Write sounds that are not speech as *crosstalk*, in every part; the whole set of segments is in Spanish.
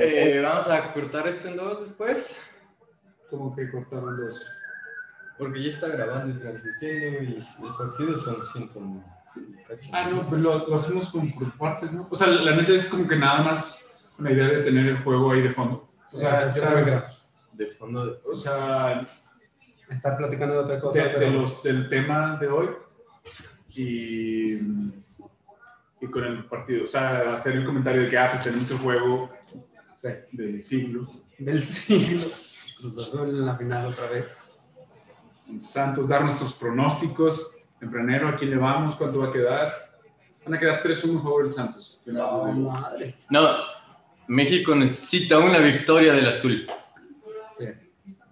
Eh, vamos a cortar esto en dos después. Como que cortaron dos. Porque ya está grabando y transmitiendo y el partido son 100. Ah, no, pues lo, lo hacemos como por partes, ¿no? O sea, la neta es como que nada más una idea de tener el juego ahí de fondo. O sea, yo está. De fondo de. O sea, Estar platicando de otra cosa. de, de pero- los, del tema de hoy y, y con el partido. O sea, hacer el comentario de que, ah, pues tenemos el juego Sí. del siglo. Del *laughs* siglo. Cruz Azul en la final otra vez. Santos, dar nuestros pronósticos. Tempranero, ¿a quién le vamos? ¿Cuánto va a quedar? Van a quedar 3-1 a favor del Santos. No, madre. No, México necesita una victoria del azul. Sí.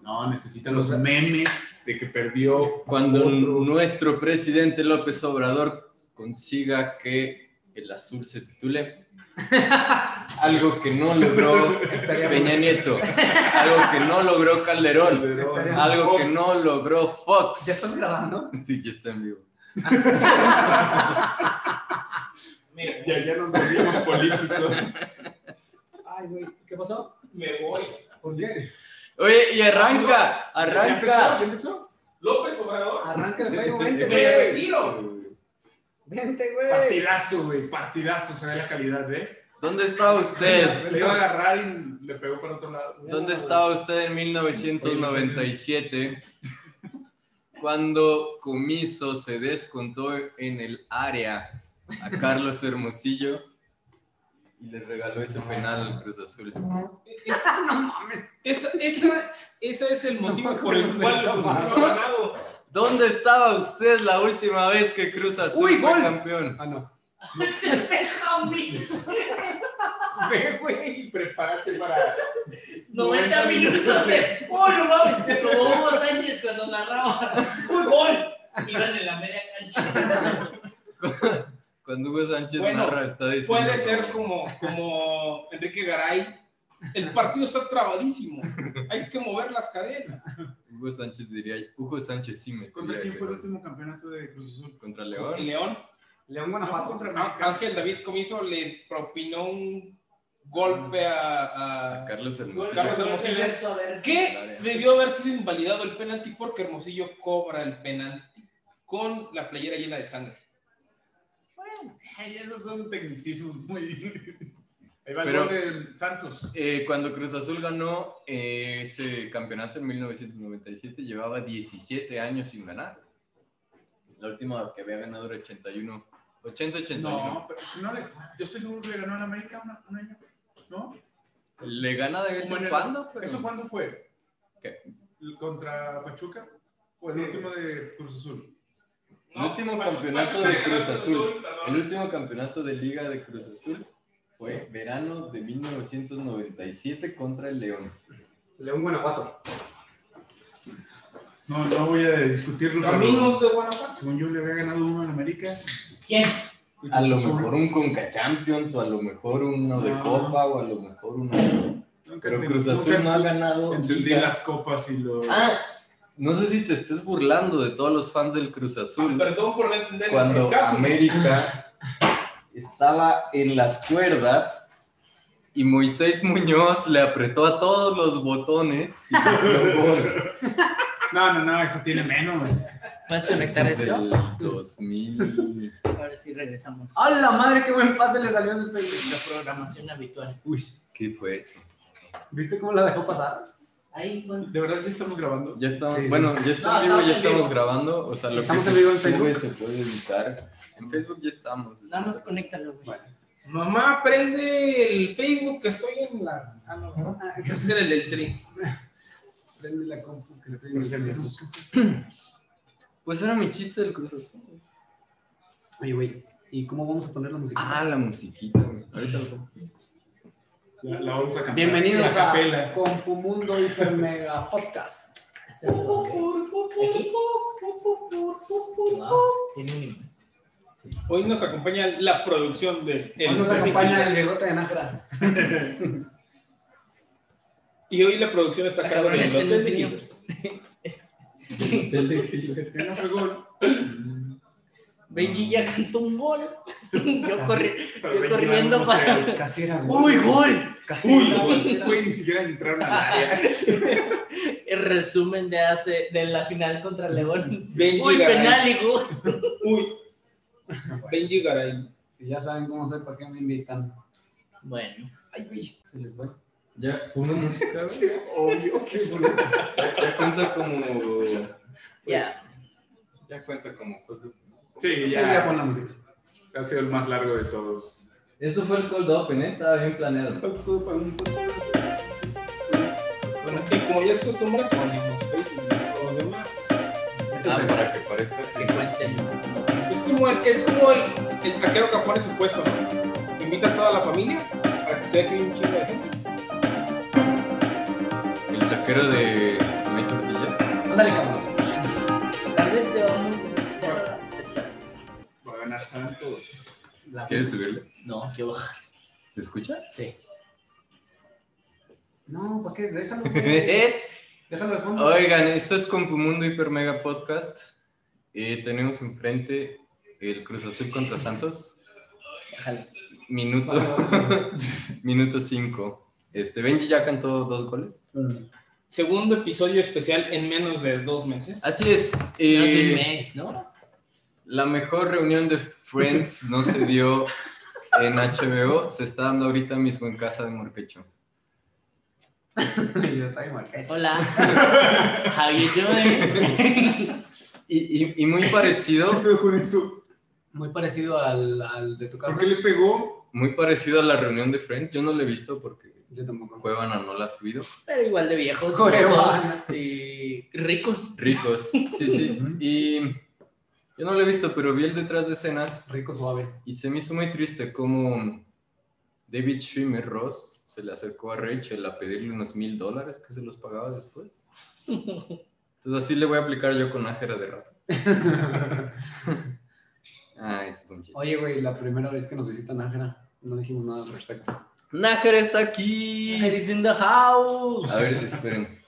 No, necesitan los memes de que perdió. Cuando otro. nuestro presidente López Obrador consiga que el azul se titule, *laughs* algo que no logró Peña Nieto, *laughs* algo que no logró Calderón, algo que no logró Fox. ¿Ya estás grabando? *laughs* Sí, ya está en vivo. Me, Ya, ya nos volvimos políticos. Ay, güey. ¿Qué pasó? me voy. ¿Por qué? Oye, y arranca, ¿Ya arranca. empezó? ¿Ya empezó? López Obrador. Arranca el juego, vente, Me güey. retiro. Vente, güey. Partidazo, güey. Partidazo. Se ve la calidad, ¿eh? ¿Dónde estaba usted? Le iba a agarrar y le pegó para otro lado. ¿Dónde estaba usted en 1997 cuando Comiso se descontó en el área a Carlos Hermosillo y le regaló ese penal al Cruz Azul? *laughs* Es- esa, esa, ese es el motivo por el cual ha ganado. ¿Dónde estaba usted la última vez que Cruz Azul Uy, fue gol. campeón? Ah, no. *laughs* Ve, güey, prepárate para. 90 minutos de ¡Oh, no mames! Como Hugo Sánchez cuando narraba ¡Un gol! Iban en la media cancha. Cuando Hugo Sánchez Bueno, narra está diciendo... Puede ser como, como Enrique Garay. El partido está trabadísimo. Hay que mover las cadenas. Hugo Sánchez diría... Hugo Sánchez sí me ¿Contra quién fue el último campeonato de Cruz Azul? ¿Contra León? León. León No, Guanajuato. contra Á- América. Ángel David Comiso le propinó un golpe a, A a Carlos Hermosillo. Carlos Hermosillo. Que debió haber sido invalidado el penalti porque Hermosillo cobra el penalti con la playera llena de sangre. Ay, esos son tecnicismos muy. Ahí va el Pero- gol de Santos. Eh, cuando Cruz Azul ganó eh, ese campeonato en 1997, llevaba 17 años sin ganar. La última que había ganado era 81. 80-81. No, pero no le. Yo estoy seguro que le ganó en América una- un año. ¿No? Le gana de vez en el- cuando, pero... ¿Eso cuándo fue? ¿Qué? ¿Contra Pachuca? ¿O el último de Cruz Azul? El último campeonato Pachuca de Cruz Azul. El último campeonato de Liga de Cruz Azul fue verano de 1997 contra el León. León Guanajuato. No, no voy a discutirlo. Caminos de Guanajuato. Según yo le había ganado uno en América. ¿Quién? A lo mejor un Conca Champions, o a lo mejor uno de Ah. Copa, o a lo mejor uno. Nunca Pero Cruz Azul no ha ganado. Entendí Liga. las copas y los. Ah, no sé si te estés burlando de todos los fans del Cruz Azul. Ah, Perdón por no entender cuando ese caso. América estaba en las cuerdas y Moisés Muñoz le apretó a todos los botones y. *laughs* No, no, no, eso tiene menos. ¿Puedes conectar es esto? del 2000. Ahora sí regresamos. ¡A la madre! ¡Qué buen pase le salió Facebook! La programación habitual. Uy, ¿Qué fue eso? ¿viste cómo la dejó pasar? Ahí, bueno. ¿De verdad ya estamos grabando? Ya estamos, Sí, sí. bueno, ya está No, en vivo, estamos ya en estamos vivo. grabando. O sea, lo Estamos que en se vivo en sube Facebook. se puede editar. En Facebook ya estamos. Nada más conéctalo, güey. Mamá, prende el Facebook que estoy en la. Ah, no, no. Ese es el del tri. Prende la compu que estoy Comercializamos. Pues era mi chiste del Cruz Azul. Oye, güey, ¿y cómo vamos a poner la música? Ah, la musiquita, güey. Ahorita lo pongo. La, la vamos a cantar. Bienvenidos a capela. Compumundo y Ser Mega Podcast. Hoy nos acompaña la producción de. Hoy nos acompaña el bigote de Nájera. *laughs* Y hoy la producción está a Ah, cargo de este no los es mío. Gilbert. Que no fue gol. Benji ya cantó un gol. *laughs* Yo, Casi. corri, yo corriendo para. Casi era gol. ¡Uy, gol! Casi Uy, era gol. güey, güey, ni siquiera entraron al área. *laughs* El resumen de hace de la final contra León. Benji ¡Uy, Garay. penal y gol! *laughs* Uy, Benji Garay. Si ya saben cómo soy, ¿para qué me invitan? Bueno, Ay, güey. Se les va. Ya, pongo música. Obvio, qué bonito. Ya, ya cuenta como. ya. Ya cuenta como. pues, Sí, Sí, ya ya. pon la música. Ha sido el más largo de todos. Esto fue el cold open, ¿eh? Estaba bien planeado. Bueno, y como ya es costumbre, ponemos Facebook a los demás. Ah, para que parezca Que que. cuenten. Es como el, es como el, el taquero que pone su puesto, ¿no? Invita a toda la familia para que se vea que hay un chingo de gente. El taquero de. ¿No hay tortillas? Ándale, cabrón. Ganar Santos. La- ¿Quieres subirle? No, que bajar. ¿Se escucha? Sí. No, ¿para qué? Déjalo. *laughs* Déjalo de fondo. Oigan, esto es Compumundo Hiper Mega Podcast. Eh, tenemos enfrente el Cruz Azul contra Santos. Déjalo. Minuto. *laughs* Minuto 5. Este, Benji ya cantó dos goles. Segundo episodio especial en menos de dos meses. Así es. Menos de un eh, mes, ¿no? La mejor reunión de Friends no se dio en HBO. Se está dando ahorita mismo en casa de Morquecho. *laughs* Yo soy Marquete. Hola. *laughs* How you doing? Y, y- y muy parecido, ¿Qué con eso? Muy parecido al, al de tu casa. ¿Por qué le pegó? muy parecido a la reunión de Friends. Yo no la he visto porque Yo tampoco. Cuevana no la ha subido. Pero igual de viejos. Cuevana. Y ricos. Ricos, sí, sí. *laughs* Y yo no lo he visto, pero vi el detrás de escenas Rico suave. y se me hizo muy triste como David Schwimmer Ross se le acercó a Rachel a pedirle unos mil dólares que se los pagaba después. Entonces así le voy a aplicar yo con Nájera de rato. *laughs* Ah, ese fue un chiste. Oye, güey, la primera vez que nos visita Nájera, no dijimos nada al respecto. Nájera está aquí. He's in the house. A ver, esperen.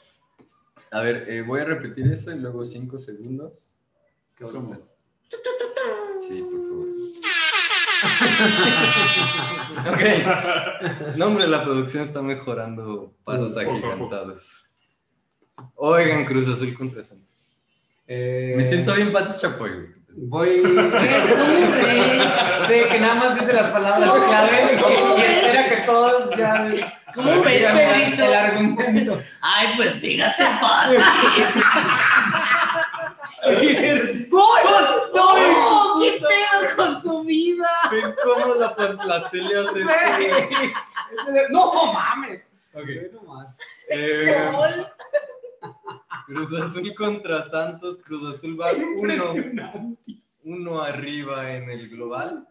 A ver, eh, voy a repetir eso y luego cinco segundos. ¿Qué vas a hacer? Sí, por favor. *laughs* ok. Nombre de la producción está mejorando pasos agigantados. Oigan, Cruz Azul contra Santos. Eh, Me siento bien Pati Chapoy, güey. Voy. Sí, que nada más dice las palabras clave y, y espera que todos ya. ¿Cómo ves, Pedrito? El argumento. Ay, pues fíjate, Pati. *laughs* ¡Gol! ¡No! ¿Qué pedo con su vida? Ven cómo la, la tele hace de- No mames. Ok. Eh. Cruz Azul contra Santos. Cruz Azul va uno, uno arriba en el global.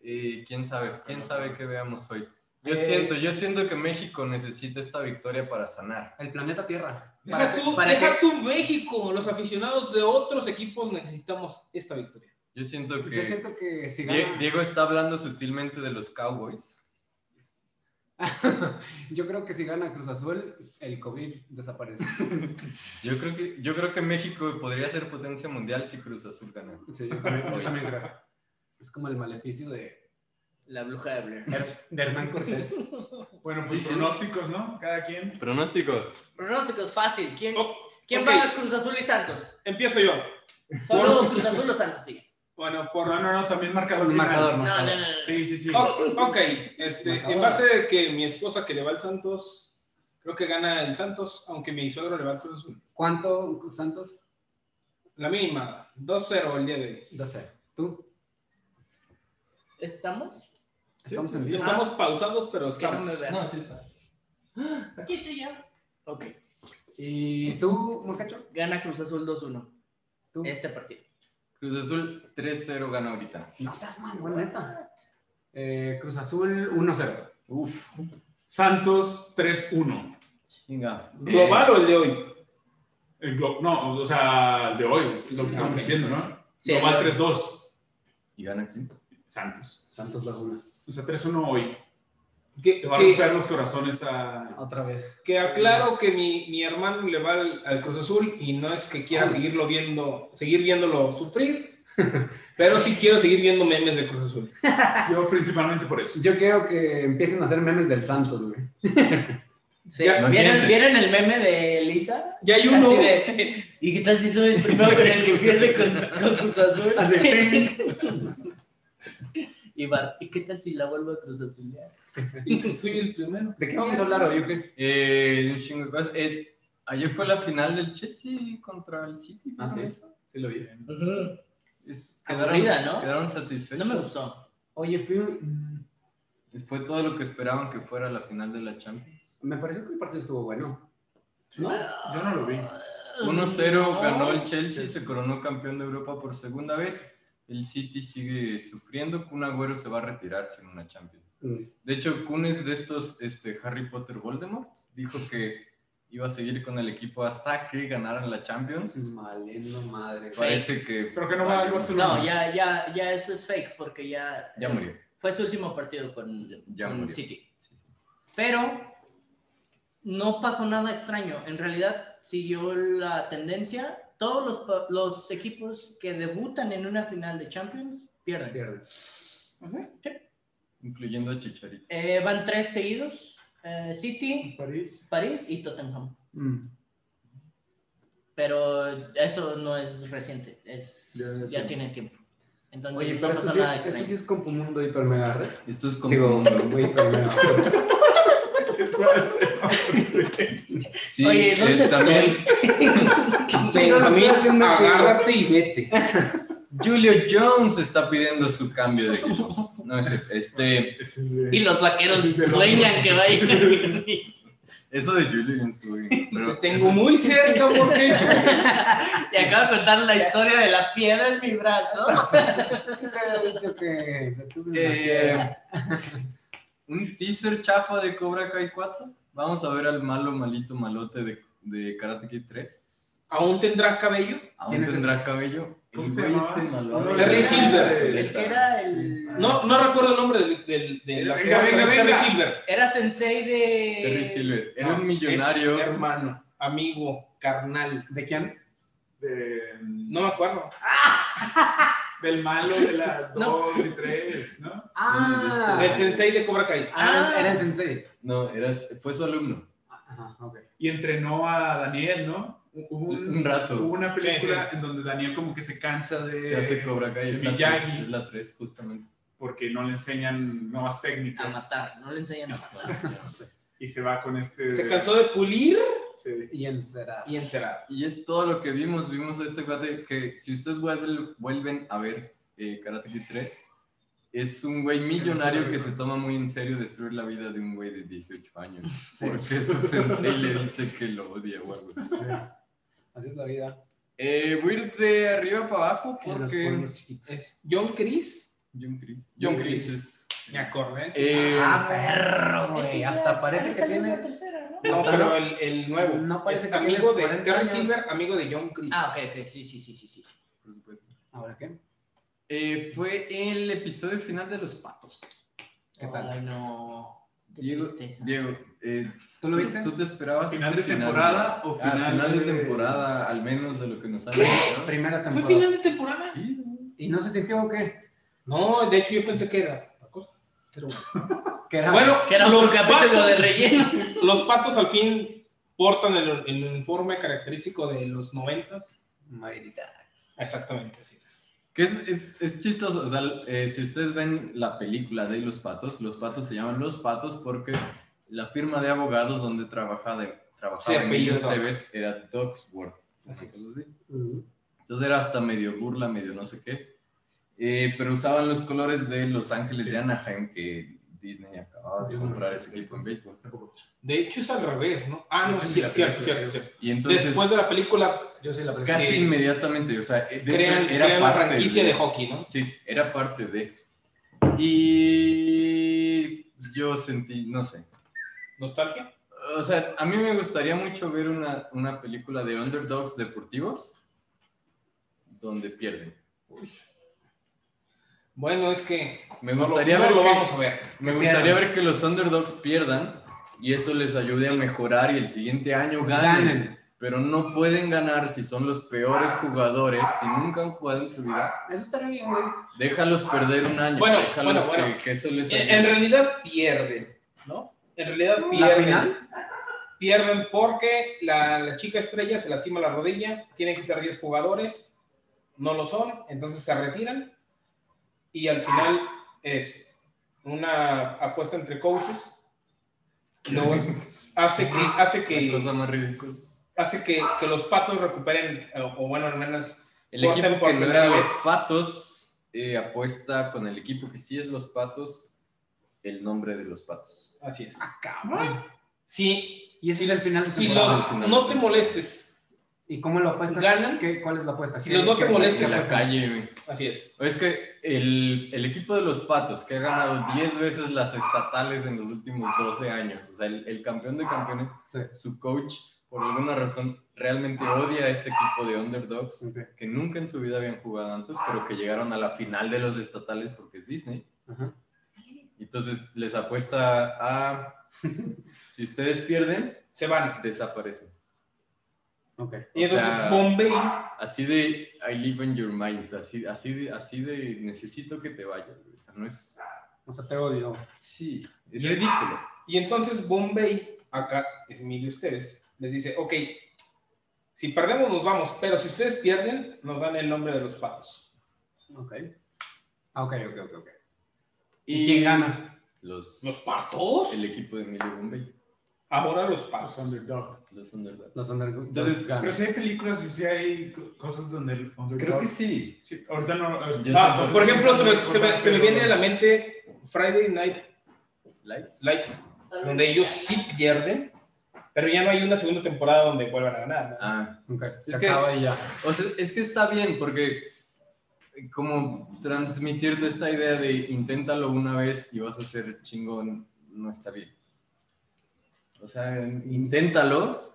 Y quién sabe, quién sabe qué veamos hoy. Yo Eh. siento, yo siento que México necesita esta victoria para sanar. El planeta Tierra. Deja Para tú, para deja que- tú México. Los aficionados de otros equipos necesitamos esta victoria. Yo siento que Yo siento que si gana. Diego está hablando sutilmente de los Cowboys. *laughs* Yo creo que si gana Cruz Azul, el COVID desaparece. *laughs* Yo creo que, yo creo que México podría ser potencia mundial si Cruz Azul gana. Sí, *laughs* yo yo también creo. Es como el maleficio de, La bruja de Blair. De Hernán Cortés. *laughs* Bueno, pues Sí, sí. pronósticos, ¿no? Cada quien. Pronósticos. Pronósticos fácil. ¿Quién, Oh, ¿quién ok. va a Cruz Azul y Santos? Empiezo yo. Solo Cruz Azul o Santos, sí. Bueno, por No, no, no, también marcador. Final. marcador, No, no, marcador. no. no. Sí, sí, sí. Oh, ok, este, en base de que mi esposa que le va al Santos, creo que gana el Santos, aunque mi suegro le va al Cruz Azul. ¿Cuánto, Santos? La mínima, 2-0 el día de hoy. 12. ¿Tú? ¿Estamos? Estamos en vivo. Estamos pausados, pero estamos. No, sí está. Aquí estoy yo. Ok. ¿Y tú, Morcacho? Gana Cruz Azul 2-1. ¿Tú? Este partido. Cruz Azul 3-0 gana ahorita. No seas mamón, neta. Eh, Cruz Azul 1-0. Uf, Santos 3-1. chinga. ¿Global o el de hoy? El glo- no, o sea, el de hoy, es lo que estamos Ok. diciendo, ¿no? Sí, Global el- 3-2. ¿Y gana quién? Santos. Santos 2-1. O sea, 3-1 hoy. Que, Te va a romper los corazones a. Otra vez. que aclaro que mi, mi hermano le va al, al Cruz Azul y no es que quiera seguirlo viendo, seguir viéndolo sufrir, Pero sí quiero seguir viendo memes de Cruz Azul. *laughs* Yo principalmente por eso. Yo quiero que empiecen a hacer memes del Santos, güey. *laughs* Sí, Ya, ¿Vieron, imagínate. ¿Vieron el meme de Lisa? Ya hay uno. de, ¿Y qué tal si soy el primero con el que pierde con, con Cruz Azul? *laughs* y, Bar- ¿Y qué tal si la vuelvo a Cruz Azul? Y si soy el primero. ¿De qué vamos a hablar hoy, o qué? Eh, de un chingo de cosas. Eh, ayer fue la final del Chelsea contra el City. Ah, ¿vieron sí. eso? Sí lo vi. Es- Aburrida, quedaron, ¿no? quedaron satisfechos. No me gustó. Oye, fui... Fue todo lo que esperaban que fuera la final de la Champions. Me pareció que el partido estuvo bueno. ¿No? Yo no lo vi. 1-0 No. ganó el Chelsea, se coronó campeón de Europa por segunda vez. El City sigue sufriendo. Kun Agüero se va a retirar sin una Champions. Mm. De hecho, Kun es de estos este, Harry Potter Voldemort. Dijo que iba a seguir con el equipo hasta que ganaran la Champions. Malendo madre. Parece que. Pero que no va Barcelona. No, ya, ya, ya eso es fake porque ya. Ya murió. Fue su último partido con, Ya con murió. City. Pero no pasó nada extraño. En realidad siguió la tendencia. Todos los, los equipos que debutan en una final de Champions pierden. Pierde. Incluyendo a Chicharito. Eh, van tres seguidos. eh, City, París. París y Tottenham. Mm. Pero eso no es reciente, es, Ya, ya ya, tiene. tiempo. Entonces Oye, no pero esto pasa sí, esto sí es Compu Mundo Hiper Mega Red. Esto es como. Digo, muy Hiper Mega Podcast. Eso es- Sí, Oye, ¿dónde eh, también *laughs* agárrate y vete. Julio Jones está pidiendo su cambio de equipo. No este. Y los vaqueros sueñan *laughs* que va a ir. Eso de Julio Jones Te pero tengo muy cerca porque *laughs* Y acabo de contar la historia de la piedra en mi brazo. Sí te había dicho que detuve una Eh, un teaser chafa de Cobra Kai 4. Vamos a ver al malo, malito, malote de, de Karate Kid 3. aún tendrás cabello. Aún ¿Quién es tendrá cabello. ¿Cómo El se llamaba? este de- Terry Silver. El que era el. No, no recuerdo el nombre del, del, del Venga, Terry. Silver. Era sensei de. Terry Silver. Era No, un millonario. hermano, amigo, carnal. ¿De quién? de- No me acuerdo. *laughs* del malo de las *laughs* No. dos y tres, ¿no? Ah, El sensei de Cobra Kai. Ah, era el sensei. No, era, fue su alumno. Ajá, ok. Y entrenó a Daniel, ¿no? Hubo un, Un rato. Hubo una película Sí, en donde Daniel como que se cansa de... Se hace Cobra Kai. Es Miyagi. 3, es la 3, justamente. Porque no le enseñan nuevas técnicas. A matar, no le enseñan a matar. Y se va con este... Se cansó de pulir Sí. Y encerrado. y encerar. Y es todo lo que vimos. Vimos a este cuate que, si ustedes vuelven, vuelven a ver eh, Karate Kid 3, es un güey millonario que se toma muy en serio destruir la vida de un güey de 18 años. Porque su sensei le dice que lo odia o algo así. Así es la vida. Eh, voy a ir de arriba para abajo porque. Es John Chris. John Chris. John Chris. es. Me acordé. Eh, Ah, perro, güey. Hasta parece que tiene. tercera, ¿no? No, pero el, el nuevo. no parece Es que amigo de 40 Terry. Silver, amigo de John Chris. Ah, ok, ok, sí, sí, sí, sí, sí. por supuesto. ¿Ahora qué? Eh, fue el episodio final de Los Patos. ¿Qué tal? Ay, no. Qué Diego, tristeza. Diego eh, ¿Tú lo viste? ¿Tú te esperabas ¿Final este de temporada o Ah, final final de de- temporada, al menos de lo que nos han dicho? Primera ¿Fue temporada. final de temporada? Sí, ¿Y no se sintió o qué? No, de hecho yo pensé que era. Pero bueno. Que era- Bueno, Que era los un capítulo de patos, relleno. *laughs* los patos al fin portan el, el uniforme característico de los noventas. Exactamente, sí. Que es, es, es chistoso, o sea, eh, si ustedes ven la película de Los Patos, Los Patos se llaman Los Patos porque la firma de abogados donde trabajaba, de, trabajaba Sí, Emilio. Esteves era Dogsworth. Así es. así. Entonces era hasta medio burla, medio no sé qué. Eh, pero usaban los colores de Los Ángeles de Anaheim que Disney acababa de Yo comprar ese sé. equipo en béisbol. De hecho es al revés, ¿no? Ah, no, Sí, cierto, cierto, cierto. Y entonces, Después de la película Yo sí la película. casi inmediatamente, o sea, de hecho, crean, era crean la parte franquicia de... hockey, ¿no? Sí, era parte de. Y yo sentí, no sé. ¿Nostalgia? O sea, a mí me gustaría mucho ver una, una película de underdogs deportivos donde pierden. Bueno, es que Me no lo- gustaría no ver lo que, vamos a ver. me gustaría pierdan. ver que los underdogs pierdan y eso les ayude a mejorar y el siguiente año ganen. Ganen. pero no pueden ganar si son los peores jugadores, si nunca han jugado en su vida. Eso estaría bien, güey. Déjalos perder un año. Bueno, déjalos bueno, bueno. Que, que eso les En, ayude. en realidad pierden, ¿no? En realidad ¿La pierden. final? Pierden porque la, la chica estrella se lastima la rodilla, tienen que ser 10 jugadores, no lo son, entonces se retiran y al final es una apuesta entre coaches. Luego hace que, hace que, *laughs* cosa más ridícula. hace que, que los patos recuperen, o, o bueno, al menos El equipo por que no era los patos eh, apuesta con el equipo que sí es los patos el nombre de los patos. así es. Ah, cabrón. Si, Y ese es el final de si los no te molestes, ¿Y cómo lo apuestas? ganan. ¿Qué, ¿Cuál es la apuesta? Si ¿Qué- los no te molestes, la calle, güey. así es. Es que el, el equipo de los patos, que ha ganado 10 veces las estatales en los últimos 12 años, o sea, el, el campeón de campeones, Sí. su coach, por alguna razón, realmente odia a este equipo de underdogs que nunca en su vida habían jugado antes, pero que llegaron a la final de los estatales porque es Disney. Ajá. Entonces les apuesta a, *laughs* si ustedes pierden, Se van. desaparecen. Ok. Y O entonces sea, Bombay Así de, I live in your mind, así, así, de, así de, necesito que te vayas. O sea, no es, O sea, te odio. sí, es Y- ridículo. Y entonces Bombay, acá es mi de ustedes, les dice, ok, si perdemos nos vamos, pero si ustedes pierden, nos dan el nombre de los patos. Ok. Ah, ok, ok, ok. ok. ¿Y quién gana? Los, ¿Los patos? el equipo de Emilio Bombay, Ahora los Los patos. underdog. los underdogs. Los underdogs Entonces, ganan. Pero si hay películas y si hay co- cosas donde el underdog... Creo que sí. Sí, ahorita no... es- Yo Ah, por ejemplo, se me, se me- se me Pero- viene a la mente Friday Night Lights. Lights, donde ellos sí pierden, pero ya no hay una segunda temporada donde vuelvan a ganar. ¿no? Ah, Ok. Es Se que- acaba y ya. o sea, es que está bien porque como transmitirte esta idea de inténtalo una vez y vas a ser chingón no está bien. O sea, inténtalo,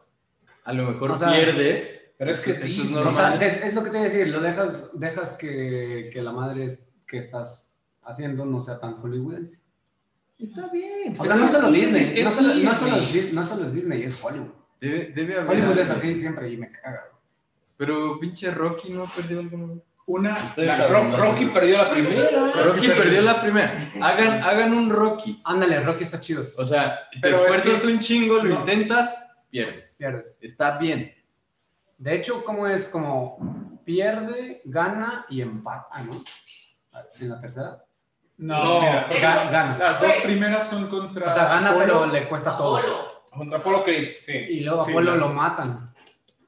a lo mejor O sea, pierdes, Pero es que es eso es Disney. O normal. sea, es, es lo que te iba a decir, lo dejas, dejas que, que la madre es- que estás haciendo no sea tan hollywoodense. Está bien. O sea, no solo Disney, es no solo, no, Disney. solo, es Dis- no solo es Disney, es Hollywood. Debe, debe haber. Hollywood es algo. así siempre y me caga. Pero pinche Rocky no perdió alguna vez. Una... La-. Rocky perdió la primera. Rocky perdió la primera. Hagan, hagan un Rocky. Ándale, Rocky está chido. O sea, te Pero es esfuerzas que- un chingo, lo no. intentas, pierdes. Pierdes. Está bien. De hecho, como es como pierde, gana y empata, ¿no? En la tercera. No, No, mira, gana. las dos primeras son contra... O sea, gana, Apolo, pero le cuesta todo. Contra Apolo Creed, sí. Y luego Sí, Apolo lo matan.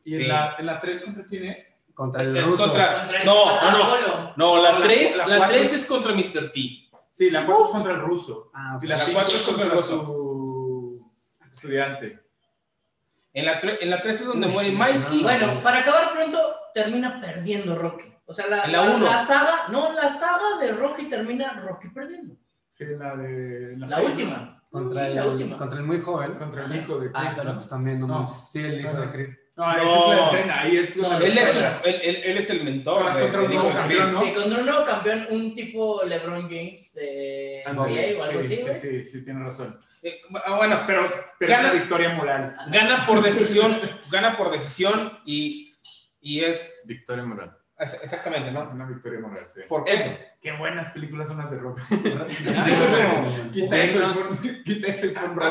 Y en Sí. la, en la 3 contra quién es? Contra el Es ruso. contra. No, no, no. No, la La- 3 la 3 es contra Mr. T. Sí, la 4 es contra el ruso. Ah, ok. la La 5 cuatro es es contra contra el ruso. su estudiante. En la 3 en la 3 es donde Uy, muere Mikey. no. Bueno, para acabar pronto, termina perdiendo Rocky. O sea, la, la la- uno. la saga, no, la saga de Rocky termina Rocky perdiendo. Sí, la de... La última. Contra Sí, la el, última. contra el muy joven. Contra el hijo de Ah, Creed, pues también, no. Sí, el hijo de Creed. No, No. es la entrena. Ahí es No, Él es, la- él, él- él es el mentor. Vas contra un nuevo campeón. ¿no? Sí, con un nuevo campeón, un tipo LeBron James de Ah, NBA o algo sí, así, sí, sí, sí, tiene razón. Eh, ah, bueno, Pero, pero Gana- es una victoria moral. gana por *laughs* decisión, gana por decisión y, y es Victoria Moral. es- exactamente, Es ¿no? una victoria moral, sí. Por eso. Qué buenas películas son las de Rock. *laughs* Sí, Quita eso.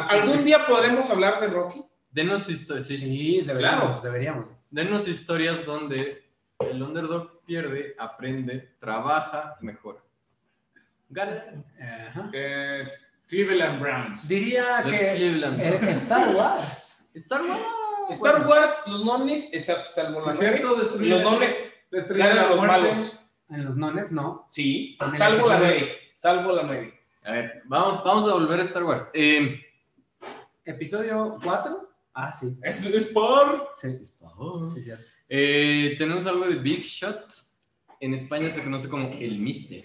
¿Algún día podremos hablar de Rocky? Denos, histo- sí, sí, Sí, deberíamos, Claro. deberíamos. denos historias donde el underdog pierde, aprende, trabaja, mejora. Gana. Ajá. Es Cleveland Browns. Diría Los que Cleveland. eh, Star Wars. *laughs* Star Wars. Star Wars, los nones, excepto- salvo la nueve, cierto, destruir los la- nones ganan los malos. En los nones, no. Sí, salvo la 9. Salvo la 9. A ver, vamos, vamos a volver a Star Wars. Eh, Episodio 4. Ah, sí. Es, es por. Sí, sí, cierto. eh, tenemos algo de Big Shot. En España se conoce como el Mister.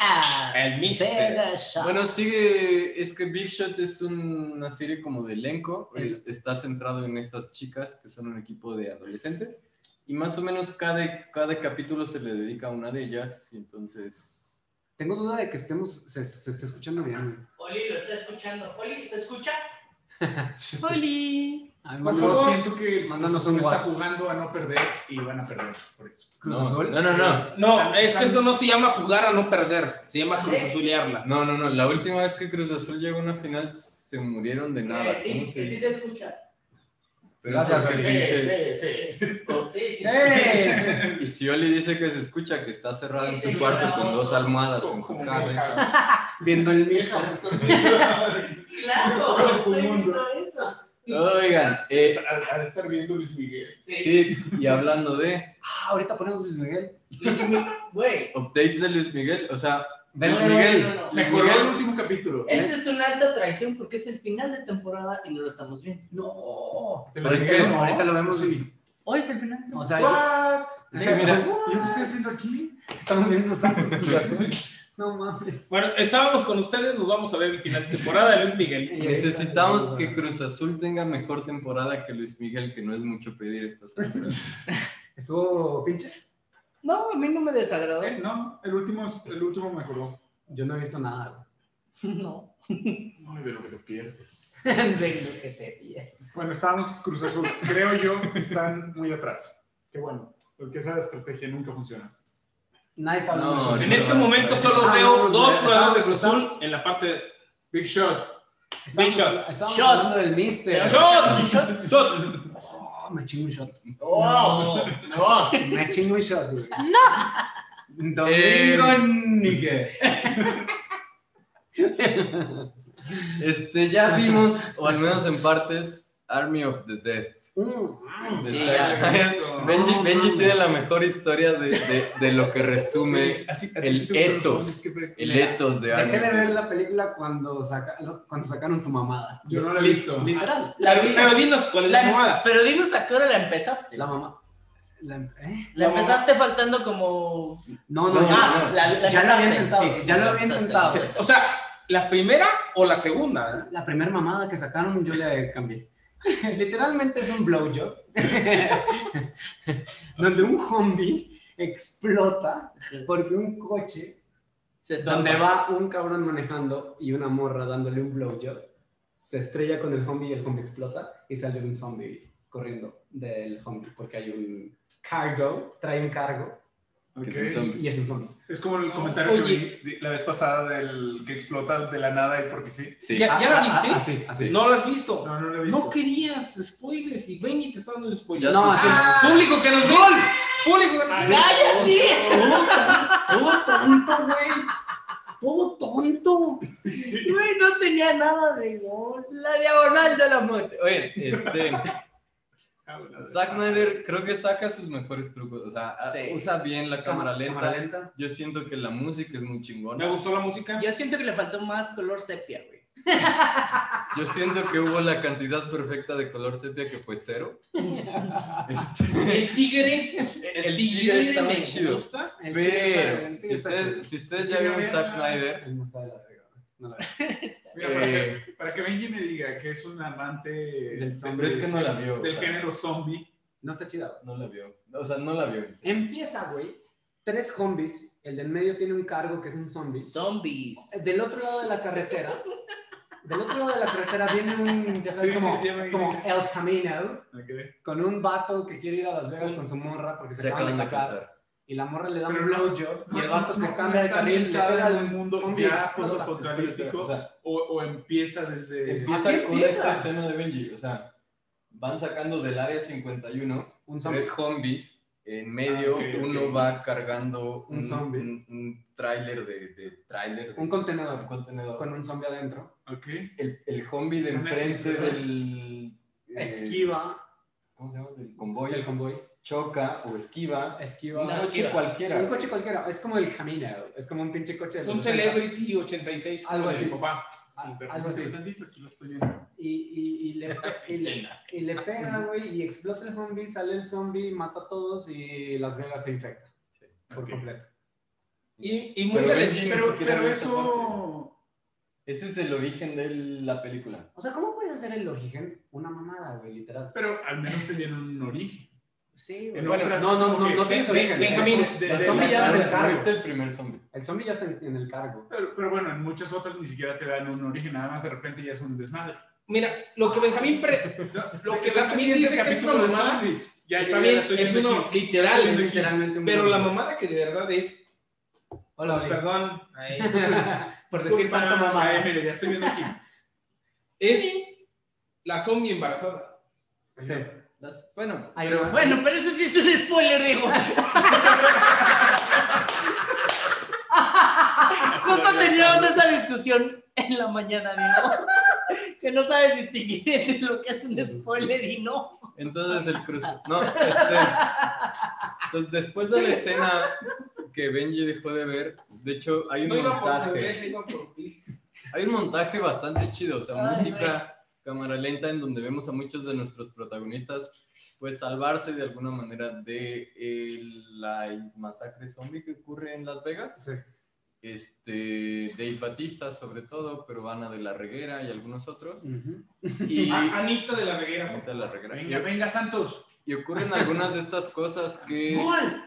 Ah, El Mister. Vega Shot. Bueno, sigue, es que Big Shot es un- una serie como de elenco, es- está centrado en estas chicas que son un equipo de adolescentes y más o menos cada, cada capítulo se le dedica a una de ellas y entonces... Tengo duda de que estemos, se, se esté escuchando bien. Oli lo está escuchando. Oli, ¿se escucha? ¡Oli! Ay, Por favor. siento que el Cruz Azul está jugando a no perder y van a perder por eso. Cruz no, Azul. No, no, no. No, es que eso no se llama jugar a no perder, se llama cruzazulearla. No, no, no. La última vez que Cruz Azul llegó a una final se murieron de nada. Sí, ¿cómo sí, sí dice? se escucha. Pero Gracias, sí, pinche- *laughs* sí, sí. Sí, sí. Y si Oli dice que se escucha, que está cerrado Sí, en su cuarto con dos almohadas en su cabeza. *laughs* Viendo el mismo. Claro, Todo estoy el mundo. viendo eso. Oigan, eh, Al, al estar viendo Luis Miguel. sí, y hablando de Ah, ahorita ponemos Luis Miguel. Güey. updates de Luis Miguel, o sea, Luis Miguel, no, no, no. Mejoró Miguel. el último capítulo. Este es una alta traición porque es el final de temporada y no lo estamos viendo. No. ¿Te Pero es que no? ahorita lo vemos. Sí. Hoy es el final. de O temporada. sea, What? Sí, mira. ¿Yo qué estoy haciendo aquí? estamos viendo Santos Cruz Azul. No mames. Bueno, estábamos con ustedes, nos vamos a ver el final de temporada de Luis Miguel. *laughs* necesitamos que Cruz Azul tenga mejor temporada que Luis Miguel, que no es mucho pedir estas *laughs* alturas. ¿Estuvo pinche? No, a mí no me desagradó. Eh, No, el último, el último mejoró. Yo no he visto nada. *laughs* No. Ay, de lo que te pierdes. *laughs* De lo que te pide. Bueno, estábamos Cruz Azul. Creo yo que están muy atrás. Qué bueno, porque esa estrategia nunca funciona. Nadie está hablando. No, de En no, este no, momento no, solo no, veo no, dos no, jugadores de no, Cruz no. Azul en la parte de... Big Shot. Estamos, Big shot. estamos Shot. hablando del Mister. ¡Shot! ¡Shot! Oh, me chingo un shot. Oh, no. Me chingo un shot, güey. No. Domingo Níger. Este, ya vimos, o al menos en partes, Army of the Dead. Sí. Snyder. *laughs* Benji, No, Benji mames. tiene la mejor historia de, de, de lo que resume Así- el etos. el Mira, etos de Army. Dejé de of the ver la película cuando, saca, cuando sacaron su mamada. Yo no la he visto. Literal. La Pero, dinos cuál es la la- mamada. pero dinos a qué hora la empezaste. La mamá. La, ¿eh? empezaste faltando como. No, no, No, ya. ah, no. la, la Ya lo había empezaste. intentado, Sí, sí, sí, ya lo había intentado. O sea, ¿la primera o la segunda? La primera mamada que sacaron yo le cambié. *laughs* Literalmente es un blowjob. *laughs* donde un zombie explota porque un coche Se donde va un cabrón manejando y una morra dándole un blowjob se estrella con el zombie y el zombie explota y sale un zombie corriendo del zombie porque hay un cargo, trae un cargo Ok. Que es un zombie. y es un zombie. Es como el comentario Oye. que vi la vez pasada del que explota de la nada y porque sí. Sí. ¿Ya, ya la viste? Ah, así, así. No la has visto. No, no lo he visto. No querías spoilers y Benny te está dando spoilers. No, así. Público que nos ve. Público que nos ve. ¡Cállate! Todo tonto, güey. Todo tonto. Güey, no tenía nada de gol. La diagonal de la muerte. Oye, este, Zack Snyder creo que saca sus mejores trucos. O sea, Sí. usa bien la cámara lenta. Cámara lenta. Yo siento que la música es muy Me chingona. gustó la música. Yo siento que le faltó más color sepia, güey. *laughs* Yo siento que hubo la cantidad perfecta de color sepia que fue cero. *laughs* Este, El tigre, el, El tigre, tigre está muy me chido. gusta. El pero tigre si está ustedes, si ustedes ya vieron Zack Snyder, Él no está de la. No la veo. *laughs* Mira, para, eh, que, para que Benji me diga que es un amante Del de- zombie. pero es que no la vio. o del sea, género zombie. No está chida. No la vio. O sea, no la vio. Empieza, güey. Tres zombies. El del medio tiene un cargo que es un zombie. Zombies. Del otro lado de la carretera. Del otro lado de la carretera viene un, ya sabes, Sí, como, sí, como El Camino, Ok. con un vato que quiere ir a Las Vegas con su morra porque se, Se acaban de casar. Y la morra le da un Pero no- blowjob y el no- vato se cambia no de carril, le pega al un mundo zombie, ya posapocalíptico. O sea, O, o empieza desde. empieza con empieza. esta escena de Benji. O sea, van sacando del área 51 Un tres zombies. En medio, Ah, ok, ok. uno va cargando Un un, zombie. un, un tráiler de, de tráiler. Un contenedor un contenedor. con un zombie adentro. Ok. El, el zombie de enfrente del. eh, Esquiva ¿Cómo se llama? Del convoy. el convoy. Choca o esquiva. Esquiva. Un coche esquiva. cualquiera. Un coche cualquiera. Es como el Camino. Es como un pinche coche de Un 80s. Celebrity 86 como Algo así. mi papá. Sí, pero algo así. tantito, aquí lo estoy viendo. Y, y, y, le, *laughs* y, le, y le pega, güey, y explota el zombie, sale el zombie, mata a todos y Las Vegas se infecta Sí. por completo. Y, y muy Pero feliz. Pero, eso. Ese es el origen de la película. O sea, ¿cómo puedes hacer el origen una mamada, güey, literal? Pero al menos tenían un origen. Sí, güey. En Bueno, otras no, no, no, no tienes origen. Benjamín, el, zombie ya está en el ¿No cargo. el primer zombie? El zombie ya está en, en el cargo. Pero, pero bueno, en muchas otras ni siquiera te dan un origen, nada más de repente ya es un desmadre. Mira, lo que Benjamín, pre- lo que Benjamín dice que es una mamada, zombies. Ya, está bien, es uno aquí. literal, literalmente un pero la mamada que de verdad es, Hola, Oli. perdón, ahí, *laughs* Por decir tanto mamá. eh, mire, ya estoy viendo aquí. es la zombie embarazada. Sí. Las- bueno, pero. Bueno, pero eso sí es un spoiler, digo. *laughs* Justo teníamos esa discusión en la mañana, digo. *laughs* Que no sabes distinguir entre lo que es un spoiler y no. entonces el cruz. No, este. Entonces, después de la escena que Benji dejó de ver, de hecho, hay un No iba por montaje. cerveza, iba por. Hay un montaje bastante chido, o sea, Ay, música, cámara lenta, en donde vemos a muchos de nuestros protagonistas pues salvarse de alguna manera de el- la masacre zombie que ocurre en Las Vegas. Sí. Este, Dave Batista sobre todo, pero Ana de la Reguera y algunos otros. Ujú. Y A- *laughs* Anita de la Reguera. Anita de la Reguera. Venga, venga, Santos. Y ocurren algunas de estas cosas que, ¡Gol!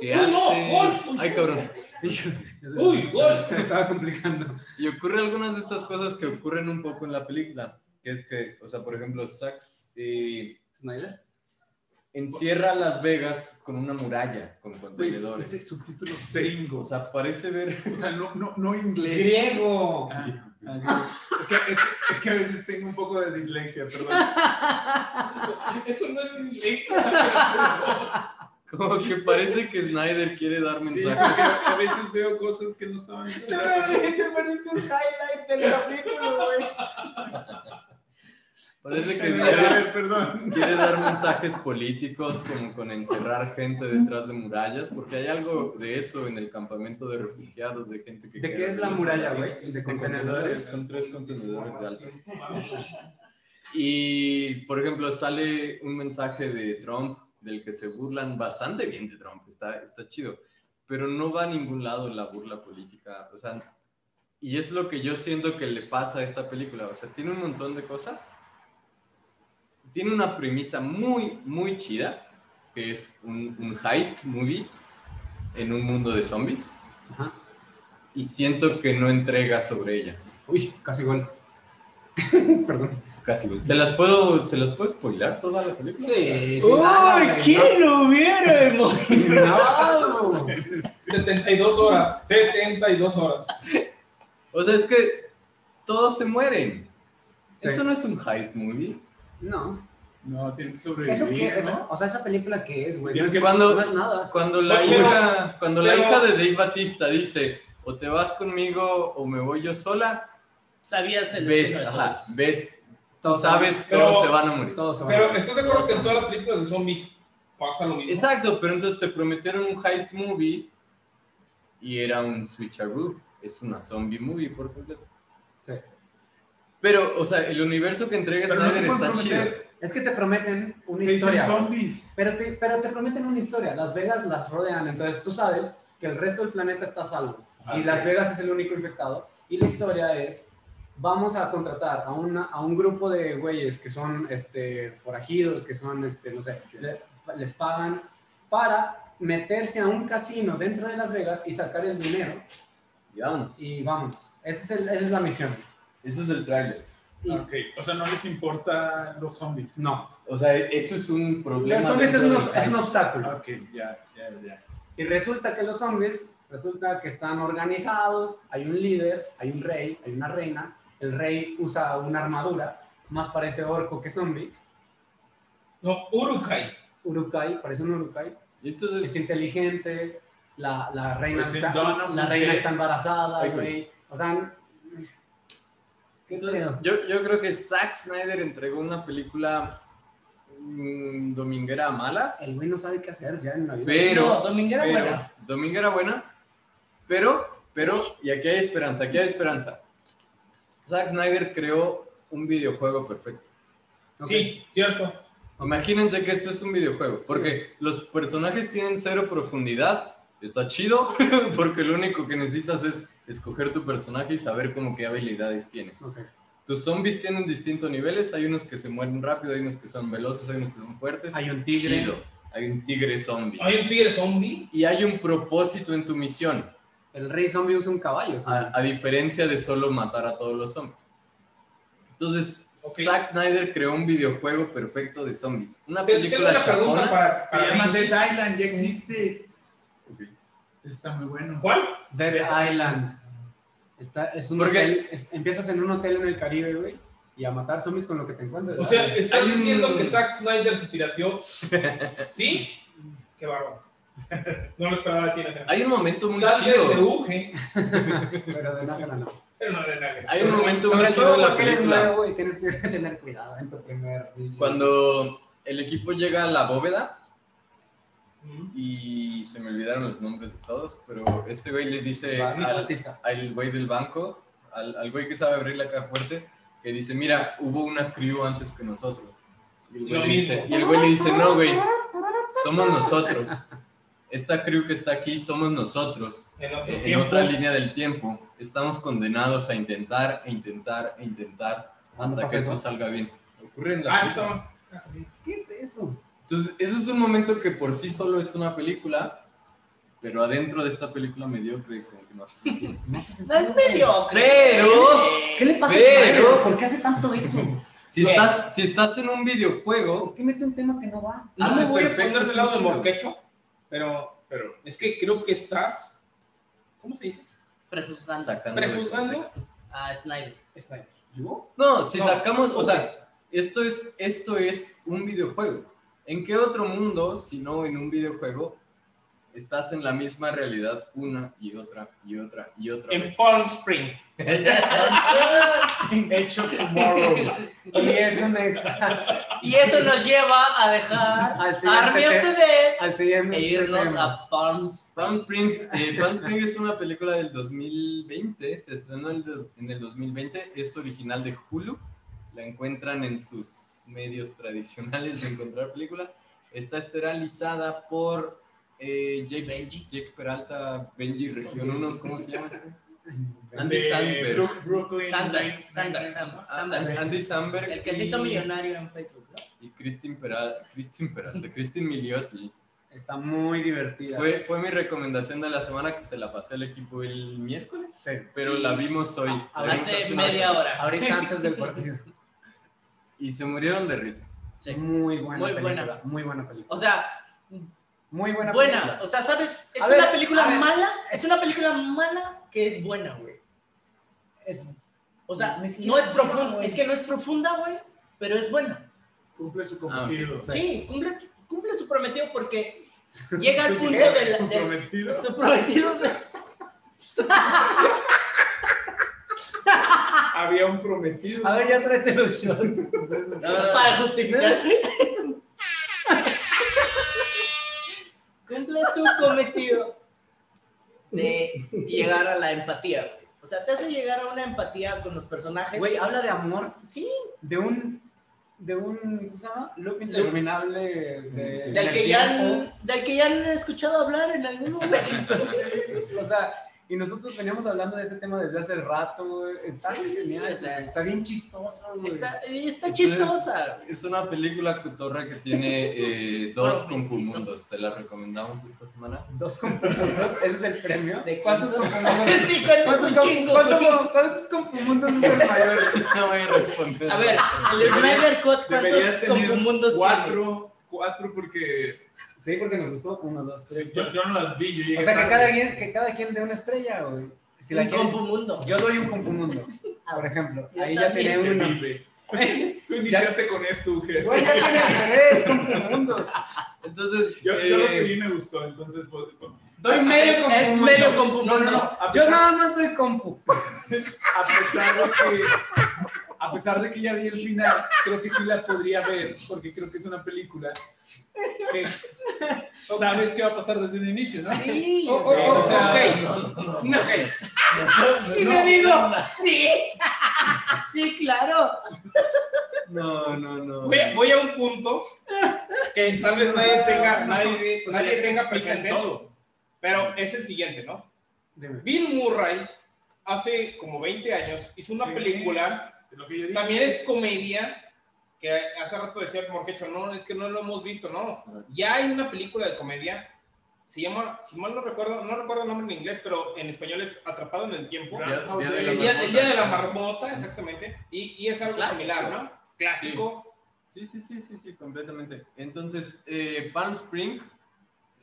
que. ¡Gol! Ay, cabrón. Uy, Se- gol. Se me estaba complicando. Y ocurre algunas de estas cosas que ocurren un poco en la película, que es que, o sea, por ejemplo, Sax eh, Snyder. encierra Las Vegas con una muralla, con contenedores. ese subtítulos O gringos. sea, parece ver... O sea, no, no, no inglés. Griego. Ah, es, que, es, que, es que a veces tengo un poco de dislexia, perdón. *laughs* Eso no es dislexia. *laughs* Como que parece que Snyder quiere dar Sí, mensajes. porque a veces veo cosas que no son. Te *laughs* parece un highlight del capítulo, güey. Parece que A Snyder perdón. quiere dar mensajes políticos como con encerrar gente detrás de murallas, porque hay algo de eso en el campamento de refugiados, de gente que... ¿De qué es la muralla, güey? De De contenedores. contenedores, son tres contenedores de alto. Y, por ejemplo, sale un mensaje de Trump del que se burlan bastante bien de Trump, está, está chido, pero no va a ningún lado la burla política, o sea, y es lo que yo siento que le pasa a esta película, o sea, tiene un montón de cosas, tiene una premisa muy, muy chida, que es un, un heist movie en un mundo de zombies, Ajá. y siento que no entrega sobre ella. Uy, casi gol. *laughs* Perdón. Casi. ¿Se las puedo, ¿se las puedo spoilar toda la película? Sí, sí. ¡Uy! ¿Quién lo hubiera imaginado? No. 72 horas. 72 horas. O sea, es que todos se mueren. Sí. Eso no es un heist movie. No. No, tiene que sobrevivir. ¿Eso qué? ¿no? Eso, o sea, esa película que es, güey. Que- Cuando, no es nada. cuando la hija, cuando la pero- hija de Dave Batista dice o te vas conmigo o me voy yo sola, Sabías el ves, ajá, ves, Todos sabes, Pero- todos se van a morir. Todos se van Pero a- ¿estás de acuerdo que en todas las películas de zombies pasa lo mismo? Exacto, pero entonces te prometieron un heist movie y era un switcheroo. Es una zombie movie por completo. Sí. Pero, o sea, el universo que entrega no Snyder pueden está chido. prometer. Es que te prometen una Te dicen historia. güey. zombies. Pero te, pero te prometen una historia. Las Vegas las rodean, entonces tú sabes que el resto del planeta está a salvo. Ah, y Las ok. Vegas es el único infectado. Y la historia es, vamos a contratar a, una, a un grupo de güeyes que son este, forajidos, que son, este, no sé, le- les pagan para meterse a un casino dentro de Las Vegas y sacar el dinero. Digamos, Y vamos, esa es, el- esa es la misión. eso es el tráiler. Y, Ok, o sea, no les importa los zombies. No, O sea, eso es un problema. los zombies es, un- es un obstáculo. Ok, ya, ya, ya. Y resulta que los zombies, resulta que están organizados, hay un líder, hay un rey, hay una reina, el rey usa una armadura, más parece orco que zombie, No, Urukai. Urukai, parece un Urukai, Y entonces, es inteligente, la, la reina, Pues está, la the reina está embarazada, Ay, el güey. rey, o sea, ¿qué entonces, yo, yo creo que Zack Snyder entregó una película mm, dominguera mala, El güey no sabe qué hacer ya en la vida. pero... No, Dominguera pero- buena. Dominguera buena, pero, pero, y aquí hay esperanza, aquí hay esperanza. Zack Snyder creó un videojuego perfecto. Sí, cierto. Imagínense que esto es un videojuego, porque los personajes tienen cero profundidad. Está chido, *laughs* porque lo único que necesitas es escoger tu personaje y saber cómo qué habilidades tiene. Ok. Tus zombies tienen distintos niveles, hay unos que se mueren rápido, hay unos que son veloces, hay unos que son fuertes. Hay un tigre. Chido. Hay un tigre zombie. Hay un tigre zombie. Y hay un propósito en tu misión, El rey zombie usa un caballo. ¿sí? a, a diferencia de solo matar a todos los zombies. Entonces. Zack Snyder creó un videojuego perfecto de zombies. Una película una chafona. para, Se para llama Vicky. Dead Island, ya existe. Está muy bueno. ¿Cuál? Dead Island. Está, es un ¿Por qué? hotel, es- empiezas en un hotel en el Caribe, güey, y a matar zombies con lo que te encuentres. O sea, ¿estás diciendo que Zack Snyder se pirateó? *laughs* ¿Sí? Qué bárbaro. *laughs* No lo esperaba de ti, Najera. Hay un momento muy Tal vez de chido. Uge, *laughs* pero de nada no. pero no de. Hay un momento muy Sobre chido en la eres película. nuevo y tienes que *laughs* tener cuidado en tu primer vision. Cuando el equipo llega a la bóveda y se me olvidaron los nombres de todos, pero este güey le dice al, al güey del banco, al, al güey que sabe abrir la caja fuerte, que dice, mira, hubo una crew antes que nosotros. Y el güey, le dice, y el güey le dice, no, güey, somos nosotros. Esta crew que está aquí somos nosotros. En otro En tiempo. otra línea del tiempo, estamos condenados a intentar, e intentar, e intentar ¿Cuándo hasta que esto eso? salga bien. Ocurre en la Ah. ¿Qué es eso? Entonces, eso es un momento que por sí solo es una película, pero adentro de esta película mediocre, como que no hace sentido. *laughs* No, hace No es mediocre. Pero- ¿Qué le pasa Pero- a? ¿Por qué hace tanto eso? Si estás, si estás en un videojuego, ¿Por qué mete un tema que no va? No hace me voy a perfecto poner del lado del morquecho, pero Pero es que creo que estás. ¿Cómo se dice? Prejuzgando Sacando Prejuzgando a Snyder. Snyder. ¿Yo? No, si No, sacamos, o sea, esto es, esto es un videojuego. ¿En qué otro mundo, si no en un videojuego, estás en la misma realidad una y otra y otra y otra En vez? Palm Spring. *laughs* *laughs* Hecho Tomorrow. Y es un exa. Y eso nos lleva a dejar Al siguiente. Dead Al siguiente e irnos tema. a Palm Palm Springs, eh, Palm Springs es una película del 2020, se estrenó en el, dos- en el 2020, es original de Hulu, la encuentran en sus medios tradicionales de encontrar película, está esterilizada por eh, Jake, Jake Peralta, Benji Región 1, ¿cómo se llama? Andy Samberg. Brook- Brooklyn. Sandberg, Sandberg, Sandberg, Ah, Sandberg. Andy Samberg. El que se hizo millonario en Facebook, ¿no? Y Christine Peralta, Christine Peralta, Christine Miliotti. Está muy divertida. Fue, fue mi recomendación de la semana que se la pasé al equipo el miércoles, Sí. pero la vimos hoy. La vimos Hace media hora. Ahorita *laughs* antes del partido. Y se murieron de risa. Sí. Muy buena Muy película. buena. Muy buena película. O sea, Muy buena buena. película. O sea, ¿sabes? Es A una ver, película ver. mala. Es una película mala que es buena, güey. Es, O sea, no es es profunda. güey. Es que no es profunda, güey, pero es buena. Cumple su Ah, cometido. Sí, cumple, cumple su prometido porque *laughs* llega al ¿Su punto del, Su prometido. su prometido de- *laughs* Había un prometido. A ver, ya tráete los shots. *laughs* para justificar. Cumple su cometido de *laughs* llegar a la empatía, güey. O sea, te hace llegar a una empatía con los personajes. Güey, habla de amor, sí, de un, de un, ¿cómo se llama? Loop interminable de, del que, ya han, del que ya han escuchado hablar en algún momento. *laughs* O sea, y nosotros veníamos hablando de ese tema desde hace rato, güey. Está Sí, genial, o sea, está bien chistoso, güey. Está, está chistosa. Es una película cotorra que tiene eh, dos compumundos. Se la recomendamos esta semana. Dos compumundos, ese es el premio. ¿De cuántos compumundos? *laughs* Sí, cuántos ¿Cuántos, cuántos- compumundos es el mayor? *laughs* No voy a responder. A ver, el Snyder Cut, ¿cuántos tener mundos cuatro, cuatro porque Sí, porque nos gustó. Uno, dos, tres. sí, yo, yo no las vi. Yo llegué O sea, que cada, quien, que cada quien dé una estrella, güey. Si la Un compumundo. yo doy un compumundo, por ejemplo. Yo Ahí ya Que uno. *laughs* Tú iniciaste con esto, Uge. Güey, ya tiene tres compumundos. Entonces, Yo, yo lo que eh, vi me gustó, entonces pues, Doy medio Es- compumundo. es medio compumundo. No, no, no. Yo nada más doy compu. a pesar de que a pesar de que ya vi el final, creo que sí la podría ver porque creo que es una película que *laughs* sabes qué va a pasar desde un inicio, ¿no? Sí, Oh, oh, oh, o sea, ok. no, no, no. *laughs* Y le digo, sí. *laughs* Sí, claro. No, no, no. Voy a, voy a un punto que tal vez nadie tenga, nadie, nadie tenga presente, todo. pero es el siguiente, ¿no? Dime. Bill Murray hace como 20 años hizo una Sí. película, lo que yo dije. también es comedia, que hace rato decía el Morquecho, no, es que no lo hemos visto, no. Ya hay una película de comedia Se llama, si mal no recuerdo, no recuerdo el nombre en inglés, pero en español es Atrapado en el Tiempo. Día- de El día, el día de la Marmota. marmota, exactamente. Y, y es algo Clásico. similar, ¿no? Clásico. Sí, sí, sí, sí, sí, completamente. Entonces, eh, Palm Spring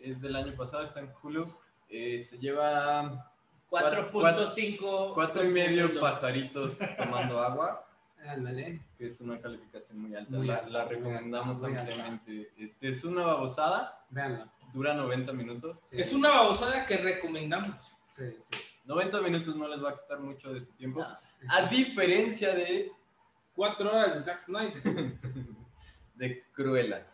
es del año pasado, está en Hulu. eh, se lleva 4.5. cuatro y medio pajaritos tomando agua, Ándale. Que es una calificación muy alta. Muy la, alta, la recomendamos alta. ampliamente. Este, es una babosada, Véanla. dura 90 minutos. Sí. Es una babosada que recomendamos. Sí, sí. 90 minutos no les va a quitar mucho de su tiempo. No. A diferencia de, Cuatro horas de Zack Snyder. *laughs* de Cruella.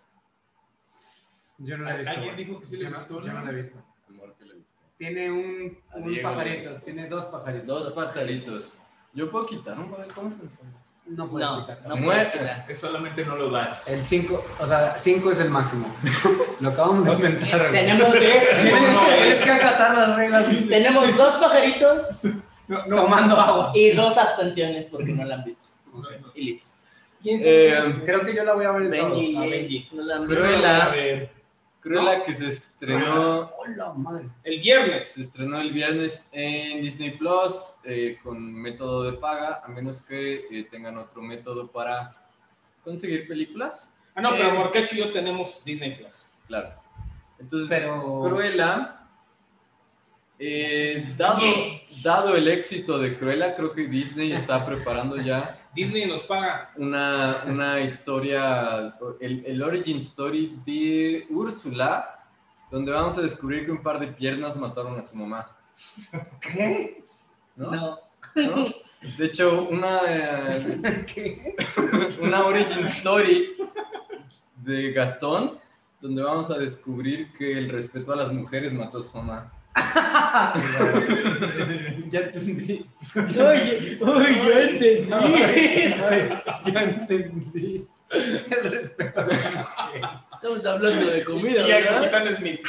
Yo no la he visto. ¿Alguien dijo que sí le Yo no- gustó, Yo no la he visto. Amor, que le guste. Tiene un, pajarito. Tiene dos pajaritos. Dos pajaritos. Yo puedo quitar un. ¿Cómo funciona? No puedes No, quitar. no Muestra. puedes quitar. Solamente no lo das. El 5, o sea, 5 es el máximo. *laughs* Lo acabamos de inventar. Tenemos, Tienes que acatar las reglas. tenemos dos pajaritos Tomando agua. y dos abstenciones porque no la han visto. Y listo. ¿Quién se Eh, Creo que yo la voy a ver el sábado. Benji, a Benji. no la han visto. Cruella. A ver, Cruella que se estrenó, Hola, madre. El viernes. se estrenó el viernes en Disney Plus eh, con método de paga, a menos que eh, tengan otro método para conseguir películas. Ah, no, pero Eh, Morcacho y yo tenemos Disney Plus. Claro. Entonces, Pero. Cruella, eh, dado, dado el éxito de Cruella, creo que Disney está preparando ya Disney nos paga. una, una historia, el, el origin story de Úrsula, donde vamos a descubrir que un par de piernas mataron a su mamá. ¿Qué? ¿no? No. ¿No? De hecho, una, eh, ¿Qué? una origin story de Gastón, donde vamos a descubrir que el respeto a las mujeres mató a su mamá. *laughs* ya entendí. Oye, oye, yo entendí. *laughs* ya entendí. El respeto a. Estamos hablando de comida, Y el ¿verdad? *laughs* Capitán Smith.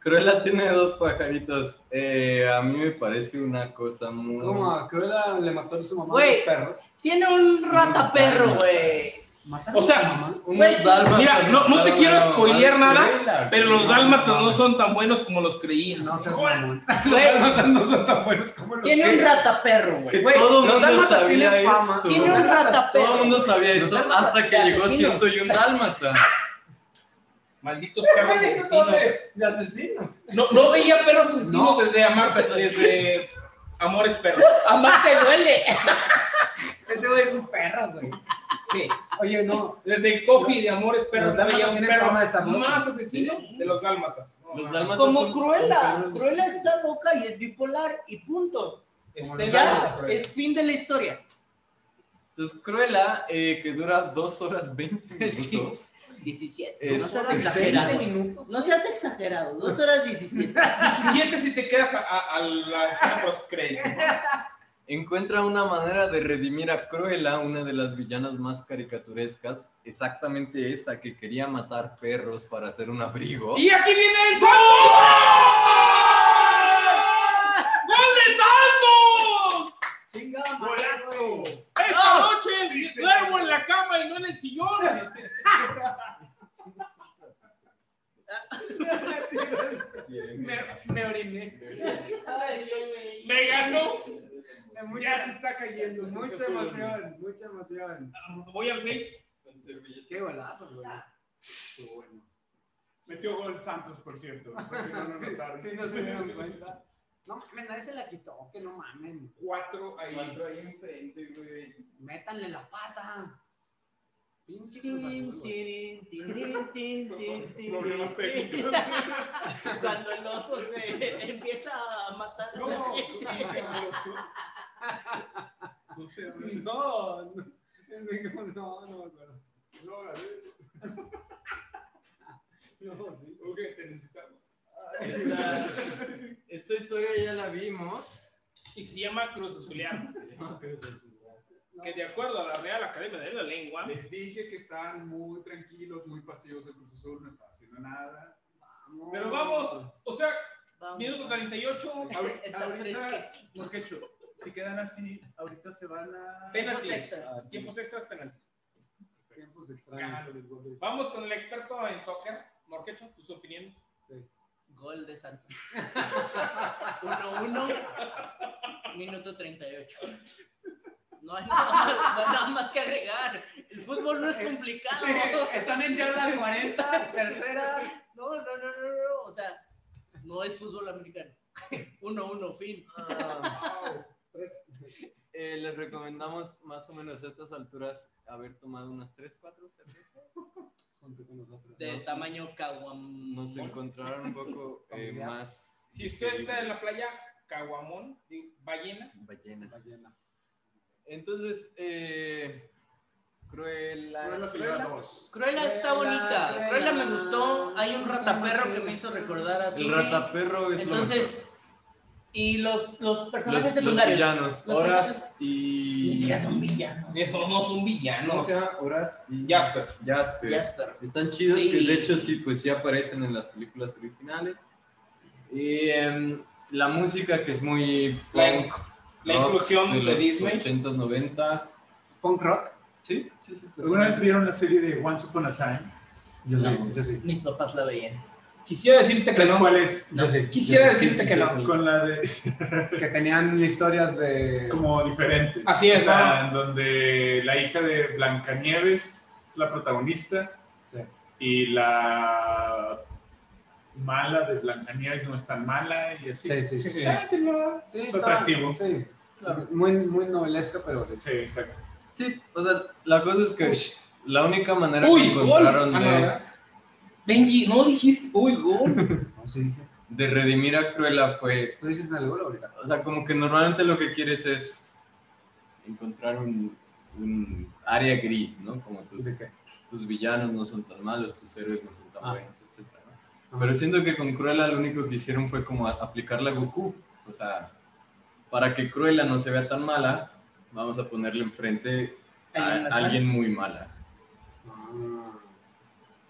Cruella tiene dos pajaritos. Eh, a mí me parece una cosa muy... ¿Cómo? ¿A Cruella le mató a su mamá a los perros? Tiene un rataperro, güey. ¿Mataron O sea? Unos dálmatas mira, no- no te quiero spoilear nada, Pero los dálmatas no son tan buenos como los creías. No seas mamón. *laughs* Güey, no son tan buenos como los tiene un rataperro, Que güey. Güey, todo el los mundo dálmatas sabía tienen fama. esto. Tiene un Los dálmatas- rataperro. Todo el mundo sabía Los esto dálmatas hasta que de llegó asesinos. Ciento y un dálmata. Malditos perros asesinos. De asesinos. No, no veía perros asesinos No. desde Amar, desde Amores Perros. *laughs* Amar te duele. Ese güey es un perro, güey. Sí. Oye, no. Desde el coffee de Amores Perros dálmatas un perro más asesino de los dálmatas. No, Los no. dálmatas Como son- Cruella. son. Cruella está loca y es bipolar y punto. Este, Ya, es fin de la historia. Entonces, Cruella, eh, que dura 2 horas 20 *laughs* Sí. minutos. 17. Es- no seas exagerado. 20 minutos. No seas exagerado. 2 horas 17. 17 *laughs* si te quedas a, a- a la escena post crédito. Encuentra una manera de redimir a Cruella, una de las villanas más caricaturescas, exactamente esa que quería matar perros para hacer un abrigo. Y aquí viene el Santos. ¡Gol de Santos! Chingada ¡Golazo! Esta noche duermo en la cama y no en el sillón. *laughs* Me, me oriné. Ay. Me ganó. Ya se está cayendo. Mucha emoción, mucha emoción. Voy al Face. Qué golazo, güey. Estuvo bueno. Metió gol Santos, por cierto. *laughs* por si no lo Sí, notaron. sí, no se dieron *laughs* cuenta. No mames, nadie se la quitó, que no mamen. Cuatro ahí. ahí enfrente, güey. Métanle la pata. Pinche Problemas técnicos. Cuando el oso se empieza a matar a No, *laughs* la *laughs* no. No, no, no, no me acuerdo. No. *laughs* No, sí. Ok, te necesitamos. Esta, esta historia ya la vimos. Y se llama Cruz Azulear. Que de acuerdo a la Real Academia de la Lengua, Les dije que están muy tranquilos, muy pasivos. El Azul no está haciendo nada. pero vamos, o sea, Vamos. minuto 38, Ahori- *laughs* Está ahorita, fresquecito. Morquecho, si quedan así, ahorita se van a. penaltis, extras. tiempos extras, penaltis. Tiempos de- Vamos con el experto en soccer. Morquecho, tus opiniones. Gol de Santos. *laughs* 1-1, minuto 38. No hay, *laughs* nada más, no hay nada más que agregar. El fútbol no es complicado. Sí, están en yarda 40, tercera. No, no, no, no, no. O sea, no es fútbol americano. *laughs* 1-1, fin. Tres. Eh, les recomendamos más o menos a estas alturas haber tomado unas 3, 4 cervezas. Junto con nosotros. De tamaño caguam. Nos encontraron un poco eh, más. Si usted está en la playa, Caguamón, ballena, Ballena. Ballena. Entonces, eh, Cruella. Cruella dos. Cruella está bonita. Cruella. Cruella me gustó. Hay un rataperro que me hizo recordar a El Suri. rataperro es Entonces, y los, los lo personajes los, los secundarios. villanos. Los Horas y. Ni siquiera son villanos. eso no son villanos. ¿Cómo se llama? Horas y. Jasper. Jasper. Jasper. Están chidos Sí. que de hecho sí, pues sí aparecen en las películas originales. Y em, la música que es muy punk, la rock inclusión de de los Disney. 80s, 90s. Punk rock. Sí, sí, sí. ¿Alguna vez vieron la serie de Once Upon a Time? Yo No. sí, yo sí. Mis papás la veían. Quisiera decirte que ¿Sabes no. cuál es? Yo sí. Quisiera Yo decirte sí, que sí, no. Con la de *laughs* Que tenían historias de. como diferentes. Así es, O sea, en donde la hija de Blancanieves es la protagonista Sí. y la mala de Blancanieves no es tan mala y así. Sí, sí, sí. sí. Ah, lo- Sí, es está- atractivo. Sí, Muy, muy novelesca, pero sí. Exacto. Sí, o sea, la cosa es que la única manera Uy, que gol. encontraron Ah, no, de. Benji, no dijiste. Uy, gol. *laughs* No, sí dije. de redimir a Cruella fue, ¿Tú dices en el gol ahorita? o sea, como que normalmente lo que quieres es encontrar un, un área gris, ¿no? Como tus, ¿De tus villanos no son tan malos, tus héroes no son tan Ah. buenos, etc. ¿no? Pero siento que con Cruella lo único que hicieron fue como a- aplicarle a Goku. O sea, para que Cruella no se vea tan mala, vamos a ponerle enfrente a ¿Alguien muy mala. Ah.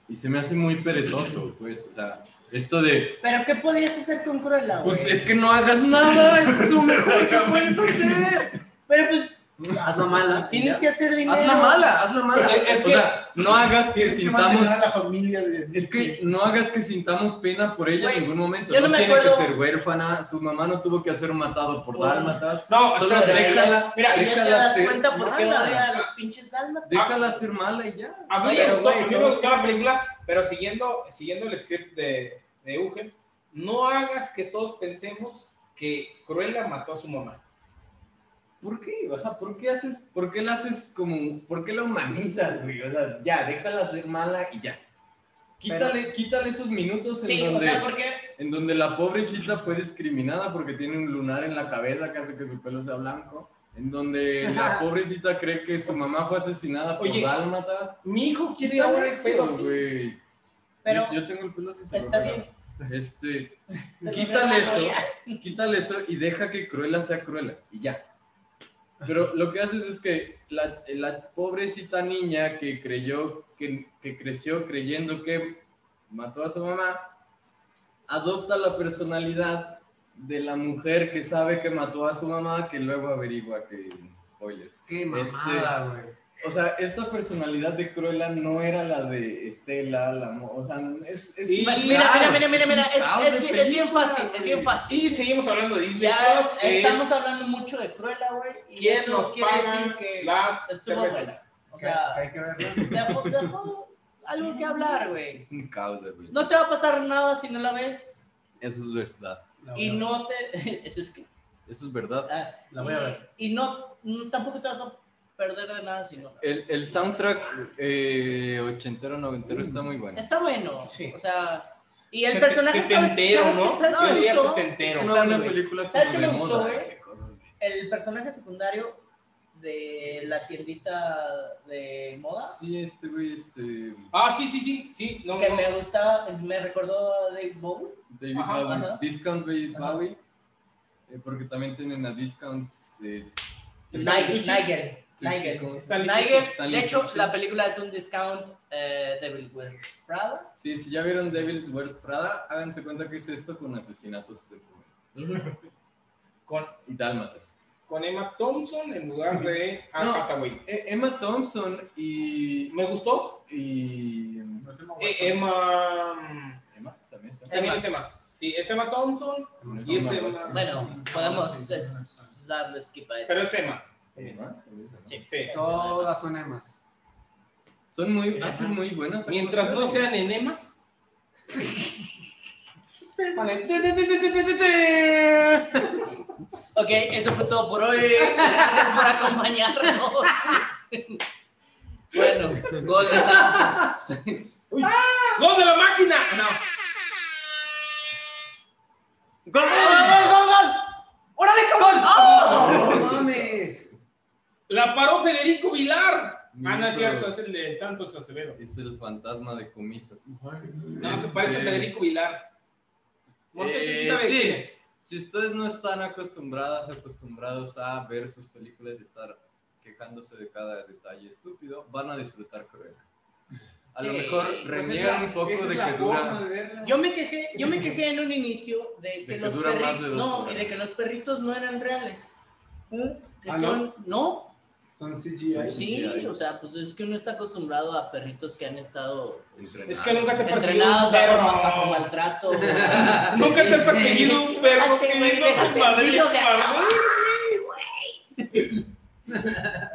Y se me hace muy perezoso, pues, o sea, esto de, ¿Pero qué podías hacer con Cruella, pues es que no hagas nada, es lo mejor que puedes hacer. Pero pues Hazla mala. tienes que hacer dinero. Hazla mala, hazla mala. Es- es o que- sea, no hagas que que sintamos, mantener a la familia de es que no hagas que sintamos pena por ella en ningún momento. yo No, no me tiene acuerdo- que ser huérfana, su mamá no tuvo que ser matado por Bueno. dálmatas. No, Solo espérate, déjala, Mira, Y ya te déjala das ser cuenta por qué mala. odia a los pinches dálmatas. Déjala ser mala y ya. A mí, me gustó, güey, a mí me no. gustó la película, pero siguiendo, siguiendo el script de, de Eugen, no hagas que todos pensemos que Cruella mató a su mamá. ¿Por qué? Ajá, ¿por qué haces, por qué la haces como, por qué la humanizas, güey? O sea, ya, déjala ser mala y ya. Quítale, quítale esos minutos en Sí, o donde, sea, porque en donde la pobrecita fue discriminada porque tiene un lunar en la cabeza que hace que su pelo sea blanco. En donde la pobrecita cree que su mamá fue asesinada por Oye, dálmatas. Mi hijo quiere ahora el pelo güey. Pero yo, yo tengo el pelo así. está bien. Este, *laughs* quítale eso, quítale eso y deja que Cruella sea Cruella y ya. Pero lo que haces es que la, la pobrecita niña que creyó, que, que creció creyendo que mató a su mamá, adopta la personalidad de la mujer que sabe que mató a su mamá, que luego averigua que... Spoilers. Qué mamada, güey. O sea, esta personalidad de Cruella no era la de Estela, la... mo- O sea, es... es mira, mira, mira, mira, mira, es, de bien- es bien película, fácil, es bien fácil. Y seguimos hablando de Disney Ya Plus, estamos es hablando mucho de Cruella, güey. Quién eso nos quiere paga decir que las estuvo buena. O sea, hay que verlo. dejó, dejó algo que hablar, güey. Es un caos de güey. No te va a pasar nada si no la ves Eso es verdad. Y no te... *laughs* Eso es que... Eso es verdad. ah, La voy a ver. Y, y no, no- tampoco te vas a perder de nada si no. El, el soundtrack eh, ochentero, noventero está muy bueno. Está bueno. Sí. O sea... Y el personaje, ¿sabes, setentero, ¿sabes, ¿no? El personaje secundario de la tiendita de moda. Sí, este güey, este... Ah, sí, sí, sí, sí. No, que no. me gustaba, me recordó a Dave Bowie. David Ajá, Bowie. ajá. Discount David. Bowie. eh, porque también tienen a Discounts de... Nigel. Nigel. de hecho, la película es un discount eh, Devil Wears Prada. Sí, si ya vieron Devil's Wears Prada, háganse cuenta que es esto con asesinatos de joven. *laughs* Con, Y dálmatas. con Emma Thompson en lugar de *laughs* Anne No. Hathaway. Eh, Emma Thompson y... Me gustó. y No es Emma Eh, Watson. Emma. Emma, también está. También es Emma. Sí, es Emma Thompson y es Emma. Bueno, podemos es, darle skip a eso. Pero es Emma. Emma. Sí. Sí. Todas son emas. Son muy, hacen muy buenas Mientras no sean enemas. Ok, eso fue todo por hoy. Gracias por acompañarnos. Bueno, gol de Santos. ¡Gol de la máquina! No. ¡Gol, gol, gol, gol, gol! ¡Órale, cabrón! ¡Oh! ¡No mames! La paró Federico Vilar. Ah, no es cierto, es el de Santos Acevedo. Es el fantasma de comiso. No, se parece a Este, Federico Vilar. Montes, ¿sí Eh, sí. es? Si ustedes no están acostumbradas, acostumbrados a ver sus películas y estar quejándose de cada detalle estúpido, van a disfrutar Cruella. A lo mejor pues reniegan un poco de que dura. Yo me quejé, yo me *laughs* quejé en un inicio de que, que los de perritos, no, y de que los perritos no eran reales. Que Ah, son, no, Son CGI. sí, CGI. o sea, pues es que uno está acostumbrado a perritos que han estado Es que nunca te ha perseguido entrenados un bajo, bajo perro. maltrato. *laughs* Nunca te ha perseguido un *laughs* perro Déjate, queriendo déjate, tu madre.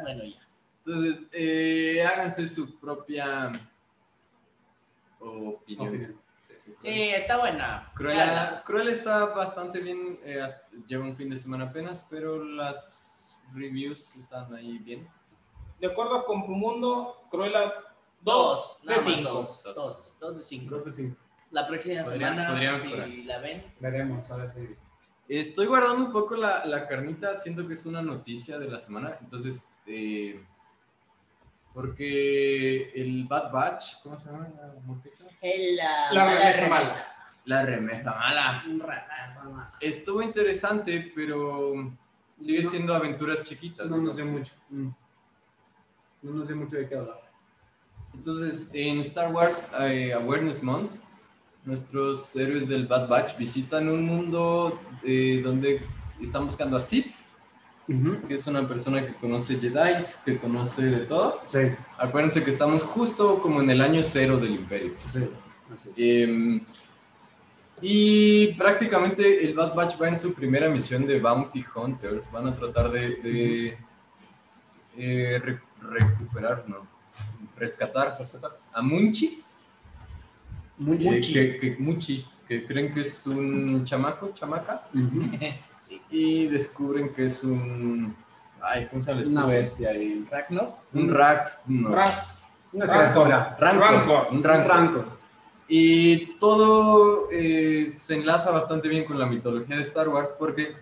Bueno, ya. Entonces, eh, háganse su propia opinión. Opinión. Sí, está buena. Cruella. Cruella está bastante bien, eh, lleva un fin de semana apenas, pero las reviews están ahí bien. De acuerdo con Mundo, Cruella Dos, 2 de nada más 5. dos, dos, dos de cinco. Dos de cinco. La próxima Podría- semana, podría si la ven, Veremos, ahora sí. Estoy guardando un poco la, la carnita, siento que es una noticia de la semana, entonces, eh, porque el Bad Batch, ¿cómo se llama? el, La remesa mala. La remesa mala. Un ratazo, mala. Estuvo interesante, pero sigue No. siendo aventuras chiquitas. No nos dio mucho. Mm. No nos dio mucho de qué hablar. Entonces, en Star Wars eh, Awareness Month, nuestros héroes del Bad Batch visitan un mundo eh, donde están buscando a Sith, que es una persona que conoce Jedi, que conoce de todo. Sí, Acuérdense que estamos justo como en el año cero del Imperio. sí. Así es. Eh, y prácticamente el Bad Batch va en su primera misión de Bounty Hunters. Van a tratar de, de, eh, re- recuperar, no, rescatar, a Munchi. Mucho. eh, que, que- Muchi, que creen que es un chamaco, chamaca. *laughs* Y descubren que es un... Ay, ¿cómo se Una bestia ahí. Un rack. No. Ra- Una Rancor. criatura. Rancor, Rancor. Un Un rancor. Y todo eh, se enlaza bastante bien con la mitología de Star Wars porque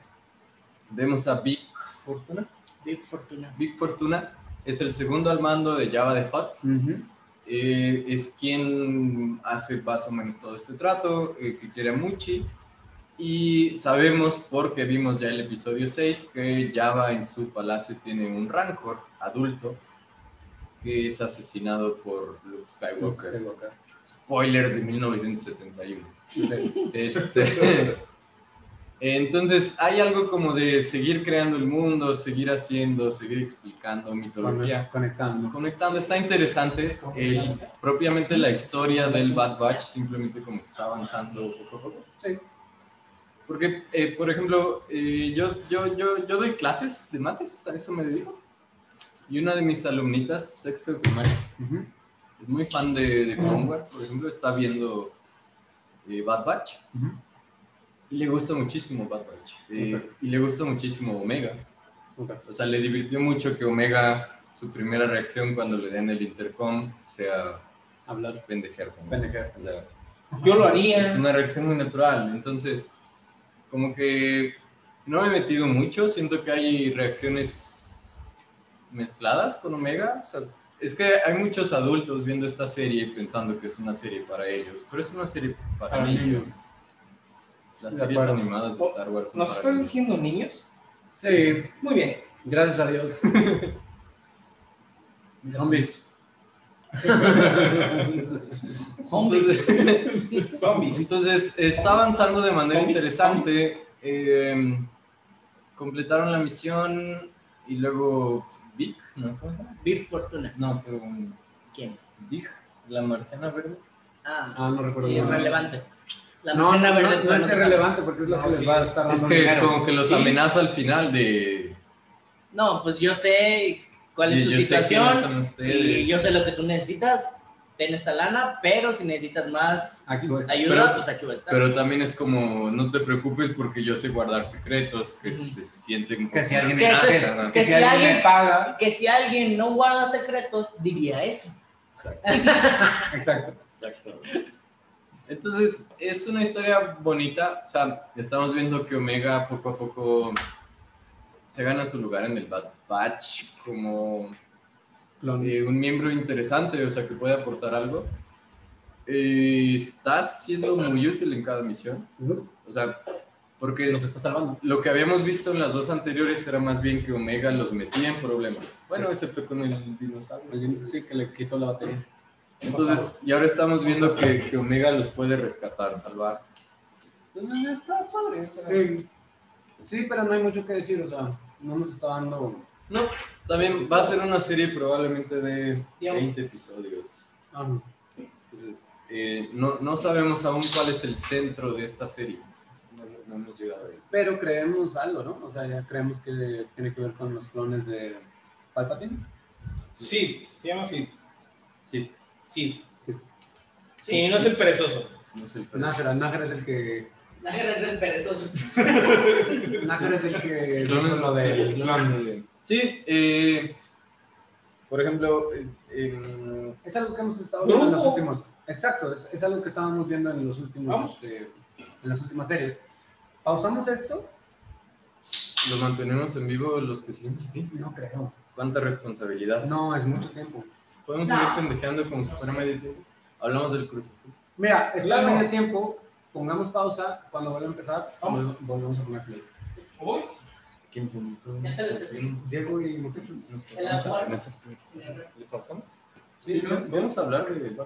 vemos a Big Fortuna. Big Fortuna. Big Fortuna es el segundo al mando de Java the Hutt. Eh, es quien hace más o menos todo este trato, eh, que quiere a Muchi. Y sabemos, porque vimos ya el episodio 6, que Java en su palacio tiene un Rancor adulto que es asesinado por Luke Skywalker. Skywalker. Spoilers de 1971. Sí. *laughs* Este, *laughs* entonces, hay algo como de seguir creando el mundo, seguir haciendo, seguir explicando mitología, Conectando. conectando. Está interesante. El- propiamente la historia del Bad Batch simplemente como que está avanzando poco a poco. Sí. Porque, eh, por ejemplo, eh, yo, yo, yo, yo doy clases de mates, a eso me dedico. Y una de mis alumnitas, sexto de primaria, Ujú. Es muy fan de, de Clone Wars, por ejemplo, está viendo eh, Bad Batch. Ujú. Y le gusta muchísimo Bad Batch. Eh, Ok. Y le gusta muchísimo Omega. Ok. O sea, le divirtió mucho que Omega, su primera reacción cuando le den el intercom, sea Hablar. pendejer. ¿no? Pendejer. O sea, Yo lo es haría. una reacción muy natural. Entonces, como que no me he metido mucho. Siento que hay reacciones mezcladas con Omega. O sea, es que hay muchos adultos viendo esta serie pensando que es una serie para ellos, pero es una serie para, Para niños. niños. Las De series acuerdo. animadas de Star Wars son ¿Nos para estás niños. diciendo niños? Sí, Muy bien. gracias a Dios. *laughs* Zombies. *laughs* Zombies. entonces, está avanzando de manera Zombies, interesante. Eh, completaron la misión y luego Vic, ¿no? Big Fortuna. No, pero un ¿Quién? Big, La marciana verde. Ah, Ah, no recuerdo. irrelevante. La No, marciana no, verde. no, no es irrelevante porque es lo No, que les va a estar dando Es que dinero. como que los Sí. amenaza al final de... No, pues yo sé cuál es Yo- tu yo situación y yo sé lo que tú necesitas. Ten esta lana, pero si necesitas más Aquí voy a estar. ayuda, Pero- pues aquí va a estar. Pero también es como, no te preocupes porque yo sé guardar secretos que Ujú. se sienten Que si alguien, Que me- ese- que- que que si si alguien paga. que si alguien no guarda secretos, diría eso. *laughs* Exacto. Exactamente. Entonces, es una historia bonita. O sea, estamos viendo que Omega poco a poco se gana su lugar en el Bad Batch como eh, un miembro interesante, o sea, que puede aportar algo. Eh, está siendo muy útil en cada misión. Ujú. O sea, porque Nos está salvando. lo que habíamos visto en las dos anteriores era más bien que Omega los metía en problemas. Bueno, Sí. excepto con el dinosaurio. Sí, que le quitó la batería. Entonces, y ahora estamos viendo que, que Omega los puede rescatar, salvar. Entonces, está padre. o sea. Sí. Sí, pero no hay mucho que decir, o sea, no nos está dando. No, también va a ser una serie probablemente de Ya. 20 episodios. Ah, Entonces, eh, no, no sabemos aún cuál es el centro de esta serie. No, no hemos llegado ahí. pero creemos algo, ¿no? O sea, ya creemos que tiene que ver con los clones de Palpatine. Sí, se llama Sid. Sí, Sí. Sí. Y no es el perezoso. no sé. Nájera, Nájera es el que. Guerra es el perezoso. Nájera es el que. dijo Clones- lo del clon. Sí, eh, por ejemplo, eh, Es algo que hemos estado viendo en los últimos. Exacto, es, es algo que estábamos viendo en los últimos. Este, en las últimas series. ¿Pausamos esto? lo mantenemos en vivo los que seguimos aquí. No creo. ¿Cuánta responsabilidad? No, es mucho tiempo. ¿Podemos seguir pendejeando como si fuera medio tiempo? Hablamos del cruce, ¿sí? Mira, está Claro. en medio tiempo. Pongamos pausa. Cuando vuelva a empezar, Vamos. vol- volvemos a poner play. ¿Voy? 15 minutos. Ya te. Diego y Moquecho. Nos preguntas. ¿Le pausamos? Sí, ¿no? Vamos a hablar de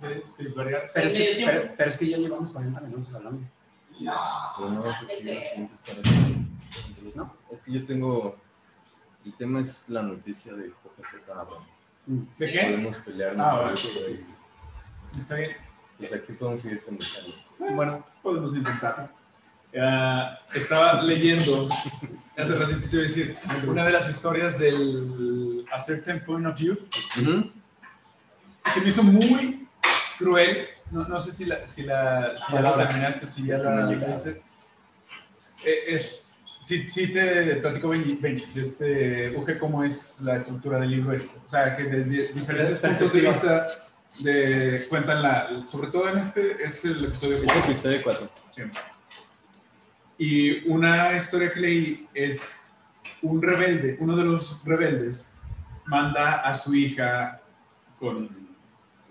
Pero es, que, pero, pero es que ya llevamos 40 minutos hablando. Pero no vamos a seguir los siguientes para ¿No? Es que yo tengo. El tema es la noticia de JJ Abrams. ¿De qué? Podemos pelear. Ah, vale. Está bien. Entonces aquí podemos seguir pendejando. Bueno, podemos intentarlo. Ah, estaba leyendo, hace ratito te iba a decir, una de las historias del A Certain Point of View. Se me hizo muy cruel. No, no sé si, la, si, la, si ya la terminaste, si ya la llegaste. Eh, es, sí, sí te platico, Benji, Benji, este, Uge, cómo es la estructura del libro este. O sea, que desde diferentes puntos de vista de, cuentan la, sobre todo en este, es el episodio Este episodio 4. Sí. Y una historia que leí es un rebelde, uno de los rebeldes manda a su hija con,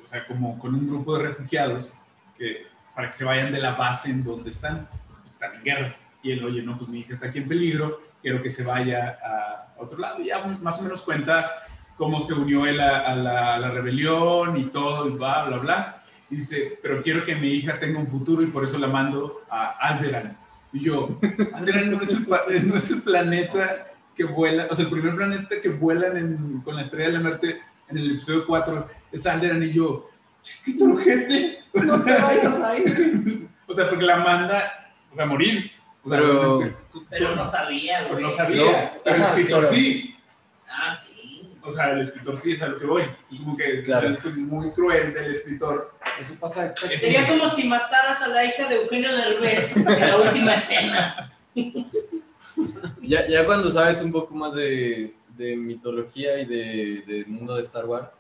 o sea, como con un grupo de refugiados que, para que se vayan de la base en donde están, están en guerra. Y él, oye, no, pues mi hija está aquí en peligro, quiero que se vaya a otro lado. Y ya más o menos cuenta cómo se unió él a, a la, a la rebelión y todo, y bla, bla, bla. Y dice, pero quiero que mi hija tenga un futuro y por eso la mando a Alderan. Y yo, *laughs* Alderan no es el, pa- no es el planeta que vuela, o sea, el primer planeta que vuelan en- con la estrella de la muerte en el episodio 4 es Alderan. Y yo, escritor gente. No te vayas ahí. *laughs* O sea, porque la manda o sea, a morir. O sea, Pero- Pero no sabía, güey. no sabía. No, pero el escritor sí. O sea, el escritor sí es a lo que voy. Y como que Claro. es muy cruel del escritor. Eso pasa exactamente. Sería como si mataras a la hija de Eugenio Derbez en la última escena. Ya, ya cuando sabes un poco más de, de mitología y de, del mundo de Star Wars,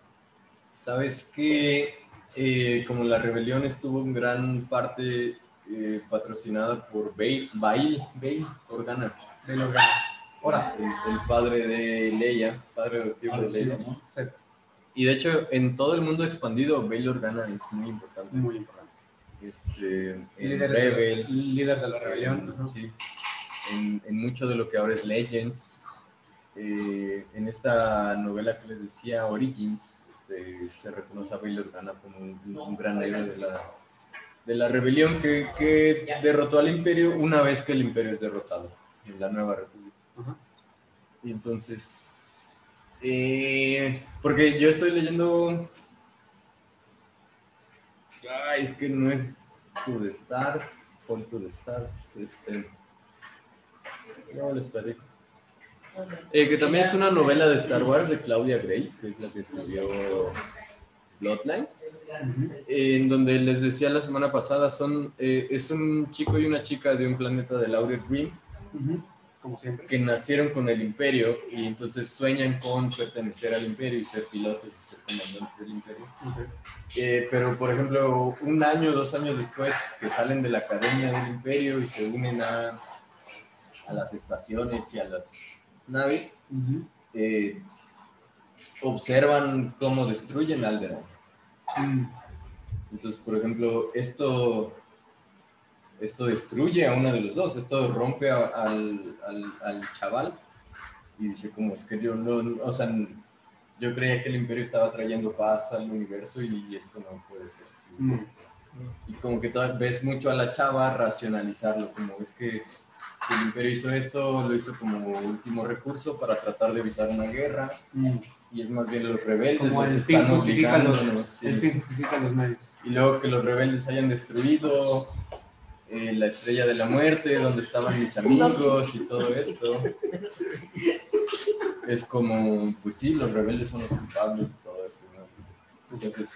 sabes que eh, como la rebelión estuvo en gran parte eh, patrocinada por Bail, Bail, Bail Organa, De lo grande. Ahora, el, el padre de Leia, padre adoptivo de Leia. Sí, Y de hecho, en todo el mundo expandido, Bail Organa es muy importante. muy importante. Este, Líder, Rebels, líder de la rebelión. en- sí, en, en mucho de lo que ahora es Legends. Eh, en esta novela que les decía, Origins, este, se reconoce a Bail Organa como un, un gran héroe de la, de la rebelión que, que derrotó al imperio una vez que el imperio es derrotado en la nueva república. Ajá. Y entonces, eh, porque yo estoy leyendo Ay, es que no es To the Stars, Fall to the Stars, este... No les platico. Eh, que también es una novela de Star Wars de Claudia Gray, que es la que escribió Bloodlines, en donde les decía la semana pasada, son, eh, es un chico y una chica de un planeta de Laurel Green Como siempre. que nacieron con el imperio y entonces sueñan con pertenecer al imperio y ser pilotos y ser comandantes del imperio. Eh, pero, por ejemplo, un año, dos años después que salen de la academia del imperio y se unen a, a las estaciones y a las naves, eh, observan cómo destruyen Alderaan. Mm, Entonces, por ejemplo, esto, esto destruye a uno de los dos, esto rompe a- al, al, al chaval y dice como es que yo no, o sea, yo creía que el imperio estaba trayendo paz al universo y esto no puede ser así. mm, Y como que toda- ves mucho a la chava racionalizarlo, como es que si el imperio hizo esto, lo hizo como último recurso para tratar de evitar una guerra mm. y es más bien los rebeldes Como los que fin están justifica los, sí. el fin justifica los medios. Y luego que los rebeldes hayan destruido eh, la estrella de la muerte, donde estaban mis *laughs* amigos y todo esto. Es como, pues sí, los rebeldes son los culpables de todo esto. ¿no? Entonces,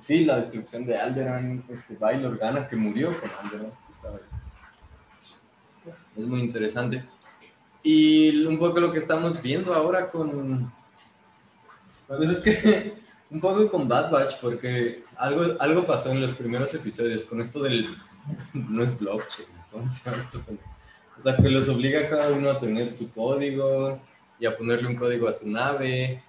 sí, la destrucción de Alderan, este Bail Organa que murió con Alderan. Es muy interesante. Y un poco lo que estamos viendo ahora con... Pues es que *laughs* un poco con Bad Batch, porque algo, algo pasó en los primeros episodios con esto del. *laughs* No es blockchain, ¿cómo se llama esto? O sea, que los obliga a cada uno a tener su código y a ponerle un código a su nave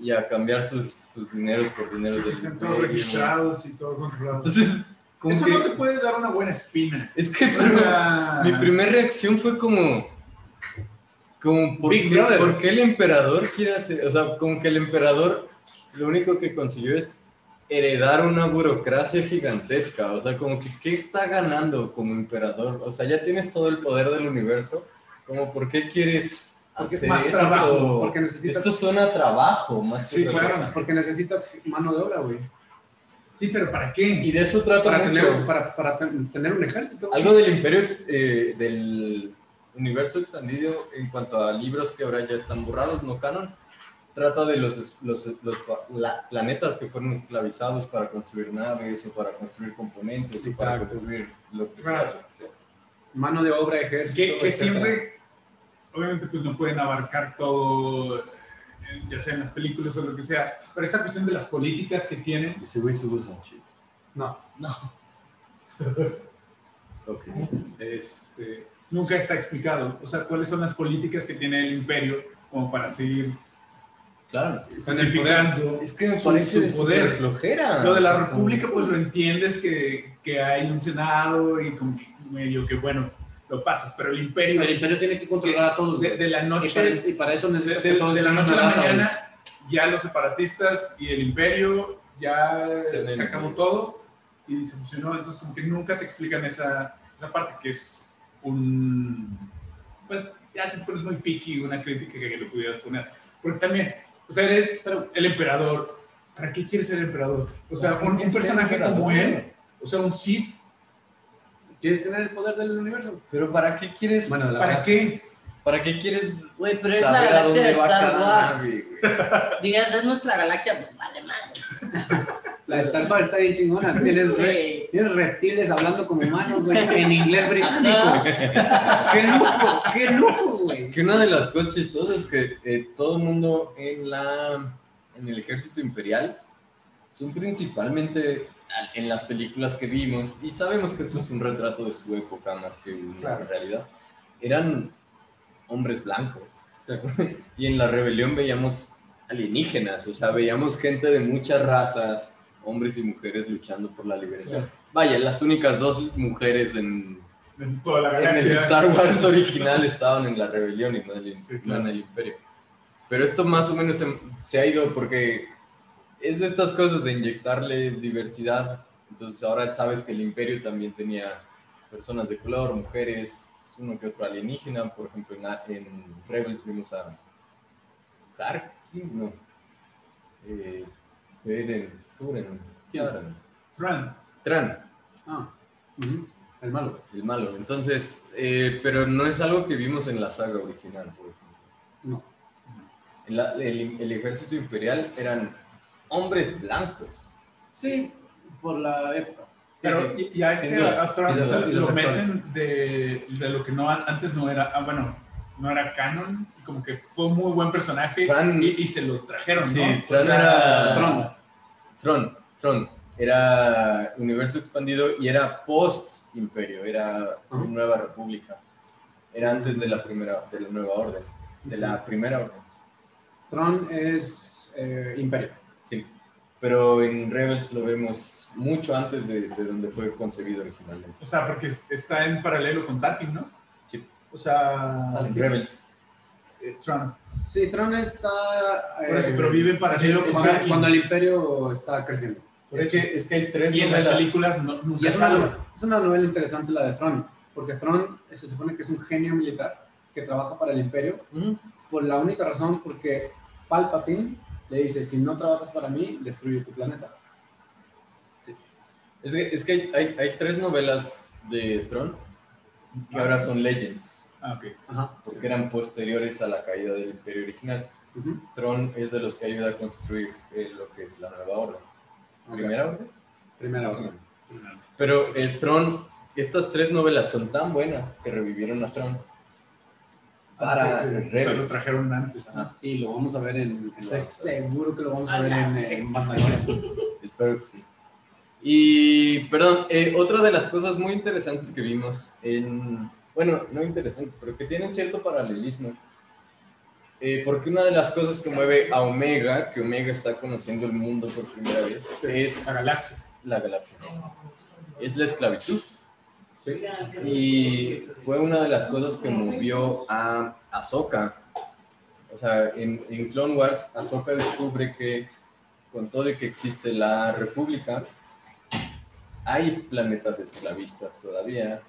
y a cambiar sus, sus dineros por dineros del Están todos registrados y todo controlado. Entonces, Eso que. no te puede dar una buena espina. Es que O sea, mi primera reacción fue como. Como, ¿por qué, por qué el emperador quiere hacer.? O sea, como que el emperador lo único que consiguió es heredar una burocracia gigantesca. O sea, como que, ¿qué está ganando como emperador? O sea, ya tienes todo el poder del universo. Como, ¿por qué quieres Porque hacer más esto? trabajo, Porque necesitas, Esto suena a trabajo, más que Sí, otra claro. cosa. porque necesitas mano de obra, güey. sí, pero ¿para Y qué? de eso trata Para mucho. tener, para, para ten- tener un ejército. Algo del imperio, eh, del universo extendido en cuanto a libros que ahora ya están borrados, no canon, trata de los, los, los la- planetas que fueron esclavizados para construir naves o para construir componentes o para Exacto. construir lo que Claro. sea. Mano de obra, ejército. Que, que siempre, obviamente, pues no pueden abarcar todo, eh, ya sea en las películas o lo que sea, pero esta cuestión de las políticas que tienen, Ese güey sube Sánchez. No. *laughs* Ok. este, nunca está explicado. O sea, cuáles son las políticas que tiene el imperio como para seguir Claro. justificando Es que me su- poder. flojera. Lo de O la sea, república, pues lo entiendes que, que hay un senado y como que medio que, bueno, lo pasas, pero el imperio, El imperio tiene que controlar a todos. de, de la y, noche, para, y para eso de, necesitas de- que todos de la noche a la mañana, ya los separatistas y el imperio ya Se se, acabó todo y se fusionó, entonces como que nunca te explican esa, esa parte que es un, pues ya se pones muy picky una crítica que lo pudieras poner, porque también, o sea, eres el emperador, ¿para qué quieres ser emperador? O sea, ¿Para qué un, un personaje como él, o sea, un Sith. ¿Quieres tener el poder del universo? Pero ¿para qué quieres? Bueno, la ¿para verdad, qué? ¿Para qué quieres Güey, pero es la galaxia de Star Wars. Digas, es nuestra galaxia, pues vale madre. *laughs* La de Star Wars está bien chingona. Tienes, re- Güey. tienes reptiles hablando como humanos, güey, en inglés británico. ¡Qué lujo! ¡Qué lujo, güey! Que una de las cosas chistosas es que eh, todo el mundo en, la, en el ejército imperial son principalmente en las películas que vimos, y sabemos que esto es un retrato de su época más que una Claro. realidad, eran hombres blancos. O sea, *laughs* y en la rebelión veíamos alienígenas, o sea, veíamos gente de muchas razas, hombres y mujeres luchando por la liberación. Vaya, las únicas dos mujeres en, En toda la en el. Star Wars original estaban en la rebelión y no en el, Sí, claro. el imperio. Pero esto más o menos se, se ha ido porque es de estas cosas de inyectarle diversidad. Entonces ahora sabes que el imperio también tenía personas de color, mujeres, uno que otro alienígena. Por ejemplo, en, en Rebels vimos a Tarkin, no. Eh, Suren, ¿Quién? Faren. Thrawn. Tran, Ah, el malo. el malo. Entonces, eh, pero no es algo que vimos en la saga original, por ejemplo. No. La- el, el ejército imperial eran hombres blancos. Sí, por la época. Sí, Pero sí. y- y a este a o sea. Y los lo actores. meten de, de lo que no antes no era, ah, bueno, no era canon, y como que fue un muy buen personaje y, y se lo trajeron, Sí, ¿no? Era- Tron. Tron, Tron. Era universo expandido y era post-imperio, era nueva república. Era antes de la primera, de la nueva orden, de Sí. la primera orden. Tron es eh, Imperio. Sí. Pero en Rebels lo vemos mucho antes de, de donde fue concebido originalmente. O sea, porque es- está en paralelo con Tarkin, ¿no? O sea, Rebels. eh, Thrawn. Sí, Tron está. Por eso, eh, pero vive en paralelo sí, que cuando, Tarkin. cuando el Imperio está creciendo. Es que, es que hay tres y en las novelas. películas no, nunca Y es una, habla. es una novela interesante la de Tron, porque Tron se supone que es un genio militar que trabaja para el Imperio, por la única razón porque Palpatine le dice, si no trabajas para mí, destruye tu planeta. Es que, es que hay, hay, hay tres novelas de Throne que ahora son Legends, Ah, ok. Ajá. porque eran posteriores a la caída del imperio original. Throne es de los que ayuda a construir eh, lo que es la nueva orden. ¿Primera orden? Primera o orden. Pero eh, Throne, estas tres novelas son tan buenas que revivieron a Throne para Ah, Sí, Rebels. se lo trajeron antes. Y lo vamos a ver en... Estoy seguro que lo vamos a ver en, en Mandalorian. *laughs* Espero que sí. Y, perdón, eh, otra de las cosas muy interesantes que vimos en, bueno, no interesante, pero que tienen cierto paralelismo, eh, porque una de las cosas que mueve a Omega, que Omega está conociendo el mundo por primera vez, es La galaxia. la galaxia. Es la esclavitud. Sí. Y fue una de las cosas que movió a Ahsoka. O sea, en, en Clone Wars, Ahsoka descubre que con todo y que existe la República, hay planetas esclavistas todavía,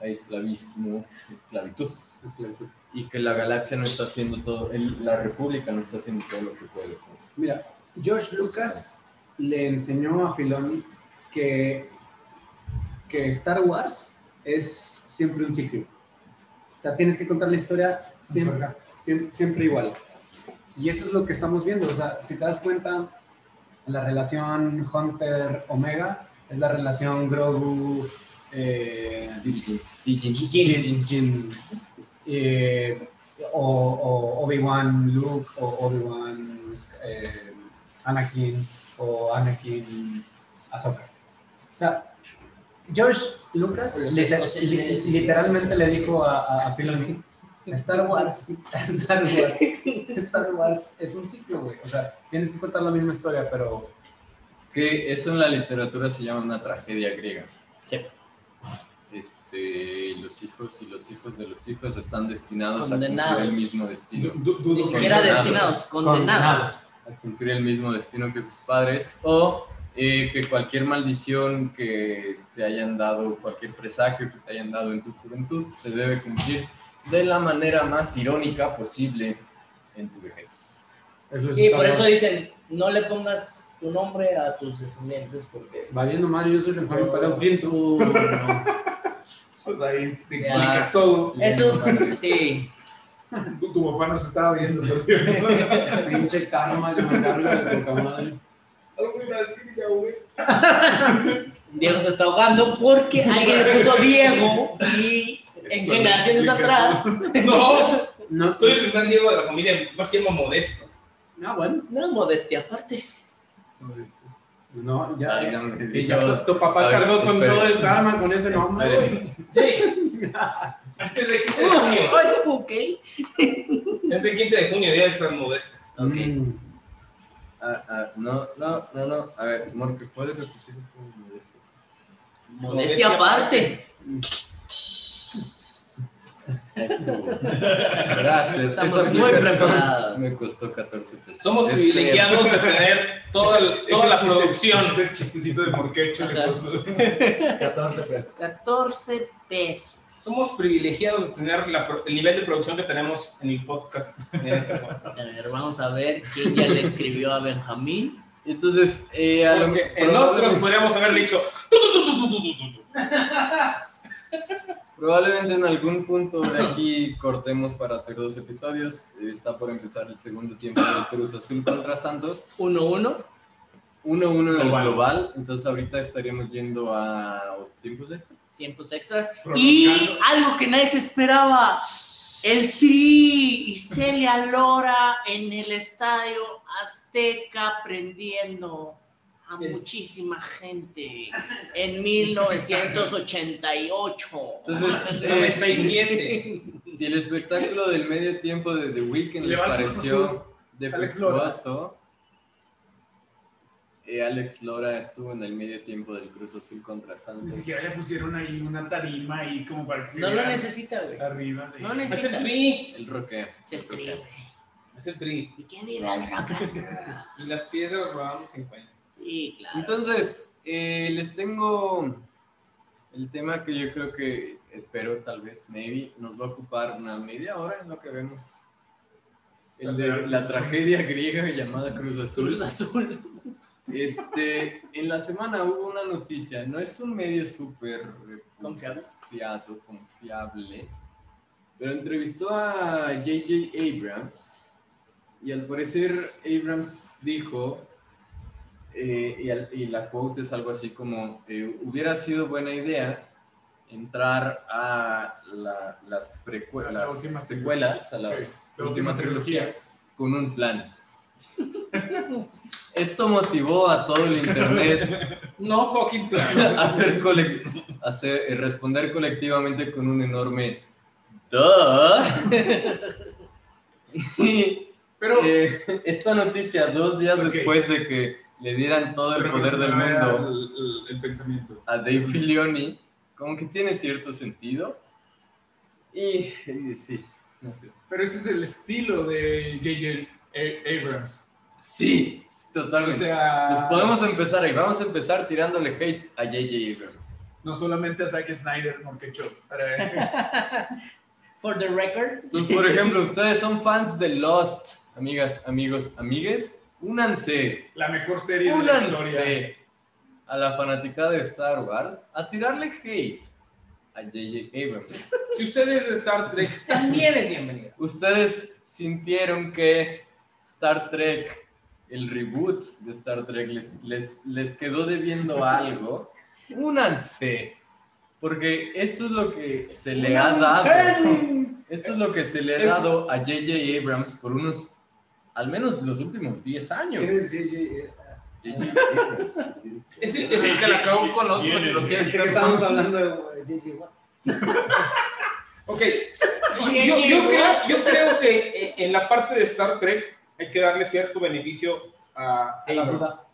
hay esclavismo, esclavitud, Esclavitud. y que la galaxia no está haciendo todo, el- la República no está haciendo todo lo que puede. Mira, George Lucas le enseñó a Filoni que, que Star Wars es siempre un ciclo. O sea, tienes que contar la historia siempre, siempre, siempre igual. Y eso es lo que estamos viendo. O sea, si te das cuenta, la relación Hunter-Omega es la relación Grogu... Eh, eh, o, o Obi-Wan Luke, o Obi-Wan eh, Anakin, o Anakin Ahsoka. O sea, George Lucas literalmente le dijo a, a, a Filoni, Star Wars, Star Wars, *laughs* Star Wars. Es un ciclo, güey. O sea, tienes que contar la misma historia, pero Que eso en la literatura se llama una tragedia griega. Sí. Este, los hijos y los hijos de los hijos están destinados Condenados. a cumplir el mismo destino. Du- Ni siquiera destinados, condenados. a cumplir el mismo destino que sus padres o eh, que cualquier maldición que te hayan dado, cualquier presagio que te hayan dado en tu juventud se debe cumplir de la manera más irónica posible en tu vejez. eso Sí, por eso dicen, no le pongas tu nombre a tus descendientes porque... Valiendo Mario, yo soy el Juan para un no. *laughs* Pues ahí te Ya. explicas todo. Eso, sí. Tu, tu papá nos estaba viendo. por cierto. *laughs* Pinche karma que me carga de madre. Algo güey. *laughs* Diego se está ahogando porque alguien le puso Diego y en generaciones atrás. No, No, soy el primer Diego de la familia, más llama Modesto. Ah, bueno. No, modestia aparte. No, ya. Válgame y ya Dios. tu, papá ver, cargó con espere. todo el karma con ese nombre. Espere. Este *laughs* es el 15 de junio. Ay, ok. Es el 15 de junio, día de San Modesto. Ok. Mm. Ah, ah, no, no, no, no. A ver, Morque, ¿puedes repetir un poco de esto? Modestia aparte. Esto. Gracias. Estamos muy preparados. Me costó 14 pesos. Somos Este, privilegiados de tener toda, el- toda Ese la chiste- producción. Ese chistecito de que Ajá. costó. 14 pesos. 14 pesos. Somos privilegiados de tener la el nivel de producción que tenemos en el podcast. En este podcast. A ver, vamos a ver quién ya le escribió a Benjamín. Entonces, eh, a lo que en otros podríamos haberle dicho, "Tu, tu, tu, tu, tu, tu, tu, tu. Probablemente en algún punto de aquí cortemos para hacer dos episodios. Está por empezar el segundo tiempo del Cruz Azul contra Santos. 1-1. 1-1 en el Global. global. Entonces ahorita estaríamos yendo a tiempos extras. Tiempos extras. Y algo que nadie se esperaba. El Tri y Celia Lora en el estadio Azteca prendiendo a muchísima gente en 1988. Entonces, eh, 97. *laughs* Si el espectáculo del medio tiempo de The Weeknd les pareció defectuoso, eh, Alex Lora estuvo en el medio tiempo del Cruz Azul contra Ni Santos. siquiera le pusieron ahí una tarima ahí como para que se No lo necesita, güey. arriba de No Es necesita. el tri. El roque. Es el Tri, güey. Es el tri. ¿Y quién vive al rock? Y las piedras robamos 50. Sí, claro. Entonces, eh, les tengo el tema que yo creo que espero, tal vez, maybe, nos va a ocupar una media hora en lo que vemos. El de la tragedia griega llamada Cruz *laughs* Azul. Cruz Azul. Este, en la semana hubo una noticia, no es un medio súper Confiable. confiado, confiable, pero entrevistó a J.J. Abrams y al parecer Abrams dijo, eh, y, al- y la quote es algo así como, eh, hubiera sido buena idea entrar a la- las, A la las última secuelas, a trilogía. la Sí, la última última trilogía, trilogía. con un plan. Esto motivó a todo el internet *laughs* No fucking plan. *laughs* a hacer hacer- eh, responder colectivamente con un enorme "Duh". *laughs* Pero eh, esta noticia, dos días Ok. después de que le dieran todo el poder del mundo El, el- el pensamiento. a Dave Filioni, como que tiene cierto sentido. Y, y sí, no sé. Pero ese es el estilo de J.J. Abrams. sí, O totalmente. sea, Pues podemos empezar ahí. Vamos a empezar tirándole hate a J.J. Abrams. no solamente a Zack Snyder, Morquecho. Para- *laughs* For the record. Entonces, por *laughs* ejemplo, ustedes son fans de Lost, amigas, amigos, amigues. Únanse, La mejor serie de la historia. a la fanaticada de Star Wars a tirarle hate a J.J. Abrams. *laughs* Si usted es de Star Trek, *laughs* también es bienvenido. Ustedes sintieron que Star Trek, el reboot de Star Trek, les, les, les quedó debiendo algo. *laughs* Únanse. Porque esto es lo que se le ha dado. Esto es lo que se le ha dado a J.J. Abrams por unos, al menos los últimos 10 años. Es el, es el que la cagó con Es que Star estamos hablando de J.J. *laughs* Ok, yo, yo creo, yo creo que eh, en la parte de Star Trek hay que darle cierto beneficio a A la.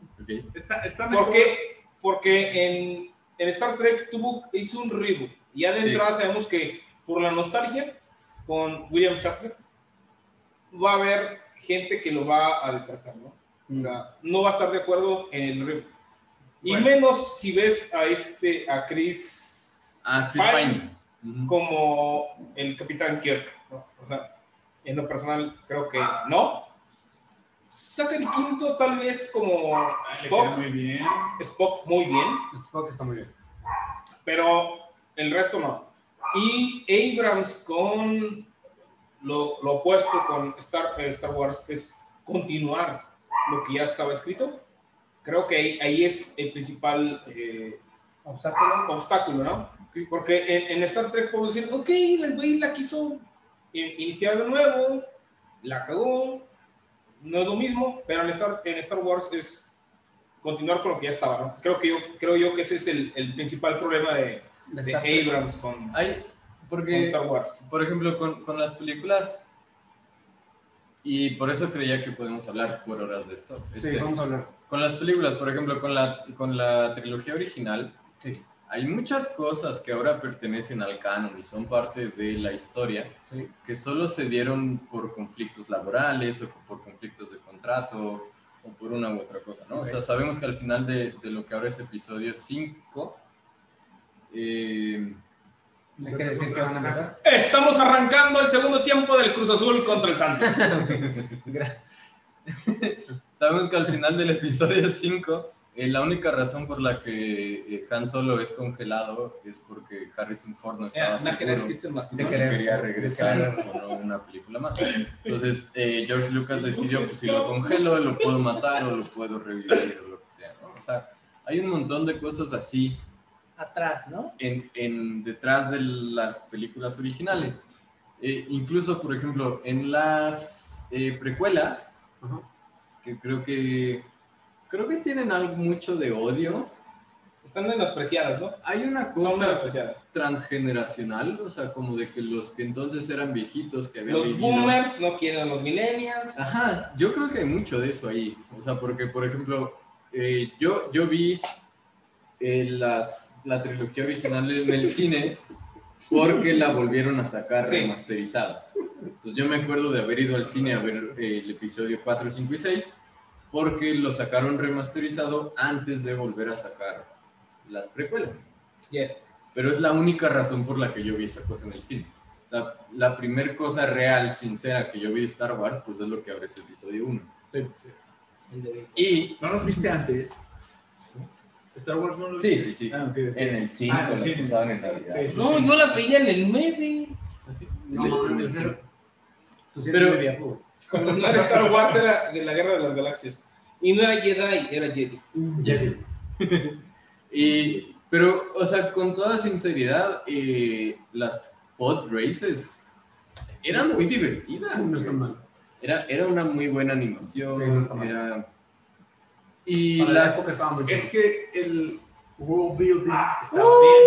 Porque en, en Star Trek tuvo, hizo un reboot. Y ya de Sí. entrada sabemos que por la nostalgia con William Shatner va a haber gente que lo va a detractar, ¿no? O sea, no va a estar de acuerdo en el. Y Bueno. menos si ves a este, a Chris, Ah, Chris Pine Pine. Ujú. como el Capitán Kirk, ¿no? O sea, en lo personal creo que no. Saca el quinto tal vez como queda Spock, muy bien. Spock muy bien, Spock está muy bien. pero el resto no. Y Abrams con lo, lo opuesto con Star, eh, Star Wars es continuar lo que ya estaba escrito. Creo que ahí, ahí es el principal eh, Obstáculo. obstáculo, ¿no? Porque en, en Star Trek podemos decir, ok, el güey la quiso in- iniciar de nuevo, la cagó, no es lo mismo, pero en Star, en Star Wars es continuar con lo que ya estaba, ¿no? Creo, que yo, creo yo que ese es el, el principal problema de, De de. Abrams con, Hay, porque, Star Wars. por ejemplo, con, con las películas, y por eso creía que podemos hablar por horas de esto. Sí, Este, vamos a hablar. Con las películas, por ejemplo, con la, con la trilogía original, Sí. hay muchas cosas que ahora pertenecen al canon y son parte de la historia Sí. que solo se dieron por conflictos laborales o por conflictos de contrato o por una u otra cosa, ¿no? Ok. O sea, sabemos que al final de, de lo que ahora es episodio 5, eh, Hay que decir que van a empezar. Estamos arrancando el segundo tiempo del Cruz Azul contra el Santos. *laughs* *laughs* sabemos que al final del episodio 5 Eh, la única razón por la que eh, Han Solo es congelado es porque Harrison Ford no estaba Eh, seguro de querer- quería regresar o no una película más. Entonces, eh, George Lucas decidió, pues si lo congelo, lo puedo matar o lo puedo revivir o lo que sea, ¿no? O sea, hay un montón de cosas así Atrás, ¿no? en, en- detrás de las películas originales. Eh, incluso, por ejemplo, en las eh, precuelas, Ajá. que creo que creo que tienen algo mucho de odio. Están menospreciadas, ¿no? Hay una cosa transgeneracional, o sea, como de que los que entonces eran viejitos que habían Los vivido- boomers no quieren a los millennials. Ajá, yo creo que hay mucho de eso ahí. O sea, porque, por ejemplo, eh, yo, yo vi eh, las, la trilogía original en el cine porque la volvieron a sacar Sí. remasterizada. Entonces yo me acuerdo de haber ido al cine a ver eh, el episodio 4, 5 y 6 porque lo sacaron remasterizado antes de volver a sacar las precuelas. Yeah. Pero es la única razón por la que yo vi esa cosa en el cine. O sea, la primera cosa real, sincera que yo vi de Star Wars, pues es lo que abre ese episodio 1. El dedito. Y ¿No los viste antes? ¿Star Wars no los Sí, sí, sí. Ah, en el 5 Ah, en el las cine. pasaban en Navidad. Sí, sí, No, sí. yo las veía en el 9. Así. No, Sí, mames, en el ¿en serio? cine. Tú sí Pero-. Cuando no era Star Wars, era de la Guerra de las Galaxias. Y no era Jedi, era Jedi. Jedi. *laughs* Y, pero, o sea, con toda sinceridad, eh, las pod races eran muy divertidas. No está mal. Era, era una muy buena animación. Sí, no está mal. era... Y Para la las... época estaba muy bien. Es que el world building Ah. estaba bien.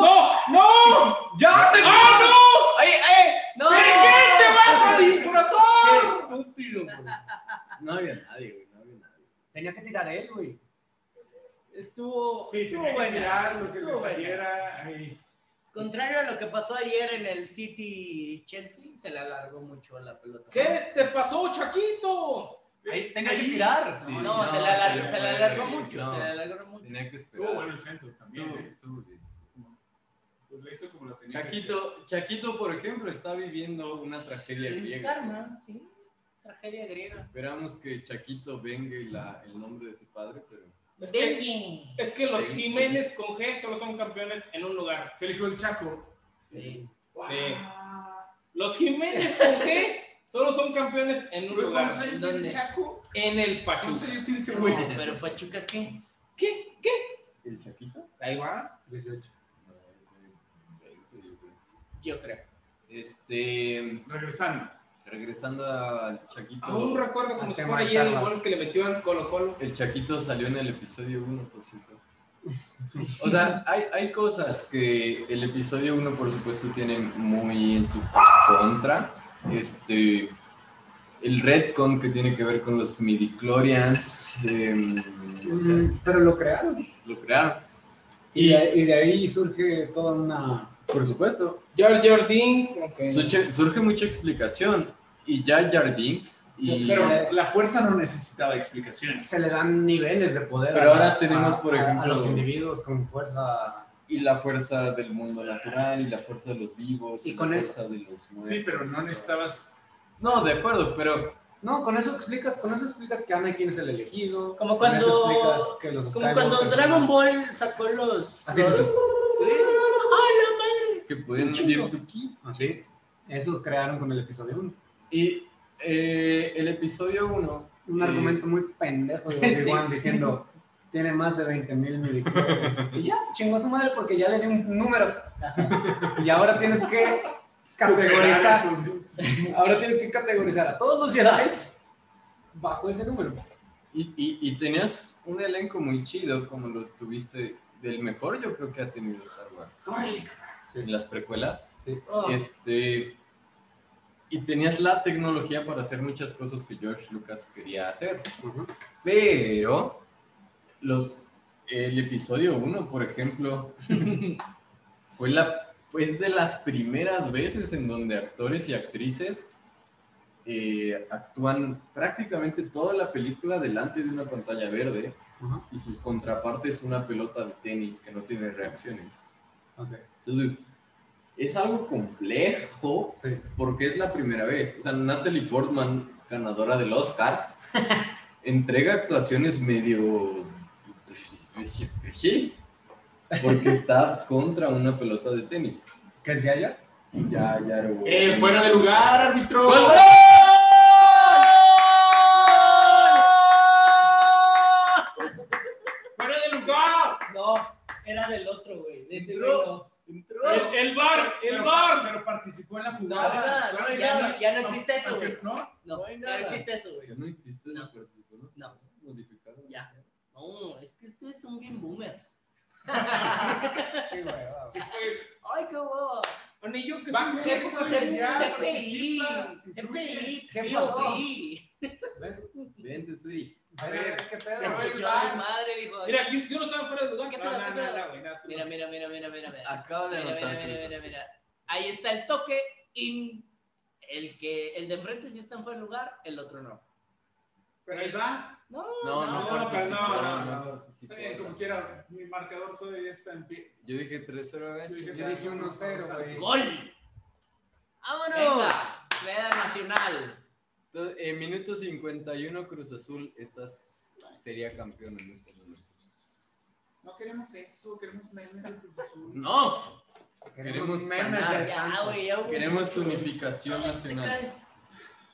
¡No! ¡No! ¡Ya te ¡Ah, no! ¡Ay, ay! ¡No! ¿Qué te vas a disfrazar? estúpido, güey. No había nadie, güey, no había nadie. Tenía que tirar él, güey. Estuvo, Sí, estuvo tenía que tirar lo que le saliera ahí. Contrario a lo que pasó ayer en el City Chelsea, se le alargó mucho la pelota. ¿Qué te pasó, Chaquito? Ahí tenía que tirar. Sí. No, No, se, le alargó, se le mucho, no. se le alargó mucho. Tenía que esperar. Estuvo bueno el centro también. Estuvo, eh. estuvo bien. Pues le hizo como la tenía. Chaquito, Chaquito, por ejemplo, está viviendo una tragedia griega. karma, sí. Tragedia griega. Esperamos que Chaquito venga y la, el nombre de su padre, pero... Es que, es que los Jiménez con G solo son campeones en un lugar. Se eligió el Chaco. Sí. Sí. Los Jiménez con G solo son campeones en un ¿Pues lugar. ¿Cuántos Chaco? En el ¿Cuántos Pachuca. años tiene ese No, güey? pero Pachuca, ¿qué? ¿Qué? ¿Qué? ¿El Chaquito? Ahí va. 18. No, veinte, yo creo. Este, Regresando. regresando al Chaquito. Aún recuerdo como Al si fuera ayer el gol que le metió en Colo Colo. El Chaquito salió en el episodio 1, por cierto. O sea, hay, hay cosas que el episodio 1, por supuesto, tiene muy en su contra. Este, el retcon que tiene que ver con los midichlorians, o sea, Mm, Pero lo crearon. lo crearon. Y de, y de ahí surge toda una. Por supuesto, George Jordins. ok. surge, surge mucha explicación. Y ya y... Sí, Pero la fuerza no necesitaba explicaciones. Se le dan niveles de poder. Pero a- ahora tenemos, a- por a- A ejemplo- los individuos con fuerza. Y la fuerza del mundo natural y la fuerza de los vivos Y y, con la eso- fuerza de los muertos. Sí, pero no necesitabas. No, de acuerdo, pero No, con eso explicas, con eso explicas que Anakin es el elegido. Como con eso cuando- explicas que los Como cuando Dragon Ball sacó los. Así los- es. que pueden Un chingo. medir tu ki. Así. Eso crearon con el episodio 1. Y eh, el episodio 1. Un argumento muy pendejo de *laughs* Obi-Wan diciendo tiene más de 20 mil Y ya, chingó a su madre porque ya le di un número. Y ahora tienes que categorizar. *laughs* Ahora tienes que categorizar a todos los Jedi bajo ese número. Y, y, y tenías un elenco muy chido, como lo tuviste del mejor, yo creo que ha tenido Star Wars. En las precuelas. Sí. Oh, Este. Y tenías la tecnología para hacer muchas cosas que George Lucas quería hacer. Ujú. Pero los, el episodio 1, por ejemplo, *laughs* fue, la, fue de las primeras veces en donde actores y actrices eh, actúan prácticamente toda la película delante de una pantalla verde Ujú. y sus contrapartes una pelota de tenis que no tiene reacciones. Entonces, es algo complejo Sí. porque es la primera vez. O sea, Natalie Portman, ganadora del Oscar, *laughs* entrega actuaciones medio. Pues, Sí. Porque está contra una pelota de tenis. ¿Qué es Yaya? Ya, ya lo- Eh, fuera de lugar, árbitro. ¡Fuera de lugar! No, era del otro, güey. De ese Entró. güey no. El, el bar, el Pero- bar. Pero participó en la No, jugada. no, ya no- ya no existe eso, güey. ¿No? No, No ya existe eso, güey. Ya no existe No. la participación. No. Modificaron. Ya. No, es que ustedes son bien boomers. Qué hueva. Sí fue. Ay, qué huevo. Bueno, y yo que Va, soy ¿qué GPI, participa, GPI, ¿Qué pasó? Vente, Sui. A ver, ¿qué pedo? Escuchó a madre, dijo. Mira, yo, yo no estaba fuera de lugar. ¿Qué pedo, no, qué no, pedo? Mira, mira, mira, mira, mira, mira. Acaba de Mira, mira, mira, mira, mira. Ahí está el toque y el que el de enfrente sí está en fuera de lugar, el otro no. Pero ahí va. No, No, no, No, no, No, no. Está bien, como quiera. Mi marcador todavía está en pie. Yo dije 3-0 a Gacho. Yo dije Yo dije 1-0, güey. ¡Gol! ¡Vámonos! Venga, Veda Nacional. Entonces, en minuto 51, Cruz Azul estás, sería campeón. No queremos eso, queremos memes del Cruz Azul. ¡No! Queremos Queremos memes Ya, Santos. Queremos unificación ¿Te nacional.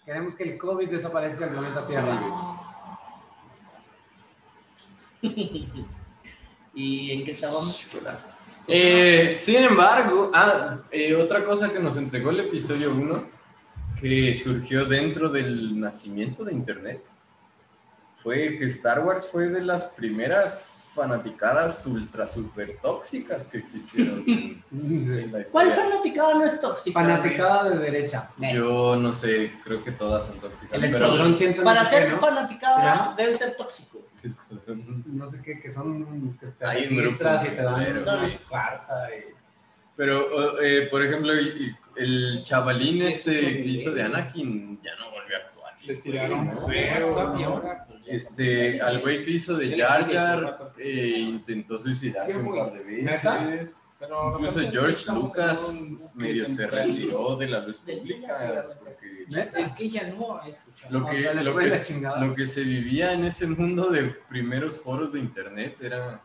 Queremos que el COVID desaparezca del planeta Tierra. *laughs* ¿Y en qué estábamos? Eh, sin embargo, ah, eh, otra cosa que nos entregó el episodio 1, que surgió dentro del nacimiento de Internet, fue que Star Wars fue de las primeras fanaticadas ultra super tóxicas que existieron *laughs* en, en la ¿Cuál fanaticada no es tóxica? Fanaticada de derecha. Yo no sé, creo que todas son tóxicas. El pero- escuadrón siento Para ser ¿no? ¿Se fanaticada debe ser tóxico. No sé qué, que son que te Hay un grupo y te dan una sí. carta y... Pero, eh, por ejemplo, el chavalín Sí, este que hizo de Anakin ya no volvió a actuar. Le tiraron feo. Pues, ya. Este, al güey que hizo de Ya Jar Jar eh, intentó suicidarse un par de veces. Pero Incluso George Lucas medio se retiró de la luz pública. que ella no ha escuchado. Lo que, lo, lo se vivía en ese mundo de primeros foros de internet era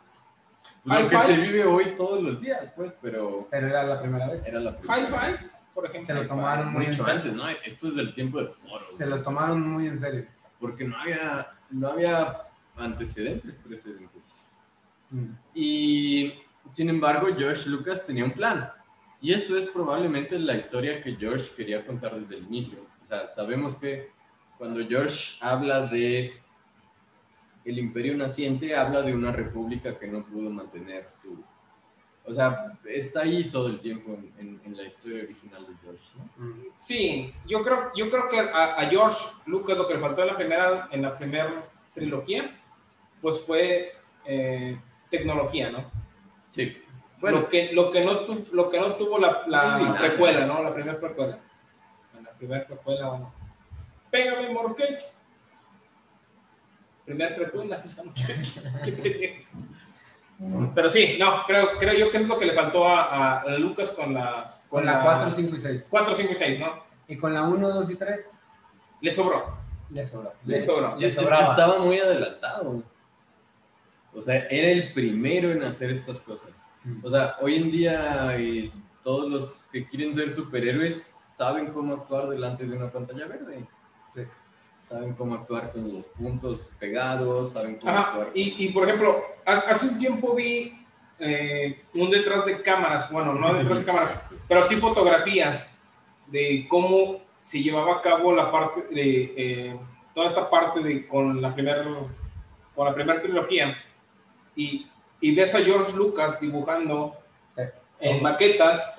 pues, lo que se vive hoy todos los días, pues, pero Pero era la primera vez. era la primera vez. Por ejemplo. Se lo tomaron muy en mucho serio. antes, ¿no? Esto es del tiempo de foros. Se lo tomaron muy en serio. porque no había, no había antecedentes precedentes. Mm. Y sin embargo, George Lucas tenía un plan. Y esto es probablemente la historia que George quería contar desde el inicio. O sea, sabemos que cuando George habla de el imperio naciente, habla de una república que no pudo mantener su... O sea, está ahí todo el tiempo en, en- en la historia original de George, ¿no? Sí, yo creo, yo creo que a, a George Lucas lo que le faltó en la primera, en la primera trilogía, pues fue eh, tecnología, ¿no? Sí. lo, que, lo, que no tu- lo que no tuvo la, la precuela, ¿no? La primera precuela. En la primera precuela, bueno. Pégame, morquecho. Primer precuela. *laughs* Qué. *laughs* Pero sí, no, creo, creo yo que es lo que le faltó a, a Lucas con la... Con la 4, 5 y 6. 4, 5 y 6, ¿no? Y con la 1, 2 y 3, Le sobró. le sobró. Le sobró. Le Es, es que sobraba. estaba muy adelantado. O sea, era el primero en hacer estas cosas. O sea, hoy en día eh, todos los que quieren ser superhéroes saben cómo actuar delante de una pantalla verde. Sí. Saben cómo actuar con los puntos pegados, saben cómo Ajá, actuar. y, y, por ejemplo, ha- hace un tiempo vi eh, un detrás de cámaras, bueno, no detrás de cámaras, pero sí fotografías de cómo se llevaba a cabo la parte de eh, toda esta parte de con la primera con la primera trilogía y, y ves a George Lucas dibujando Sí. en maquetas,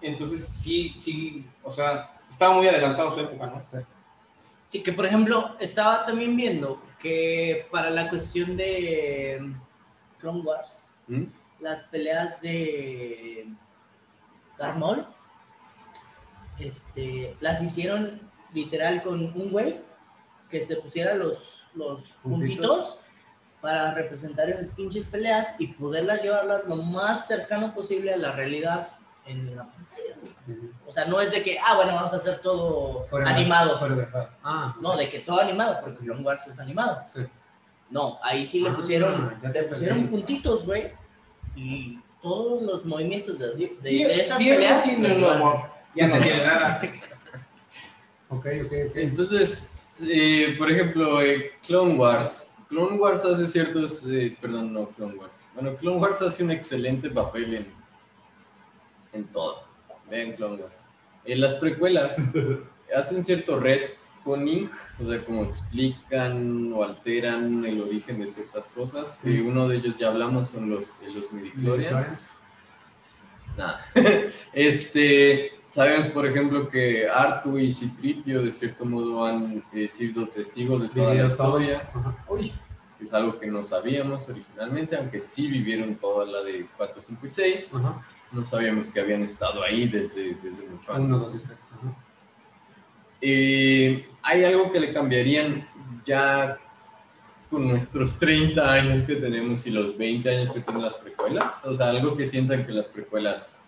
entonces sí, sí, o sea, estaba muy adelantado su época, ¿no? Sí. Sí, que por ejemplo, estaba también viendo que para la cuestión de Clone Wars, ¿Mm? las peleas de Darth Maul, este, las hicieron literal con un güey que se pusiera los, los Puntitos. puntitos para representar esas pinches peleas y poderlas llevarlas lo más cercano posible a la realidad en la O sea, no es de que, ah, bueno, vamos a hacer todo animado. Ah, No, de que todo animado, porque Clone Wars es animado. Sí. No, ahí sí le Ah, pusieron, ya te le pusieron puntitos, güey. Y todos los movimientos de, de- de esas peleas. tiene. Ya no tiene nada. *laughs* ok, ok, ok. Entonces, eh, por ejemplo, eh, Clone Wars. Clone Wars hace ciertos, eh, perdón, no Clone Wars. Bueno, Clone Wars hace un excelente papel en, en todo. Vean Clone Wars. En las precuelas *laughs* hacen cierto retconning, o sea, como explican o alteran el origen de ciertas cosas. Sí. Uno de ellos ya hablamos son los, los midichlorians. Nada. *laughs* este, sabemos, por ejemplo, que Artu y Citripio, de cierto modo, han eh, sido testigos de toda la historia. Uy, que es algo que no sabíamos originalmente, aunque sí vivieron toda la de 4, 5 y 6. Ajá. No sabíamos que habían estado ahí desde, desde mucho antes. Uno, dos y tres. Ajá. Eh, ¿Hay algo que le cambiarían ya con nuestros 30 años que tenemos y los 20 años que tienen las precuelas? O sea, algo que sientan que las precuelas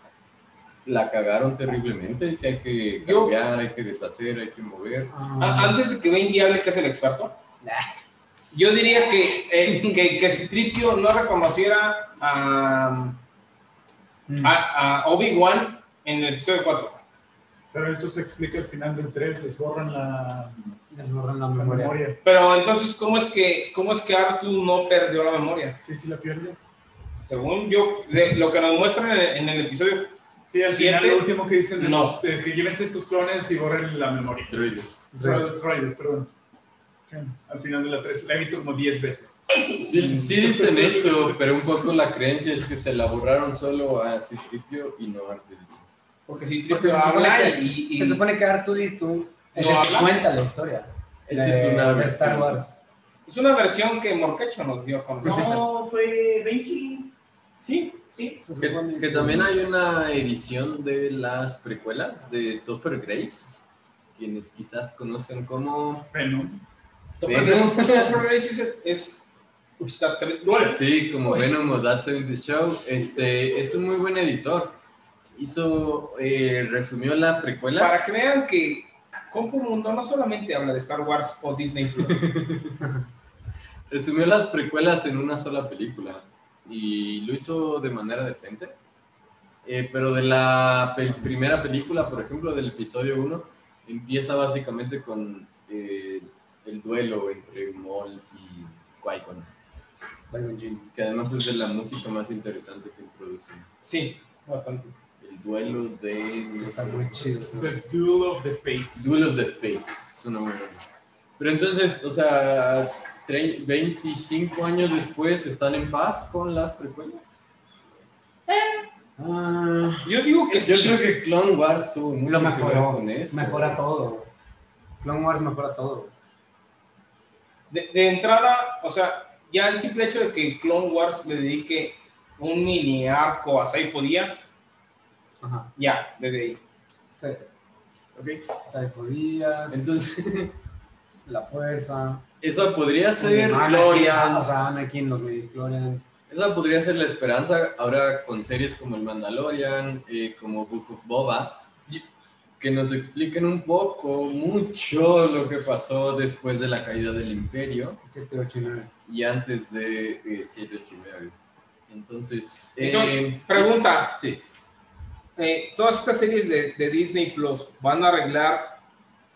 la cagaron terriblemente, que hay que Yo- cambiar, hay que deshacer, hay que mover. Ah, Antes de que Benji hable, que es el experto, yo diría que, eh, *laughs* que, que Citripio no reconociera a, mm. a, a Obi-Wan en el episodio 4. Pero eso se explica al final del 3, les borran la, Les borran la la memoria. memoria. Pero entonces, ¿cómo es que, cómo es que Artu no perdió la memoria? Sí, sí la pierde. Según yo, de lo que nos muestran en, en el episodio, Sí, al final Siete. lo último que dicen de No. es que llévense estos clones y borren la memoria. Droides. Droides, droides, perdón. Al final de la 3, la he visto como 10 veces. Sí, sí dicen eso, pero un poco la creencia es que se la borraron solo a Citripio y no a Arturito. porque Citripio se supone habla que- y, y- Se supone que Artudito se ¿No cuenta la historia. Esa de- es una de Star versión. Wars. es una versión que Morquecho nos dio a conocer. No, fue Benji. Sí, Sí. Se Que, supone que también hay una edición de las precuelas de Topher Grace, quienes quizás conozcan como... Venom. Venom. Es, That Seven- Sí, como Venom o That 70 Show. Este, es un muy buen editor. Hizo, eh, resumió la precuela. Para que vean que Compu Mundo no solamente habla de Star Wars o Disney Plus. *laughs* Resumió las precuelas en una sola película y lo hizo de manera decente. Eh, pero de la pe- primera película, por ejemplo, del episodio 1, empieza básicamente con eh, el duelo entre Maul y Qui-Gon, que además es de la música más interesante que introducen. Sí, bastante. El duelo de... Está muy chido. ¿no? The Duel of the Fates. Duel of the Fates, suena muy bueno. Pero entonces, o sea, tre- 25 años después, ¿están en paz con las precuelas? Ah, Yo digo que Yo sí. creo que Clone Wars tuvo mucho lo que ver mejoró. con eso. Mejora todo. Clone Wars mejora todo. De, de entrada, o sea, ya el simple hecho de que Clone Wars le dedique un mini arco a Saifo Díaz, Ajá. ya, desde ahí. Sí. Ok. Saifo Díaz, Entonces, *laughs* La Fuerza. esa podría ser Gloria. O sea, Anakin, los midichlorians. Esa podría ser la esperanza ahora con series como El Mandalorian, eh, como Book of Boba, que nos expliquen un poco, mucho lo que pasó después de la caída del Imperio 7, 8 y 9. y antes de eh, 7, 8 y 9. Entonces, eh, Entonces, pregunta, sí, eh, todas estas series de, de Disney Plus van a arreglar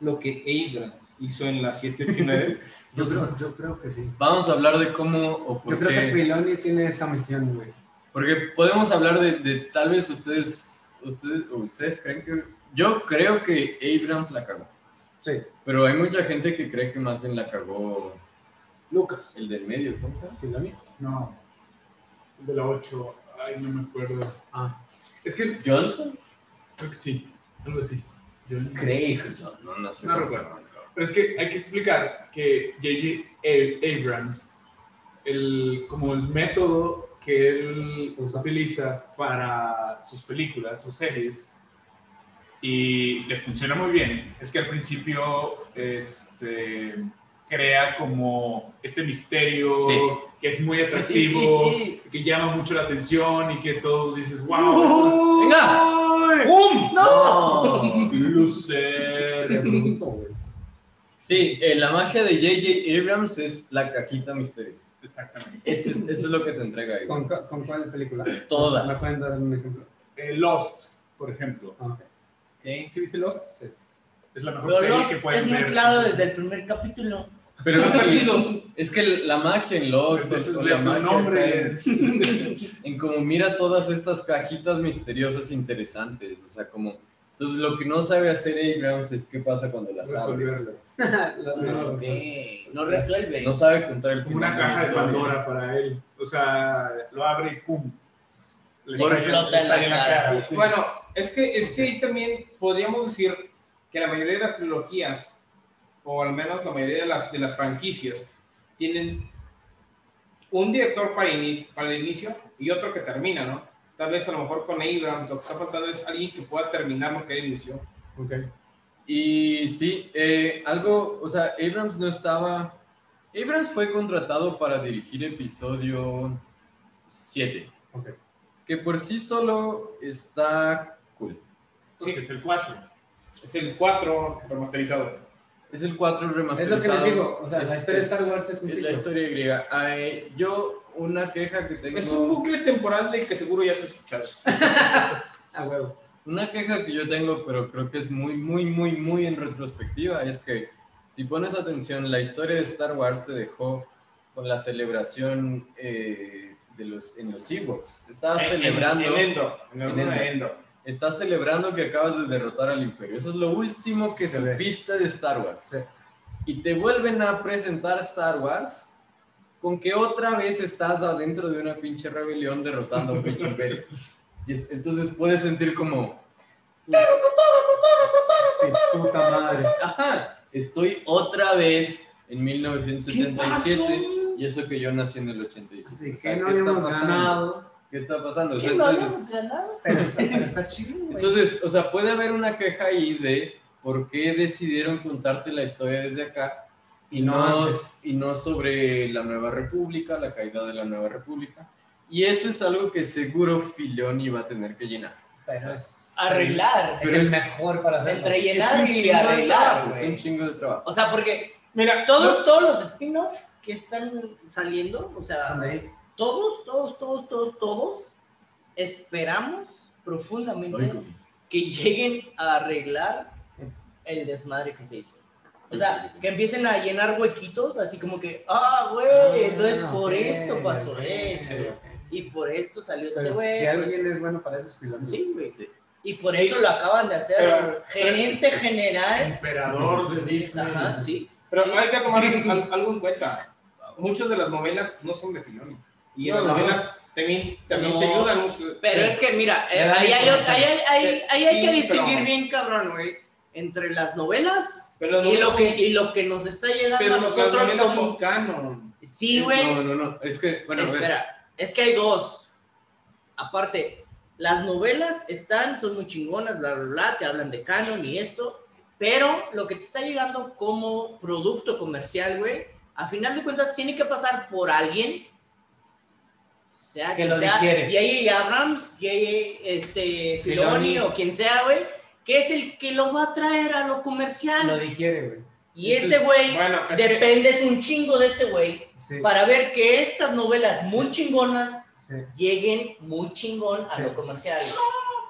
lo que Abrams hizo en la 7, 8 y 9. Yo creo, yo creo que sí. vamos a hablar de cómo o por Yo creo que qué. Filoni tiene esa misión, güey. Porque podemos hablar de, de tal vez ustedes, ustedes, o ustedes creen que... Yo creo que Abrams la cagó. Sí. Pero hay mucha gente que cree que más bien la cagó Lucas. el del medio, ¿cómo se llama? Filoni. No. El de la 8. Ay, no me acuerdo. Ah. Es que ¿Johnson? creo que sí. Algo así. Yo- Craig. No, no sé. No recuerdo. Pero es que hay que explicar que J.J. Abrams, el, como el método que él utiliza para sus películas o series, y le funciona muy bien, es que al principio este, crea como este misterio Sí. que es muy Sí. atractivo, que llama mucho la atención y que todos dices, wow, ¡Venga! ¡Pum! ¡No! lucer. Sí, eh, la magia de J.J. Abrams es la cajita misteriosa. Exactamente. Eso es, eso es lo que te entrega ahí. ¿Con, ¿Con cuál película? ¿Me Todas. pueden dar un ejemplo? Eh, Lost, por ejemplo. Ah, ¿Sí viste Lost? Sí. Es la mejor Pero serie no, que pueden es muy ver. claro desde el primer capítulo. Pero Están *laughs* perdidos. es que la magia en Lost, Entonces le la hace un magia nombre. está *laughs* en, como mira todas estas cajitas misteriosas interesantes. O sea, como. Entonces, lo que no sabe hacer Abrams es qué pasa cuando las abres. Las- *laughs* Sí. no, No resuelve. No sabe contar el Como final una caja de. Pandora para él. O sea, lo abre y pum. Le Le explota en la en la cara. cara. sí. Bueno, es que, es que ahí también podríamos decir que la mayoría de las trilogías, o al menos la mayoría de las, de las franquicias, tienen un director para, ini- para el inicio y otro que termina, ¿no? Tal vez a lo mejor con Abrams lo que está faltando es alguien que pueda terminar lo que él inició. Ok. Y sí, eh, algo, o sea, Abrams no estaba. Abrams fue contratado para dirigir episodio 7, Ok. Que por sí solo está cool. Sí, es el 4. Es el 4 remasterizado. Es el 4 Es remasterizado. lo que les digo, o sea, Es- la historia de es- Star Wars es un Es ciclo. la historia griega. Ay, yo, una queja que tengo. Es un bucle temporal del que seguro ya se ha escuchado. *laughs* Ah, huevo. Una queja que yo tengo, pero creo que es muy, muy, muy, muy en retrospectiva, es que si pones atención, la historia de Star Wars te dejó con la celebración eh, de los, en los Ewoks. Estabas celebrando, En, en Endor. En, En de Endor. estás celebrando que acabas de derrotar al Imperio. Eso es lo último que Se supiste de Star Wars. Sí. Y te vuelven a presentar Star Wars con que otra vez estás adentro de una pinche rebelión derrotando a un *laughs* pinche imperio. Y es- entonces puedes sentir como, Sí, puta madre. Ajá, estoy otra vez en 1977 ¿Qué y eso que yo nací en el 87. Así O sea, no ¿qué está habíamos pasando? ganado. ¿Qué está pasando? O sea, ¿Qué no entonces, habíamos ganado? Pero está, pero está chido, güey. entonces, o sea, puede haber una queja ahí de por qué decidieron contarte la historia desde acá y No no, y no sobre la Nueva República, la caída de la Nueva República. Y eso es algo que seguro Filoni va a tener que llenar. Pero es. Arreglar. Es Pero el es- mejor para hacerlo. Entre llenar y arreglar, trabajo, es un chingo de trabajo. O sea, porque Mira, todos, todos los spin-off que están saliendo, o sea, todos, todos, todos, todos, todos, esperamos profundamente que lleguen a arreglar el desmadre que se hizo. O sea, que empiecen a llenar huequitos, así como que, ah, güey, entonces por esto pasó esto, y por esto salió este Pero güey. si alguien es bueno para esos filones. Sí, güey. Y por eso lo acaban de hacer Pero- gerente general. Emperador de Disney. Ajá, sí. Pero hay que tomar al- algo en cuenta. Muchas de las novelas no son de Filoni. Y No, las no. novelas también, también No. te ayudan mucho. Pero Sí. es que, mira, eh, ahí, hay, ahí, hay- ahí- hay que distinguir pero- bien, cabrón, güey, entre las novelas Pero las y, lo que, son- y lo que nos está llegando Pero a nosotros como... canon. Sí, güey. No, no, no. Es que, bueno. Espera, es que hay dos. Aparte, las novelas están, son muy chingonas, bla, bla, bla, te hablan de canon y esto, pero lo que te está llegando como producto comercial, güey, a final de cuentas tiene que pasar por alguien, sea Que quien lo sea, digiere. J.J. Abrams, J.J. Este, Filoni Filoni. o quien sea, güey, que es el que lo va a traer a lo comercial. Lo digiere, güey. y Eso ese es- güey, Bueno, es que- un chingo de ese güey Sí. para ver que estas novelas muy chingonas sí. lleguen muy chingón a Sí. lo comercial.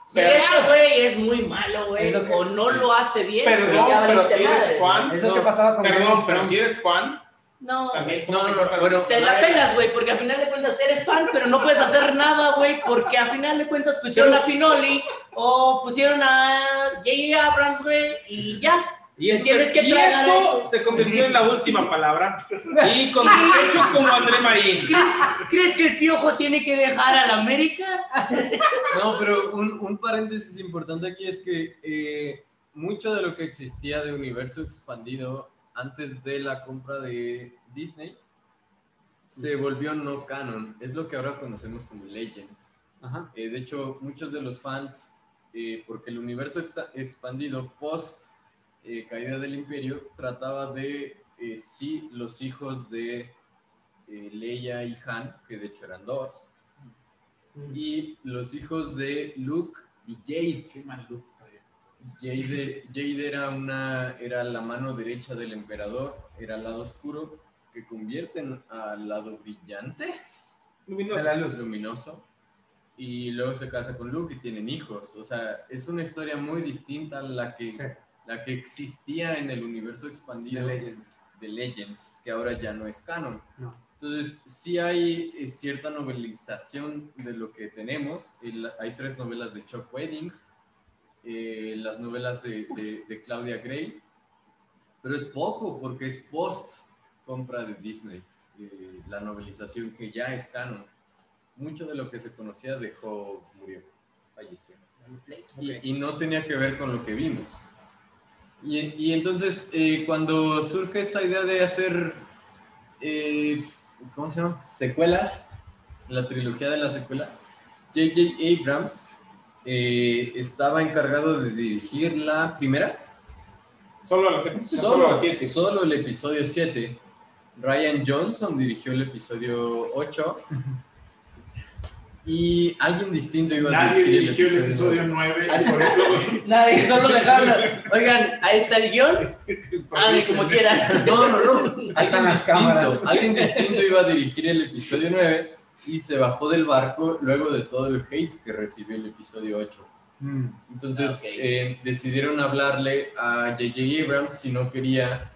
Si Pero- ese güey es muy malo, güey, Es que- o no lo hace bien, Perdón, ya pero si eres fan, Es lo No, que pasaba con Game perdón, pero si eres fan, No, también No, no, cuenta- bueno, te la pelas, güey, porque al final de cuentas eres fan, pero no puedes hacer nada, güey, porque al final de cuentas pusieron a Finoli o pusieron a J.J. Abrams, güey, y ya. Y, esto, tienes que y esto eso. se convirtió en la última palabra. *laughs* Y con derecho como André Marín. ¿Crees, crees que el piojo tiene que dejar a la América? *laughs* No, pero un, un paréntesis importante aquí es que eh, mucho de lo que existía de universo expandido antes de la compra de Disney se volvió no canon. Es lo que ahora conocemos como Legends. Ajá. Eh, de hecho, muchos de los fans, eh, porque el universo exta- expandido post eh, caída del imperio trataba de sí los hijos de Leia y Han, que de hecho eran dos, y los hijos de Luke y Jade. Qué mal todavía. Jade, Jade era, una, era la mano derecha del emperador, era el lado oscuro que convierten al lado brillante, Luminoso. De la luz. luminoso, y luego se casa con Luke y tienen hijos. O sea, es una historia muy distinta a la que, Sí, la que existía en el universo de expandido Legends. de Legends, que ahora ya no es canon. No. Entonces, sí hay eh, cierta novelización de lo que tenemos. El- hay tres novelas de Chuck Wedding, eh, las novelas de, de- de Claudia Gray, pero es poco porque es post compra de Disney, eh, la novelización que ya es canon. Mucho de lo que se conocía dejó, murió, falleció. Y, y no tenía que ver con lo que vimos. Y, y entonces, eh, cuando surge esta idea de hacer, eh, ¿cómo se llama? Secuelas, la trilogía de las secuelas, J.J. Abrams eh, estaba encargado de dirigir la primera, Solo a las solo, solo siete. solo el episodio 7. Ryan Johnson dirigió el episodio 8. Y alguien distinto iba a Nadie dirigir dirigió el episodio 9, por eso *laughs* Nadie, solo dejarlo. Oigan, ahí está el guion. *laughs* Háganle como quieran. *laughs* No, no, no. Ahí Alguien están las distinto, cámaras. alguien distinto iba a dirigir el episodio 9 y se bajó del barco luego de todo el hate que recibió el episodio 8. Mm. Entonces Ok. eh, decidieron hablarle a J.J. Abrams si no quería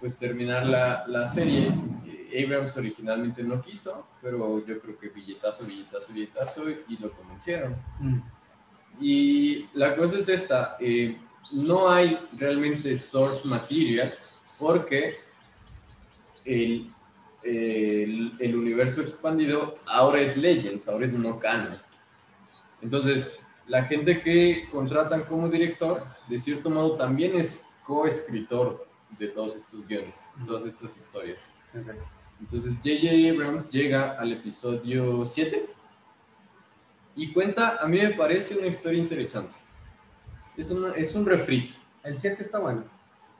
pues terminar la, la serie. Eh, Abrams originalmente no quiso, pero yo creo que billetazo, billetazo, billetazo y lo convencieron. Mm. Y la cosa es esta, eh, no hay realmente source material porque el, el, el universo expandido ahora es Legends, ahora es no canon. Entonces, la gente que contratan como director, de cierto modo, también es coescritor de todos estos guiones, de todas estas historias. Entonces J.J. Abrams llega al episodio 7 y cuenta, a mí me parece una historia interesante. Es, una- es un refrito, El 7 está bueno.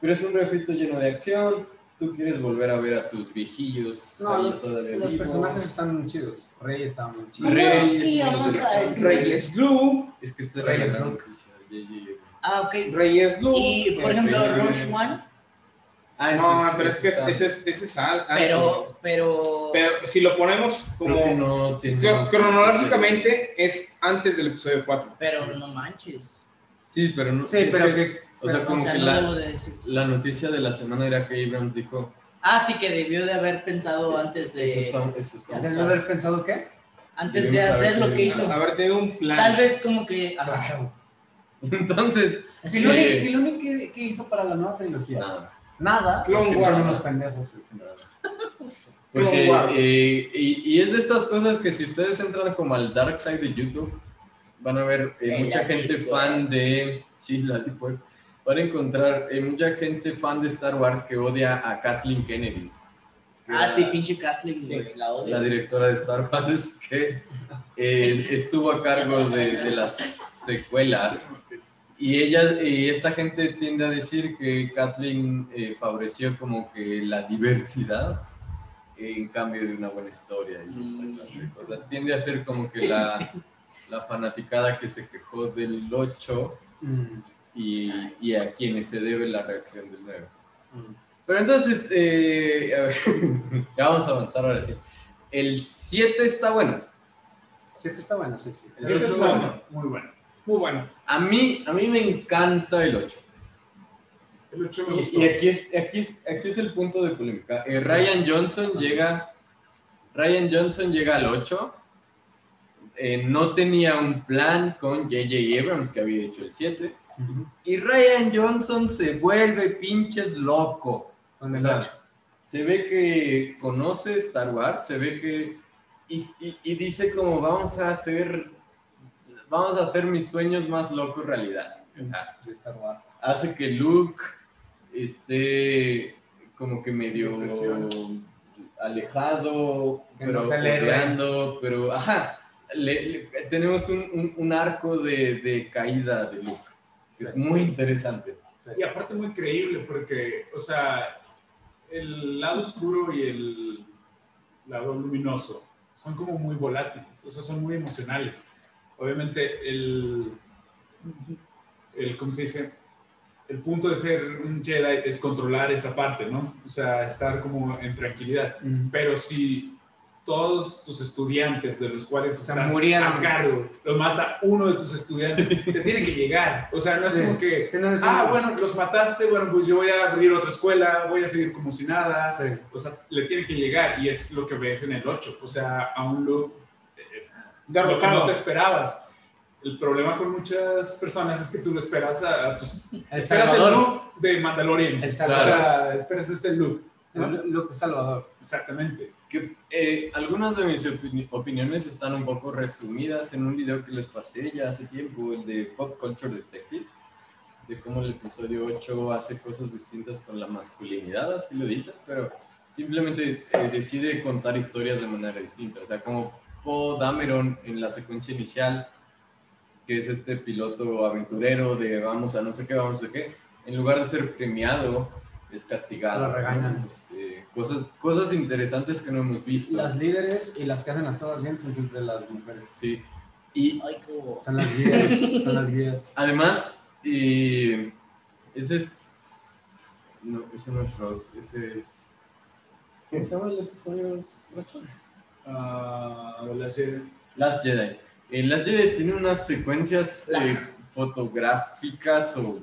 pero es un refrito lleno de acción. Tú quieres volver a ver a tus viejillos No, ahí lo- todavía Los vivos. personajes están chidos. Rey está muy chido. Rey Sí, es muy decir- Reyes Luke. Es que se Rey es regalaron Luke. Ah, ok. Reyes Luke. Y por Sí, ejemplo. Rogue One, Ah, No, es- pero es que está- ese es, ese es al- al- pero, pero, Pero si lo ponemos como. no cronológicamente es antes del episodio 4. pero no manches. Sí, pero no. Sí, es pero que. O sea, O como sea, que no la, debo de decir. la noticia de la semana era que Abrams dijo: Ah, sí que debió de haber pensado antes Eso de, está, eso está ¿Debe haber pensado qué? antes de hacer lo que hizo. Haber tenido un plan. Tal vez como que. Claro. *laughs* Entonces, Filoni, Sí. Filoni, ¿qué, qué hizo para la nueva trilogía? nada. Nada. Clone porque son Wars. unos pendejos. *laughs* Porque, Clone Wars. eh, y, y es de estas cosas que si ustedes entran como al dark side de YouTube, van a ver eh, mucha gente fan de... Sí, la Deep Web. Van a encontrar eh, mucha gente fan de Star Wars que odia a Kathleen Kennedy. Ah, sí, pinche Kathleen, güey, la odio. La directora de Star Wars *laughs* que eh, estuvo a cargo de, de las secuelas. Y ella, y esta gente tiende a decir que Kathleen eh, favoreció como que la diversidad en cambio de una buena historia. Y Mm, de cosas. Tiende a ser como que la, *laughs* la fanaticada que se quejó del 8 Mm. Y, y a quienes se debe la reacción del 9. Mm. Pero entonces, eh, a ver, *laughs* ya vamos a avanzar ahora sí. El 7 está bueno. Siete está buena, sí, sí. El Este ocho está bueno, muy bueno. Muy bueno. A mí, a mí me encanta el 8. El 8 me gustó. Y, y aquí, es, aquí, es, aquí es el punto de polémica. Eh, Ryan Johnson llega. Ryan Johnson llega al 8. Eh, no tenía un plan con J.J. Abrams, que había hecho el 7. Ujú. Y Ryan Johnson se vuelve pinches loco. O sea, se ve que conoce Star Wars, se ve que. Y, y- y dice como vamos a hacer. Vamos a hacer mis sueños más locos realidad. O sea, de Star Wars. hace que Luke esté como que medio alejado, Que pero no pero ajá, le- le- tenemos un, un- un arco de, de caída de Luke, que es muy interesante. Sí. Y aparte muy creíble porque, o sea, el lado oscuro y el lado luminoso son como muy volátiles, o sea, son muy emocionales. Obviamente, el, el ¿cómo se dice? El punto de ser un Jedi es controlar esa parte, ¿no? O sea, estar como en tranquilidad. Pero si todos tus estudiantes de los cuales sea, estás murieron. a cargo, lo mata uno de tus estudiantes, te tiene que llegar. O sea, no es Sí. como que, Sí, no, es ah, bueno, los mataste, bueno, pues yo voy a abrir otra escuela, voy a seguir como si nada. O sea, le tiene que llegar y es lo que ves en el 8. O sea, a un Luke eh, lo que no te esperabas. El problema con muchas personas es que tú lo esperas a, a tus... El esperas el. Luke de Mandalorian. El O sea, esperas ese Luke. ¿No? El Luke Salvador. Exactamente. Que, eh, algunas de mis opini- opiniones están un poco resumidas en un video que les pasé ya hace tiempo, el de Pop Culture Detective, de cómo el episodio 8 hace cosas distintas con la masculinidad, así lo dice, pero simplemente eh, decide contar historias de manera distinta. O sea, como Poe Dameron en la secuencia inicial, que es este piloto aventurero de vamos a no sé qué, vamos a qué, en lugar de ser premiado, es castigado. Lo regañan. ¿no? Este, cosas, cosas interesantes que no hemos visto. Las líderes y las que hacen las cosas bien son siempre las mujeres. Sí. Y Ay, Son las guías. son las guías. además, eh, ese es. No, ese no es Rose, ese es. ¿Cómo se llama el episodio 8? Ah, las Jedi. Last Jedi. En Last Jedi tiene unas secuencias eh, fotográficas o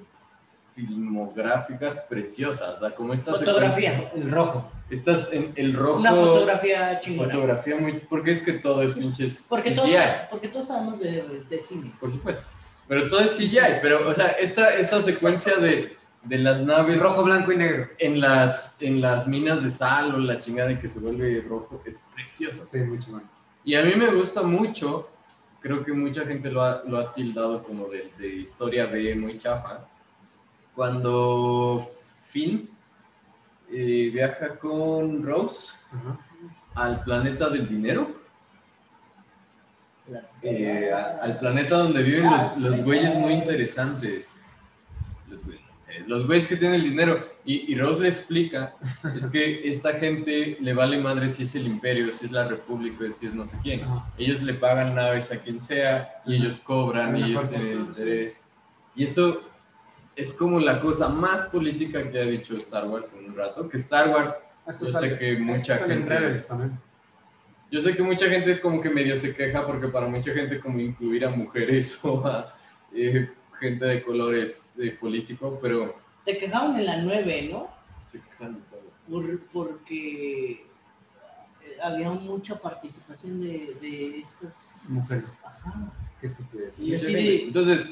filmográficas preciosas. O sea, como estas Fotografía. El rojo. Estas en el rojo. Una fotografía chingona. fotografía muy. Porque es que todo es pinches. Porque CGI. todos, porque todos sabemos de, de cine. Por supuesto. Pero todo es CGI. Pero, o sea, esta, esta secuencia de, de las naves Rojo, blanco y negro. en las, en las minas de sal o la chingada de que se vuelve rojo es preciosa. Sí, mucho más. Y a mí me gusta mucho. Creo que mucha gente lo ha, lo ha tildado como de, de historia B muy chafa. Cuando Finn eh, viaja con Rose Ajá. al planeta del dinero. Las- eh, a- al planeta donde viven los, los güeyes muy interesantes. Los, güey- eh, los güeyes que tienen el dinero. Y, y Rose le explica, es que esta gente le vale madre si es el imperio, si es la república, si es no sé quién. Ajá. Ellos le pagan naves a quien sea y ellos cobran y ellos tienen interés. Y eso es como la cosa más política que ha dicho Star Wars en un rato, que Star Wars Esto Yo sale- sé que mucha gente-. Yo sé que mucha gente como que medio se queja porque para mucha gente como incluir a mujeres *laughs* o a eh, gente de colores eh, político, pero Se quejaron en la 9, ¿no? se quejan de todo. Por- porque eh, había mucha participación de, de estas Mujeres. Ajá. Qué estupidez. Y yo sí de- Entonces,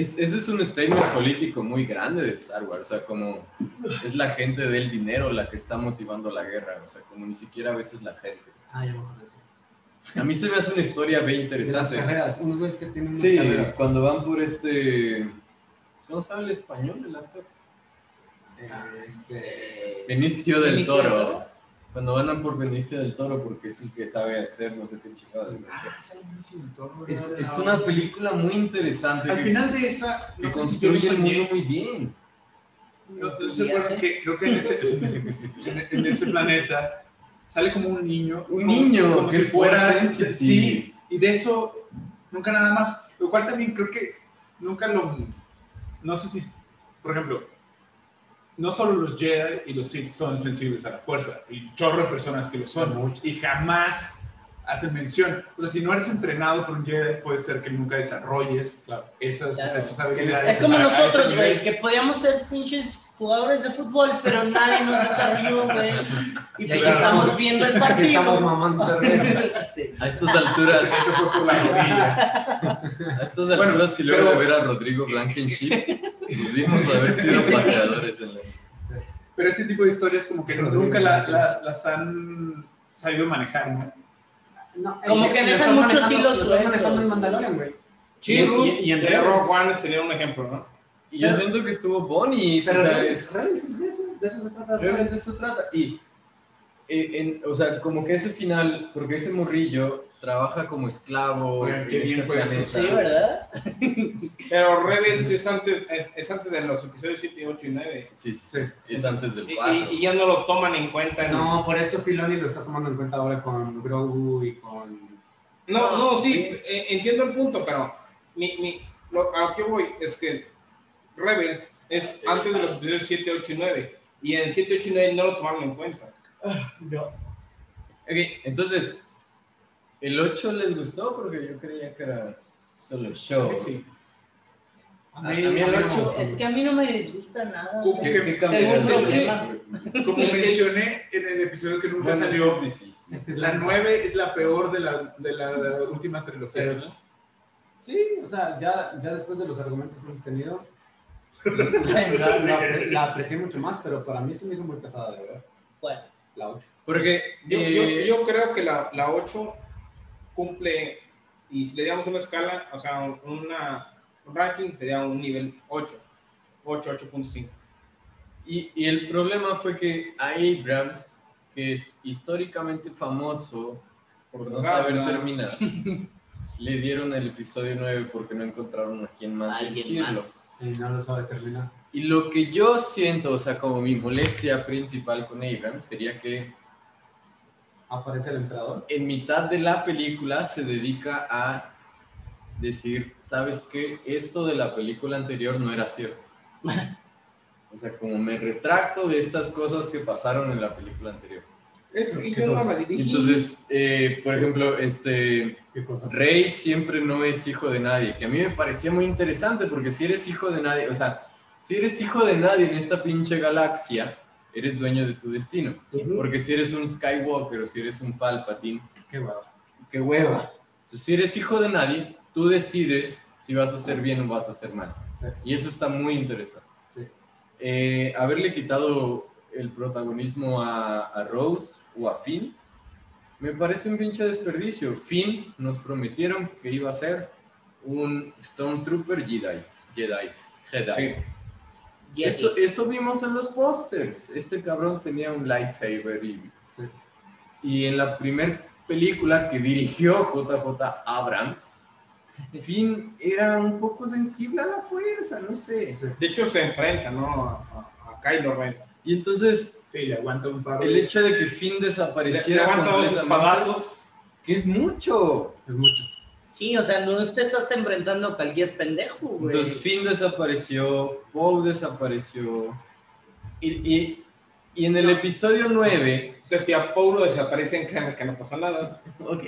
es- ese es un statement político muy grande de Star Wars, o sea, como es la gente del dinero la que está motivando la guerra, o sea, como ni siquiera a veces la gente. Ah, ya me. A mí se me hace una historia bien De las interesante. carreras. Unos güeyes que tienen unas Sí, carreras. cuando van por este... ¿Cómo sabe el español el actor? Eh, este, Benicio del Benicio del Toro. Cuando van a por Benicio del Toro porque es el que sabe hacer no sé qué chingada. Ah, sale Benicio del Toro, Es, ¿verdad? es una película muy interesante Al que, final de esa, que no si lo construye el soñé. mundo muy bien. No, no se acuerdan que creo que en ese, *laughs* en, en ese planeta sale como un niño. Un como- niño como que si es fuera. sensitive. Sí, y de eso nunca nada más. Lo cual también creo que nunca lo. No sé si, por ejemplo, no solo los Jedi y los Sith son sensibles a la fuerza, y chorro de personas que lo son, y jamás hacen mención. O sea, si no eres entrenado por un Jedi, puede ser que nunca desarrolles esas, Claro. esas habilidades. Es como a- nosotros, güey, que podíamos ser pinches jugadores de fútbol, pero nadie nos desarrolló, güey. Y pues Claro. estamos viendo el *laughs* Aquí partido. estamos mamando cerveza. Sí. A estas alturas, *laughs* Eso fue por la rodilla. a estas Bueno, alturas si luego pero- de ver a Rodrigo Blankenship, pudimos haber sido *laughs* pateadores en la... Pero este tipo de historias como que nunca la- la- las han sabido manejar, ¿no? No, Como el- que dejan muchos hilos Lo estás sueltos. manejando en Mandalorian, güey. Sí, Y- y- y en. Rogue One sería un ejemplo, ¿no? Y yo siento que estuvo Bonnie, o Pero sea, Rebels, es... Rebels es de eso, de eso se trata. Realmente de eso trata. Y, eh, en- o sea, como que ese final, porque ese morrillo trabaja como esclavo Oigan, qué en bien este juega. planeta. Sí, ¿verdad? Pero Rebels es antes, es, es antes de los episodios 7, 8 y 9. Sí, sí, Sí. es antes del Y, 4. y- y ya no lo toman en cuenta. en- No, por eso Filoni lo está tomando en cuenta ahora con Grogu y con... No, no, sí, eh, entiendo el punto, pero mi, mi, lo, a lo que voy es que Rebels es antes de los episodios 7, 8 y 9. Y en 7, 8 y 9 no lo tomaron en cuenta. Ok, entonces, ¿el 8 les gustó? Porque yo creía que era solo show. Sí. A A mí el no me ocho gustó Es que a mí no me disgusta nada. ¿Cómo ¿Qué, que- un problema. Como mencioné en el episodio que nunca Bueno, salió, es que es la la 9 es la peor de la, de la última trilogía. ¿verdad? Sí, o sea, ya, ya después de los argumentos que hemos tenido, *laughs* la, la- la aprecié mucho más, pero para mí se me hizo muy pesada de ver. Bueno, La 8. Porque Yo, eh, yo, yo creo que la, la 8 cumple, y si le damos una escala, o sea, un- una, un ranking, sería un nivel 8. 8, 8.5. Y, y el problema fue que a Abrams, que es históricamente famoso por no saber terminar, *laughs* le dieron el episodio 9 porque no encontraron a quien más alguien dirigirlo. más. Y no lo sabe terminar. Y lo que yo siento, o sea, como mi molestia principal con Abrams, sería que Aparece el emperador. en mitad de la película se dedica a decir, ¿sabes qué? Esto de la película anterior no era cierto. O sea, como me retracto de estas cosas que pasaron en la película anterior. Es que ¿Qué yo no dirigí. Entonces, eh, por ejemplo, este. Rey siempre no es hijo de nadie, que a mí me parecía muy interesante porque si eres hijo de nadie, o sea, si eres hijo de nadie en esta pinche galaxia, eres dueño de tu destino. Porque si eres un Skywalker o si eres un Palpatine, Qué hueva. qué hueva. Entonces, si eres hijo de nadie, tú decides si vas a hacer bien o vas a hacer mal. Sí. Y eso está muy interesante. Sí. Eh, haberle quitado el protagonismo a, a Rose o a Finn, me parece un pinche desperdicio. Finn nos prometieron que iba a ser un Stormtrooper Jedi. Jedi. Jedi. Sí. Eso, eso vimos en los pósters. Este cabrón tenía un lightsaber y, Sí. y en la primera película que dirigió JJ Abrams, Finn era un poco sensible a la fuerza, no sé. De hecho, se enfrenta, ¿no? A, a, a Kylo Ren. Y entonces, Sí, le aguanta un par de... el hecho de que Finn Le, desapareciera levanta dos completamente, espadazos. que es mucho. Es mucho. Sí, o sea, no te estás enfrentando a cualquier pendejo, güey. Entonces Finn desapareció, Poe desapareció. Y, y, y en el episodio 9, O sea, si a Paulo desaparecen, créanme que no pasa nada. ok,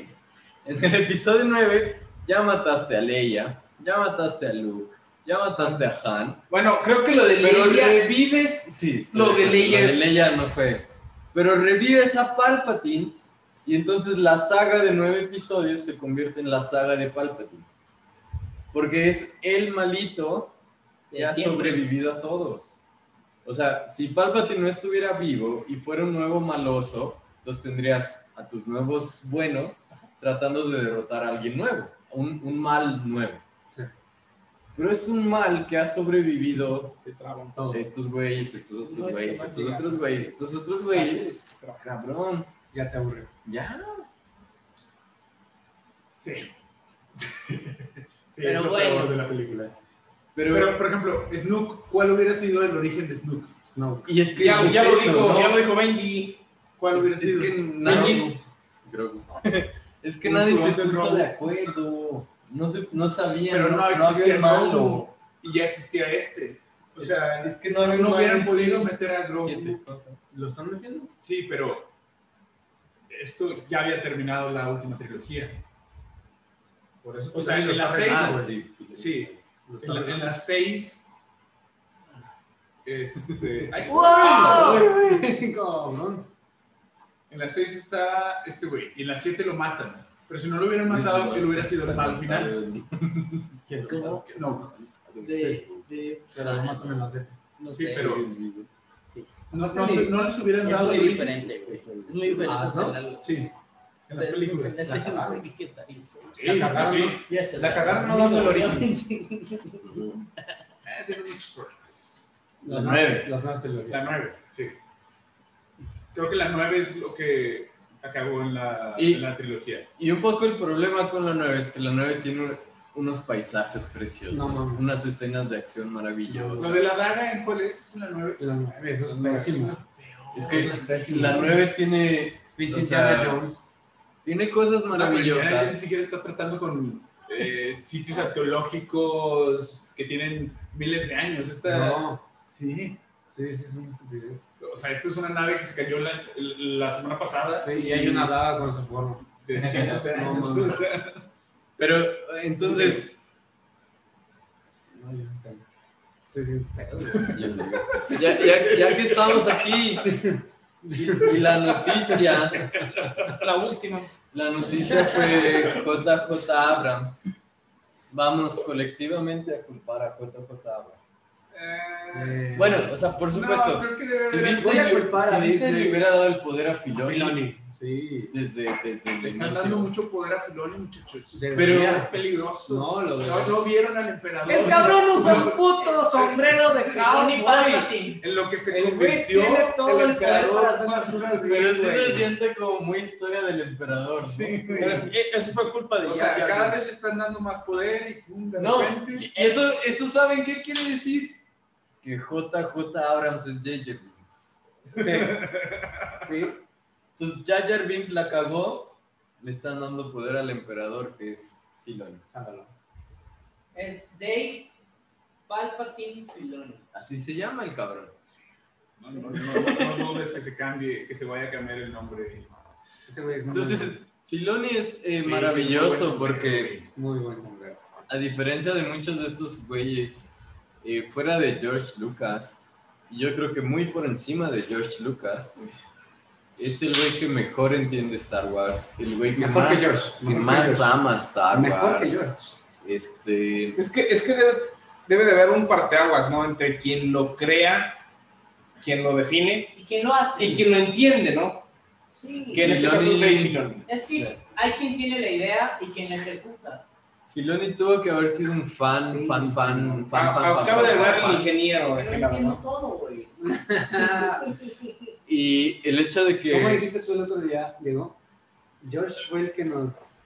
en el episodio 9 ya mataste a Leia, ya mataste a Luke, ya mataste a Han. Bueno, creo que lo de Pero Leia... revives, sí, Lo de Leia lo de es- Leia no fue. Pero revives a Palpatine y entonces la saga de nueve episodios se convierte en la saga de Palpatine. Porque es el malito que ha sobrevivido a todos. O sea, si Palpatine no estuviera vivo y fuera un nuevo maloso, entonces tendrías a tus nuevos buenos tratando de derrotar a alguien nuevo, un, un mal nuevo. Sí. Pero es un mal que ha sobrevivido Se traban. Todo. estos güeyes, estos otros No, es que güeyes, estos otros güeyes, estos otros güeyes. Cabrón, Ya te aburrió. Ya. Sí. *laughs* sí, Pero es lo bueno. peor de la película. Pero, Pero, por ejemplo, Snook, ¿cuál hubiera sido el origen de Snook? Snoke. y es que Ya, es lo eso, dijo, ¿no? ya lo dijo Benji. ¿Cuál Es, hubiera es sido? que nadie, Grogu. *laughs* Es que Un nadie se puso Grogu. de acuerdo. No, se, no sabían, Pero no, no no existía había el malo. Y ya existía este. O sea, es que no, había no hubieran podido meter a Grogu. ¿Lo están metiendo? sí, pero esto ya había terminado la última trilogía. Por eso. O sea, en lo las seis- sí. Lo en, la- en las seis. Este, *laughs* ay. *laughs* En las seis está este güey. Y en las siete lo matan. Pero si no lo hubieran matado, él hubiera sido el malo final. *laughs* ¿Quién? ¿Cómo? No, De, de, Pero lo matan en la serie. no Sí, sé. pero- Sí. No, no, no les hubieran Es dado muy el origen. diferente, güey. Es muy diferente. Ah, ¿no? la- Sí, en las es películas. diferente, La cagaron. sí. La cagaron, sí. ¿no? Ya está. La cagaron no dando el origen. *laughs* Eh, tiene muchos problemas. La Las nueve. Las nuevas trilogías. La nueve, sí. Creo que la nueve es lo que acabó en la, Y- en la trilogía. Y un poco el problema con la 9 es que la 9 tiene un- unos paisajes preciosos, No unas escenas de acción maravillosas. Lo de la daga, ¿en cuál es? Es la nueve. La nueve, eso es pésimo. Es que la 9 tiene, Pinche o sea, Jones. tiene cosas No, ya- ya ni maravillosas. siquiera está tratando con eh, sitios arqueológicos que tienen miles de años. Esta, No. Sí. Sí, sí, es una estupidez. O sea, esta es una nave que se cayó la, la semana pasada. Sí, y hay una daga con su forma. de cientos de No, años. mames. *laughs* Pero entonces, No, yo no tengo. Estoy bien pedo. ya, ya- ya que estamos aquí y, y la noticia, La última. la noticia fue JJ Abrams. Vamos colectivamente a culpar a JJ Abrams. eh, Bueno, o sea, por no, supuesto, creo que si Disney. le hubiera dado el poder a Filoni, Filoni. Sí. desde, desde el Le están inicio. dando mucho poder a Filoni, muchachos. Debería. es peligroso. No, lo no, no vieron al emperador. El cabrón usa un puto sombrero de cowboy. En lo que se El convirtió tiene todo el poder para hacer las más cosas Pero sí se siente como muy historia del emperador. Sí. Pero, eh, eso fue culpa de O sea, cada vez le están dando más poder y pum, de No, repente. eso, eso ¿saben qué quiere decir? Que JJ Abrams es J.J. Binks. Sí. *laughs* Entonces Jar Jar Binks la cagó, le están dando poder al emperador que es Filoni. Sácalo. Es Dave Palpatine Filoni. Así se llama el cabrón. No, no, no, no, no dudes que se cambie, que se vaya a cambiar el nombre. Ese güey es muy, Entonces, Filoni es eh, Sí, maravilloso porque muy buen sombrero. a diferencia de muchos de estos güeyes, eh, fuera de George Lucas, yo creo que muy por encima de George Lucas, es el güey que mejor entiende Star Wars, el güey que Mejor que más, George, que mejor que más George. ama Star Mejor Wars. que George. Este, Es que, es que debe, debe de haber un parteaguas, ¿no? Entre quien lo crea, quien lo define ¿Y quién lo hace? y quien lo entiende, ¿no? Sí. Que en este caso es. Es que hay quien tiene la idea y quien la ejecuta. Filoni tuvo que haber sido un fan, fan, fan, fan, fan, A- fan, Acaba de fan, hablar fan, el fan. ingeniero. Pero que la entiendo todo, güey. *laughs* Y el hecho de ¿Cómo que dijiste tú el otro día, Diego? George fue el que nos...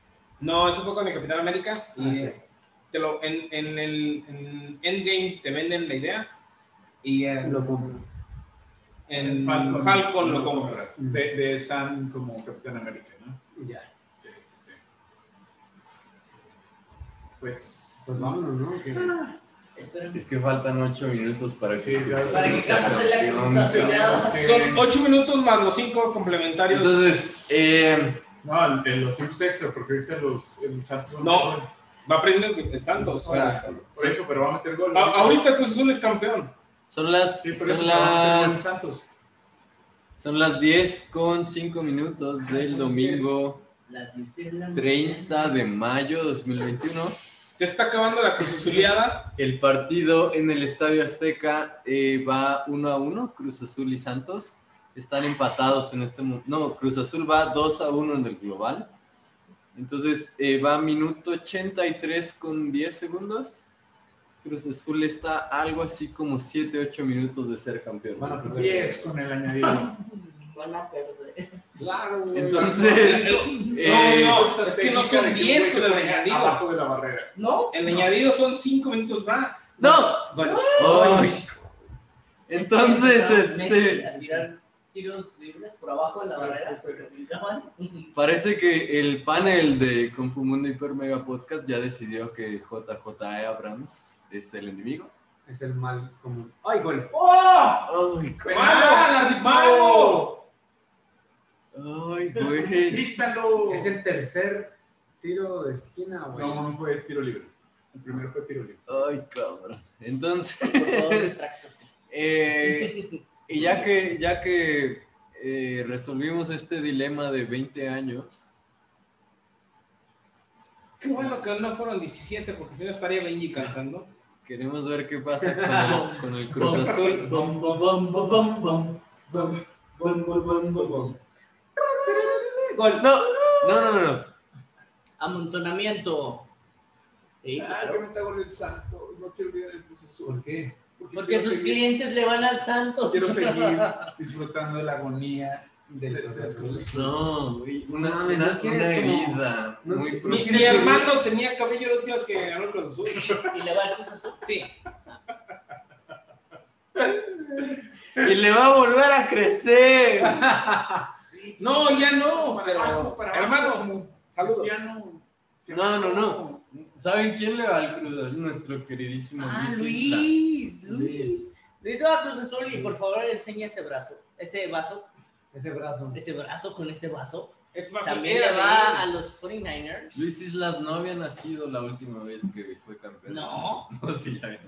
No, eso fue con el Capitán América. Y Ah, sí. te lo, en, en el en Endgame te venden la idea y en, Lo compras. en Falcon, lo compras. De, de Sam como Capitán América, ¿no? Ya. Sí, sí, sí. Pues. Pues vámonos, ¿no? Que- Espérame. es que faltan ocho minutos para que claro. Para que sea la que- Son ocho minutos más los cinco complementarios. Entonces, eh, No, en los tiempos extra, porque ahorita los. El Santos No. gol. va aprendiendo el, el Santos. Por eso, pero va a meter gol. A- ahorita Cruz Azul es campeón. son las, Sí, son eso, las, Santos. son las 10 con 5 minutos del domingo Las hice en la 30 de mayo 2021. Se está acabando la Cruz Azuleada. El partido en el Estadio Azteca eh, va 1 a 1, Cruz Azul y Santos. Están empatados en este momento. No, Cruz Azul va 2 a 1 en el global. Entonces eh, va minuto 83 con 10 segundos. Cruz Azul está algo así como 7, 8 minutos de ser campeón. Van a perder. 10 con el añadido. *laughs* Van a perder. Claro, güey. Entonces, eh, no, Esta es que no son de que 10 el güey con el añadido. Abajo de la barrera. ¿No? El añadido son cinco minutos más. ¡No! Bueno, Ay. Entonces, Messi este, a tirar tiros libres por abajo de la barrera. porque brincaban. *laughs* parece que el panel de Compumundo Hiper Mega Podcast ya decidió que JJ Abrams es el enemigo. es el mal común. ¡Ay, gol! ¡Oh! Ay, ¡Penal, árbitro! Ay, *laughs* güey. ¡Grítalo! Es el tercer tiro de esquina, güey. No, no fue tiro libre. El primero fue tiro libre. Ay, cabrón. Entonces, Por favor, retráctate. *laughs* eh, y ya que, ya que eh, resolvimos este dilema de 20 años, Qué bueno que no fueron 17, porque si no estaría Benji cantando. queremos ver qué pasa con el, *laughs* con el Cruz Azul. Gol. No, no, no, no. Amontonamiento. Sí, Ah, claro. que meta gol el Santo. No quiero olvidar el Azul. ¿Por qué? Porque sus seguir- clientes le van al Santos. Quiero *laughs* seguir disfrutando de la agonía Del De-. No, güey, una, No no quieres como- no- muy no Mi, profunda. mi hermano *laughs* tenía cabello los días que ganó el Cruz Azul. Y le va el Cruz Azul. Sí. Y le va a volver a crecer. *laughs* No, ya no, pero para abajo, hermano, saludos. No, no, no. ¿Saben quién le va al Cruz Azul? Nuestro queridísimo Ah, Luis. Luis, Luis. Luis va a Cruz Azul y por favor enseña ese brazo, ese vaso, Ese brazo. ese brazo con ese vaso. Es más, También le va a los 49ers. Luis Islas no había nacido la última vez que fue campeón. No. *laughs* No, sí, ya había.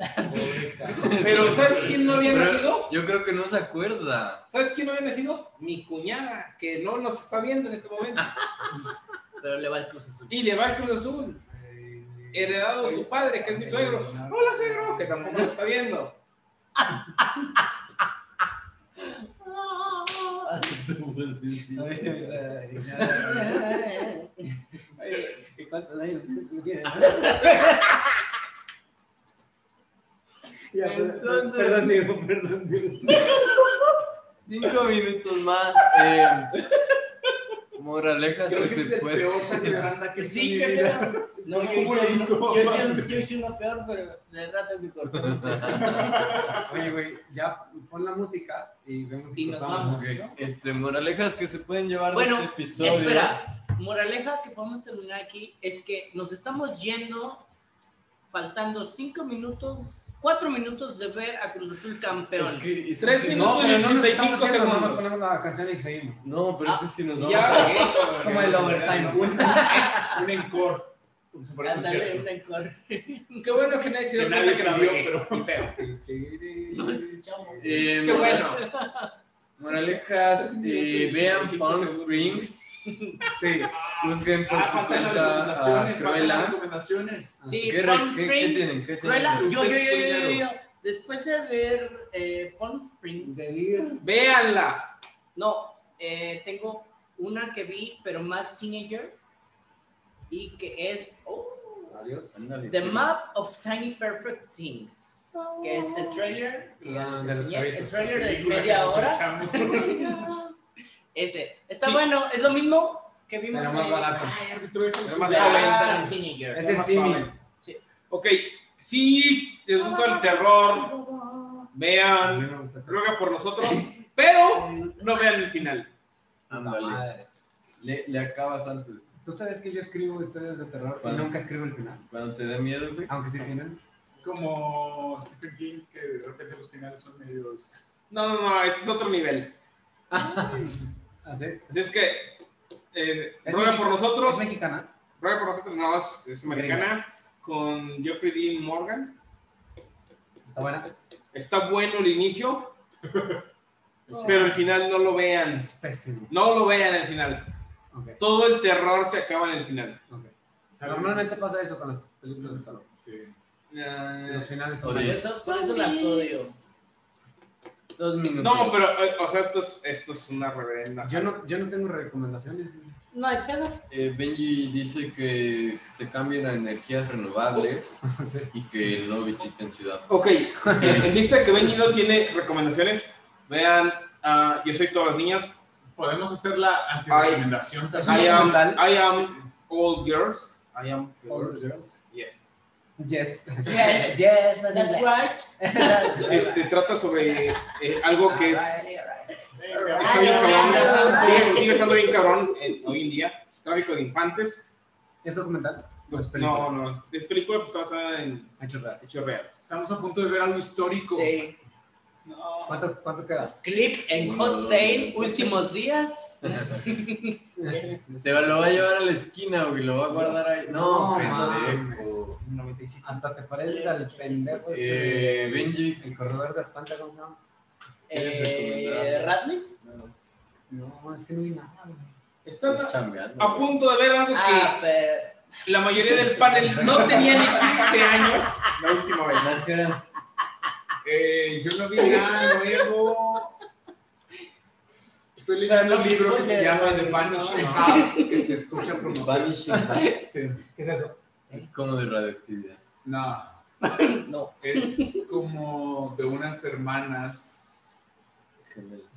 Pero ¿sabes quién no había Pero nacido? Yo creo que no se acuerda. ¿Sabes quién no había nacido? Mi cuñada, que no nos está viendo en este momento. *laughs* Pero le va el Cruz Azul. Y le va al Cruz Azul. Heredado de su padre, que es mi suegro. Hola, suegro, que tampoco nos está viendo. ¿Y cuántos años? Ya, Entonces- perdón, Diego, perdón, Diego. Cinco minutos más. Eh, moralejas Creo que que ese es se el puede. peor saque de banda que he Sí, que. No, yo ¿Cómo le hice, hizo, uno, yo, hice, aparte? un- yo hice uno peor, pero de rato me cortó. *laughs* Oye, güey, ya pon la música y vemos si Y nos cortamos, vamos. ¿no? Ok, Este, moralejas que se pueden llevar Bueno, de este episodio. Espera, moraleja que podemos terminar aquí es que nos estamos yendo faltando cinco minutos, cuatro minutos de ver a Cruz Azul campeón. Es que, es Tres minutos no, y pero no nos 85 estamos yendo, segundos. ponemos la canción y seguimos. no, pero es que si nos vamos Ya, a- Es como el overtime. Un, un encore. Un. Qué bueno que nadie se dio cuenta que la regué. pero- feo. *laughs* No escuchamos. Eh, Qué moral- bueno. Moralejas, *laughs* eh, vean 85 Palm segundos. Springs. *laughs* Sí. Juzguen por Ah, su cuenta a recomendaciones. Cruella. recomendaciones. Sí, ¿Qué, Palm qué- Springs. qué tienen? ¿Qué tienen? Cruella, yo, yo, yo, yo, yo, yo. Después de ver eh, Palm Springs, Véanla. no, eh, tengo una que vi, pero más teenager, y que es oh, Adiós. Ándale, The sí. Map of Tiny Perfect Things, que es el trailer, que ya Ah, les enseñé, el trailer de media hora. *laughs* *laughs* Ese, está Sí. bueno, es lo mismo que vimos Pero más en- barato. Ay, más. Ah. Es el símil. joven. Ok, si les gusta el terror, vean, ruega por nosotros, pero no vean el final. Ándale. Le, le acabas antes. Tú sabes que yo escribo historias de terror y nunca escribo el final. Cuando te da miedo, güey. Aunque sí tienen. Como Stephen King, que de repente los finales son medios. No, no, no, este es otro nivel. *laughs* ¿Así? Así es que, eh, ¿Es ruega mexi- por nosotros, ¿Es mexicana? ruega por nosotros, no, es, es americana, con Jeffrey Dean Morgan. ¿Está buena? Está bueno el inicio, *laughs* pero el final no lo vean. Es pésimo. No lo vean el final. Todo el terror se acaba en el final. ok. Normalmente pasa eso con las películas de terror. Sí. Eh, Los finales son Por Oye. eso, por eso las odio. Dos minutos. no, pero, eh, o sea, esto es, esto es una reverenda. Yo no, yo no tengo recomendaciones. No hay pedo. Eh, Benji dice que se cambien a energías renovables *laughs* Sí. y que no visiten ciudad. Ok, sí, en vista que Benji no tiene recomendaciones, vean ah, Yo soy todas las niñas. Podemos hacer la antirecomendación un I am. I am all girls. I am All girls. Yes. Yes. Yes, *laughs* Yes, That's right. *laughs* Este trata sobre eh, algo que es. Está bien cabrón. Sigue, sigue estando bien cabrón en- hoy en día. Tráfico de infantes. ¿Es documental? No, es No, película. no. Es película pues, basada en Hechos reales. hechos reales. Estamos a punto de ver algo histórico. Sí. ¿Cuánto, ¿Cuánto queda? Clip en Hot Sale, últimos días. Se va- lo va a llevar a la esquina, güey. Lo va a guardar ahí. No, No, pendejo. 97. Hasta te pareces al pendejo. este Eh, Benji. El corredor del Pentagon, ¿no? Eh, Radley. No, es que no vi nada. güey. Estás a punto de ver algo Ah, que pero. la mayoría del panel no tenía ni 15 años la última vez. Nájera. Eh, yo no vi nada nuevo. Estoy leyendo un libro que se llama The Vanishing Half, que se escucha pronunciar. Vanishing. *laughs* Sí. ¿Qué es eso? Es como de radioactividad. No, No. es como de unas hermanas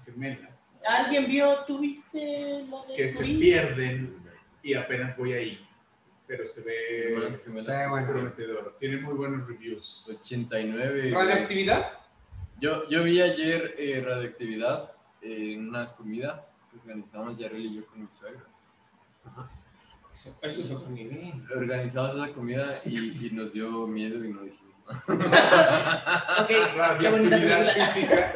gemelas ¿Alguien vio, tuviste la de que se pierden y apenas voy ahí. Pero se ve gemelas. Sí, bueno. prometedor. Tiene muy buenos reviews. 89. ¿Radioactividad? Yo, yo vi ayer eh, radioactividad en una comida que organizamos Yarel y yo con mis suegros. Eso, eso es otro nivel. Organizamos esa comida y, y nos dio miedo y no dijimos nada. *laughs* Ok, qué bonita Radioactividad película. física.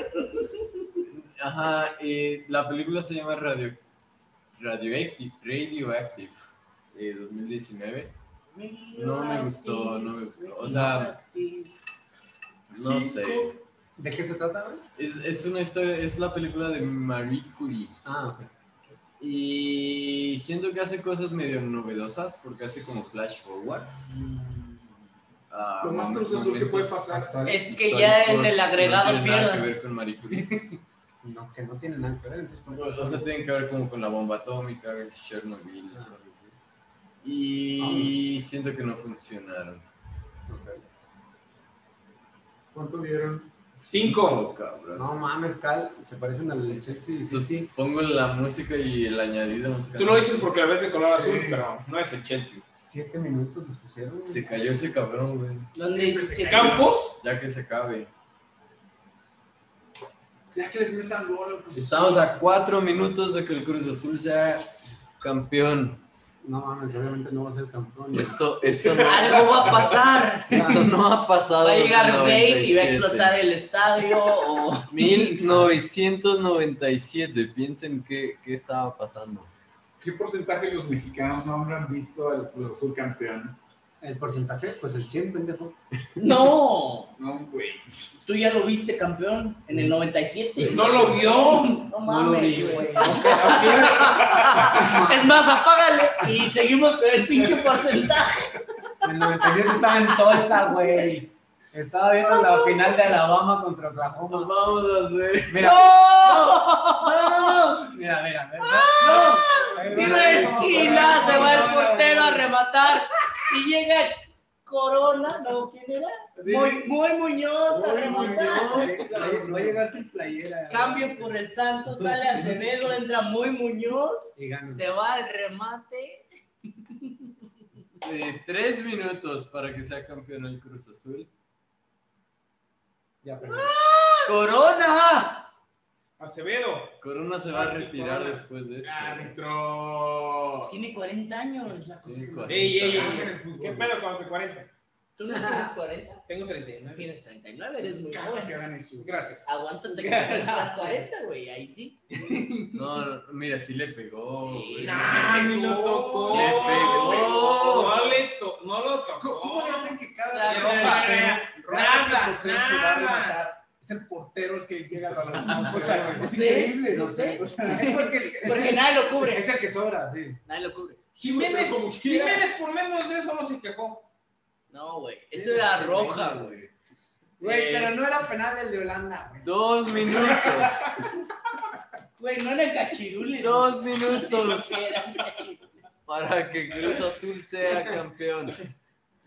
Ajá, eh, la película se llama Radio, Radioactive, Radioactive eh, 2019. No me gustó, no me gustó. O sea, no sé. ¿De qué se trata, güey? Es, es una historia, es la película de Marie Curie. Ah, ok. Y siento que hace cosas medio novedosas porque hace como flash forwards. Ah, Lo más momentos- Cruz Azul que puede pasar. Es que ya en el agregado no tiene nada que pierdan. ver con Marie Curie. *laughs* No, que no tiene nada que ver, entonces... ¿por qué? o sea, tienen que ver como con la bomba atómica, Chernobyl, y cosas así. Y siento que no funcionaron. ¿Cuánto vieron? Cinco. Cabrón. No mames, Cal, se parecen al Chelsea y Entonces, City. pongo la música y el añadido musical. Tú lo dices porque la ves de color Sí. azul, pero no es el Chelsea. Siete minutos les pusieron. Se cayó ese cabrón, güey. ¿Dónde dice? ¿Campos? Ya que se acabe. Ya que les metan gol. pues, Estamos a cuatro minutos de que el Cruz Azul sea campeón. No mames, obviamente no va a ser campeón. Esto, esto, *laughs* no, Algo va a pasar. esto no ha pasado. Va a llegar Bale y va a 97. explotar el estadio o... *laughs* 1997. Piensen qué, qué estaba pasando. ¿Qué porcentaje de los mexicanos no habrán visto al Cruz Azul campeón? El porcentaje, pues el 100, pendejo. No, No, güey. tú ya lo viste campeón en el 97. No lo vio. No No lo mames, vi, güey. *laughs* Es más, apágale y seguimos con el pinche porcentaje. El 97 estaba en Tulsa, güey. Estaba viendo la final de Alabama contra Oklahoma. vamos a hacer. Mira, ¡No! ¡No, no, no! mira, mira. mira. ¡No! Tiro de esquina, se va el portero a rematar y llega Corona, ¿no? ¿Quién era? Sí. Muy, muy Muñoz a Muy rematar. Muñoz. Va a llegar sin playera. Cambio por el Santos, sale Acevedo, entra muy Muñoz, se va al remate. Eh, tres minutos para que sea campeón el Cruz Azul. Ya, perdón. ¡Corona! Acevedo. Corona se va a retirar después de esto. ¡Árbitro! Tiene 40 años. la cosa. Tiene 40. Ey, ey, ey, en el ey. fútbol. ¿Qué pedo con los 40? ¿Tú no tienes 40? Tengo 39. Tienes 39, eres muy Cada joven. que hagan eso. Gracias. Aguántate que te las 40, güey, ahí sí. *laughs* No, no, mira, sí le pegó. Sí. güey. Nah, ni lo tocó. Le pegó. No, le to- no lo tocó. ¿Cómo le hacen que cada portero- nada, nada. rematar, Es el portero el que llega *laughs* al balón. O sea, es increíble. no sé. O sea, Es porque, Porque nadie lo cubre. es el que sobra, sí. Nadie lo cubre. Jiménez. Jiménez por menos de eso no se quejó. No, güey. Eso era roja, güey. Güey, Eh, pero no era penal del de Holanda, güey. Dos minutos. *laughs* Güey, no eran cachirules. Dos minutos para que Cruz Azul sea campeón.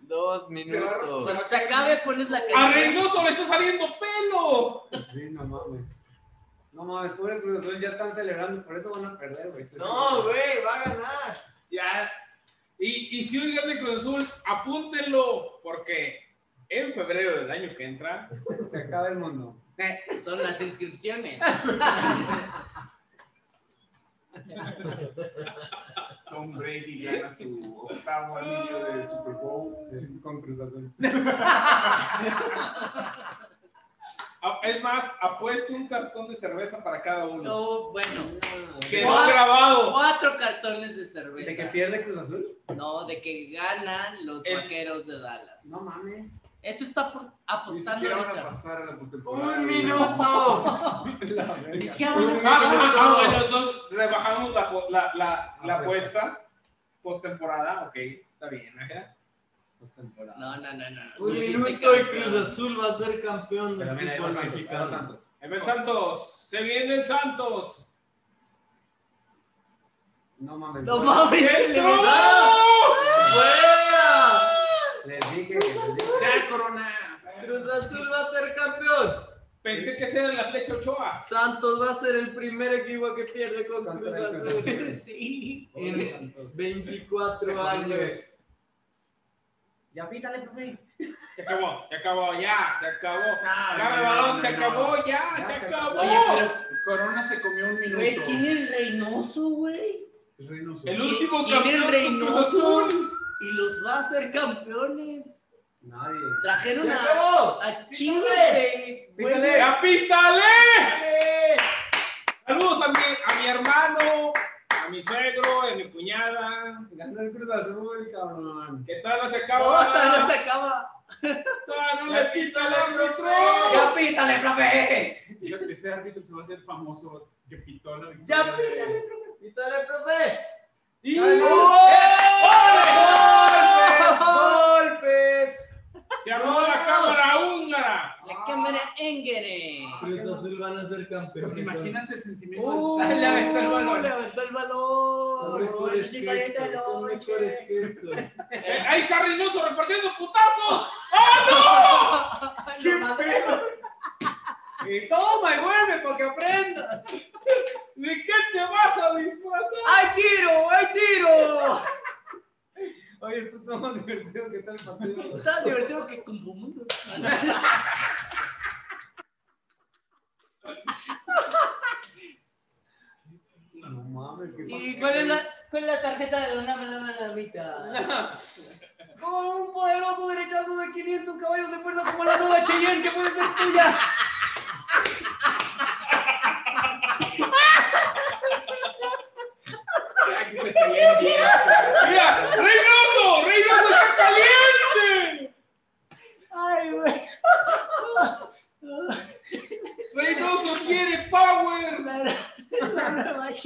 Dos Cuando minutos. se acabe, pones la A canción. Reynoso le está saliendo pelo. Sí, no mames. No mames, pobre Cruz Azul, ya están celebrando, por eso van a perder, güey. Estoy No, güey, va a ganar. Ya. Y, y si hoy gana Cruz Azul, apúntenlo. Porque en febrero del año que entra, Se acaba el mundo. Eh, Son las inscripciones. *laughs* Tom Brady gana su octavo anillo de Super Bowl. sí, *laughs* con Cruz Azul. a- *laughs* es más, apuesto un cartón de cerveza para cada uno. No, bueno. Quedó Cuatro- grabado. Cuatro cartones de cerveza. ¿De que pierde Cruz Azul? No, de que ganan los El- vaqueros de Dallas. No mames. Eso está por- Ni apostando siquiera van a pasar a la postemporada. Un minuto. *laughs* Ni siquiera van a Ah, ganar. bueno, entonces rebajamos la, la, la, la Ah, pues. apuesta postemporada. Ok, está bien. ajá. Postemporada. No, no, no, no. no. Un Dijiste minuto y. Cruz Azul va a ser campeón del fútbol mexicano. Santos. Ahí va el Santos. Se viene el Santos. No mames. No mames, ¡Entró! da. Les dije, les Corona. Cruz Azul va a ser campeón. Pensé que esa era la flecha Ochoa. Santos va a ser el primer equipo que pierde con Cruz Azul. *laughs* Sí. En Santos. 24 años. Ya pítale, profe. Se acabó, se acabó, ya, se acabó. No, Agarra el no, balón, se acabó, ya, se acabó. Oye, pero, Corona se comió un güey, minuto. ¿quién es Reynoso, güey? El Reynoso. El último ¿Quién campeón es con Cruz Reynoso? Azul. Y los va a hacer campeones. Nadie. Trajeron ¡Se a, a chingos de Pítale. ¡Ya pítale! Saludos a mi, a mi hermano, a mi suegro, a mi cuñada. Ganó el Cruz Azul, cabrón. ¿Qué tal? No se No, acaba. hasta no se acaba. Todavía no le pita el árbitro. Ya pítale, profe. Ese- Ese árbitro se va a hacer famoso que pitó la victoria. Ya pítale, profe. ¡Pítale, profe! Y- Dale. ¡Golpes! ¡Golpes! Se armó la cámara húngara. La cámara Engere. Cruz Azul van a ser campeones. Pues imagínate el sentimiento Uh, del le aventó el balón. Le aventó el Son balón. sí son mejores gestos. *laughs* Eh, ahí está Reynoso repartiendo putazos. *laughs* ¡Qué pedo! Y toma y vuelve para que aprendas. ¿De qué te vas a disfrazar? ¡Hay tiro! ¡Hay tiro! Oye, esto está más divertido que tal partido. Está divertido que con tu mundo. No mames, ¿qué ¿Y cuál es la, cuál es la tarjeta de una malamita? Con un poderoso derechazo de 500 caballos de fuerza como la nueva Cheyenne que puede ser tuya. Aquí se pelea bien. Mira, Reynoso, Reynoso está caliente. ¡Ay, güey! Reynoso quiere power. La, nueva. *laughs*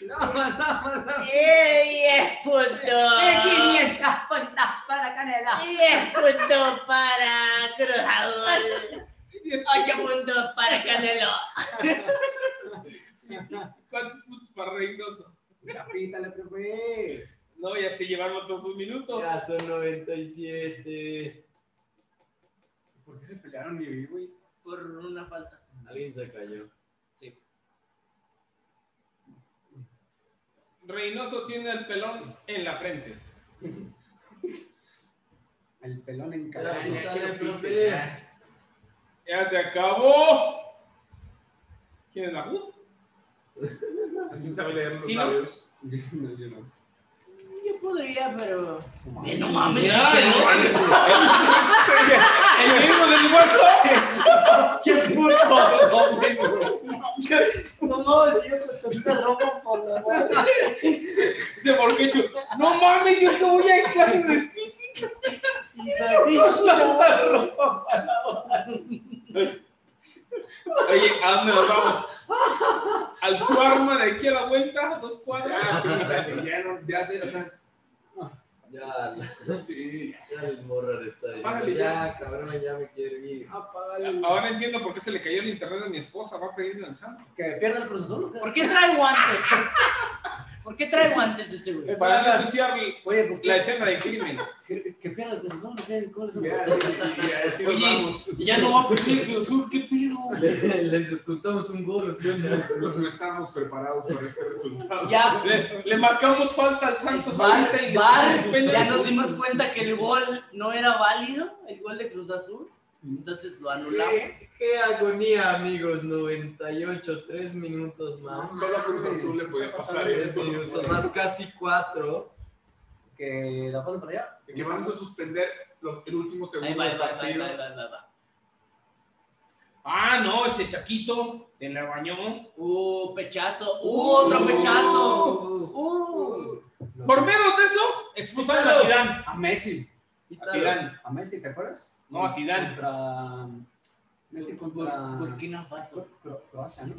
No, no, no. ¡Eh, 500 puntos para Canela! ¡Diez puntos para Cruz Azul! ¡Ocho puntos para Canelo! ¿Cuántos puntos para Reynoso? Ya pítale, profe. No, ya se llevaron otros dos minutos. Ya son 97. ¿Por qué se pelearon ni güey? Por una falta. Alguien se cayó. Reynoso tiene el pelón en la frente. El pelón en Ya, cara. pítale, profe. Ya se acabó. ¿Quién es la Jud? Así sabe leer los ¿Sí, no? labios. No, yo no. Yo podría, pero. ¡Que no mames! Ya, que no, no el, el mismo del WhatsApp. ¡Qué puto! No mames, yo con esta ropa por la madre. Dice Borquecho, no mames, yo que voy a clases de speed. Tanta ropa Oye, ¿a dónde nos vamos? ¿Al su arma de aquí a la vuelta? ¿Dos cuadras? Ya, pítale, ya no, ya de, o sea, Ya, sí. ya el morrar está ahí. Págale, Ya, cabrón, ya me quiero ir. Apágale. Ahora entiendo por qué se le cayó el internet a mi esposa. Va a pedir el Samsung. ¿Que el? ¿Por qué trae guantes? *laughs* ¿Por qué trae guantes ese güey? Para no ensuciar Oye, pues la escena del crimen. el Cruz Azul, ¿o qué? ¿Cómo les Ya, ya, ya, así nos Oye, ya no va a perder Cruz Azul, ¿qué pedo? Les descontamos un gol. No, no estábamos preparados para este resultado. Ya, Le, le marcamos falta al Santos Bar, ya nos dimos cuenta que el gol no era válido, el gol de Cruz Azul, entonces lo anulamos. ¿Qué, qué agonía, amigos. 98, 3 minutos más. Solo a Cruz Azul le podía pasar 3 esto. minutos más, casi 4. Que la pasen para allá. Que vamos a suspender los- el último segundo ahí del va, ahí va, partido. ahí va, ahí va, ahí va. Ah, no, ese Chaquito se le bañó. Uh, pechazo, uh, otro pechazo. Uh, Por menos de eso, expulsaron a Zidane. A Messi. A Zidane. A Messi, ¿te acuerdas? No, a Zidane. Contra... Messi contra... Bur- Burkina Faso. Cro- Croacia, ¿no?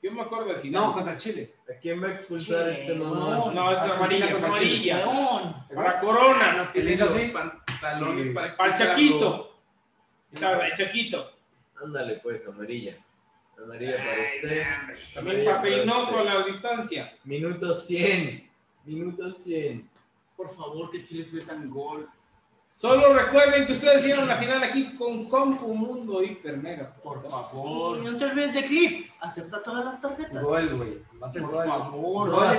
Yo me acuerdo de No, Zidane. contra Chile. ¿A quién va a expulsar este no. mamón? No, es amarilla, es Chile. amarilla. Para Corona. No tiene hizo los así? pantalones para Para el. Chaquito. Estaba el Chaquito. Ándale, pues, amarilla. Amarilla para usted. También para Peinoso a la distancia. Minuto 100. Minuto 100. Por favor, que les metan gol. Solo recuerden que ustedes vieron la final aquí con Compu Mundo Hiper Mega. Por favor. no te olvides de clip. Acepta todas las tarjetas. Gol, güey. Por favor. No gol,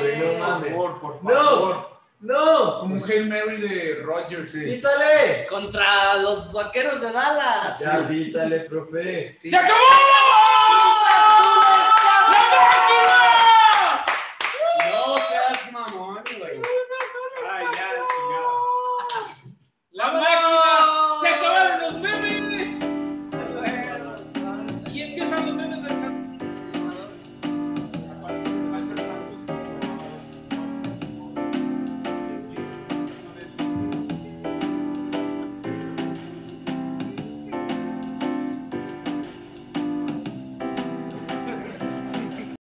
güey, Por favor, por No. favor. ¡No! Como un Hail Mary de Rogers. ¡Quítale! Contra los vaqueros de Dallas. Ya, quítale, profe. ¡Se acabó!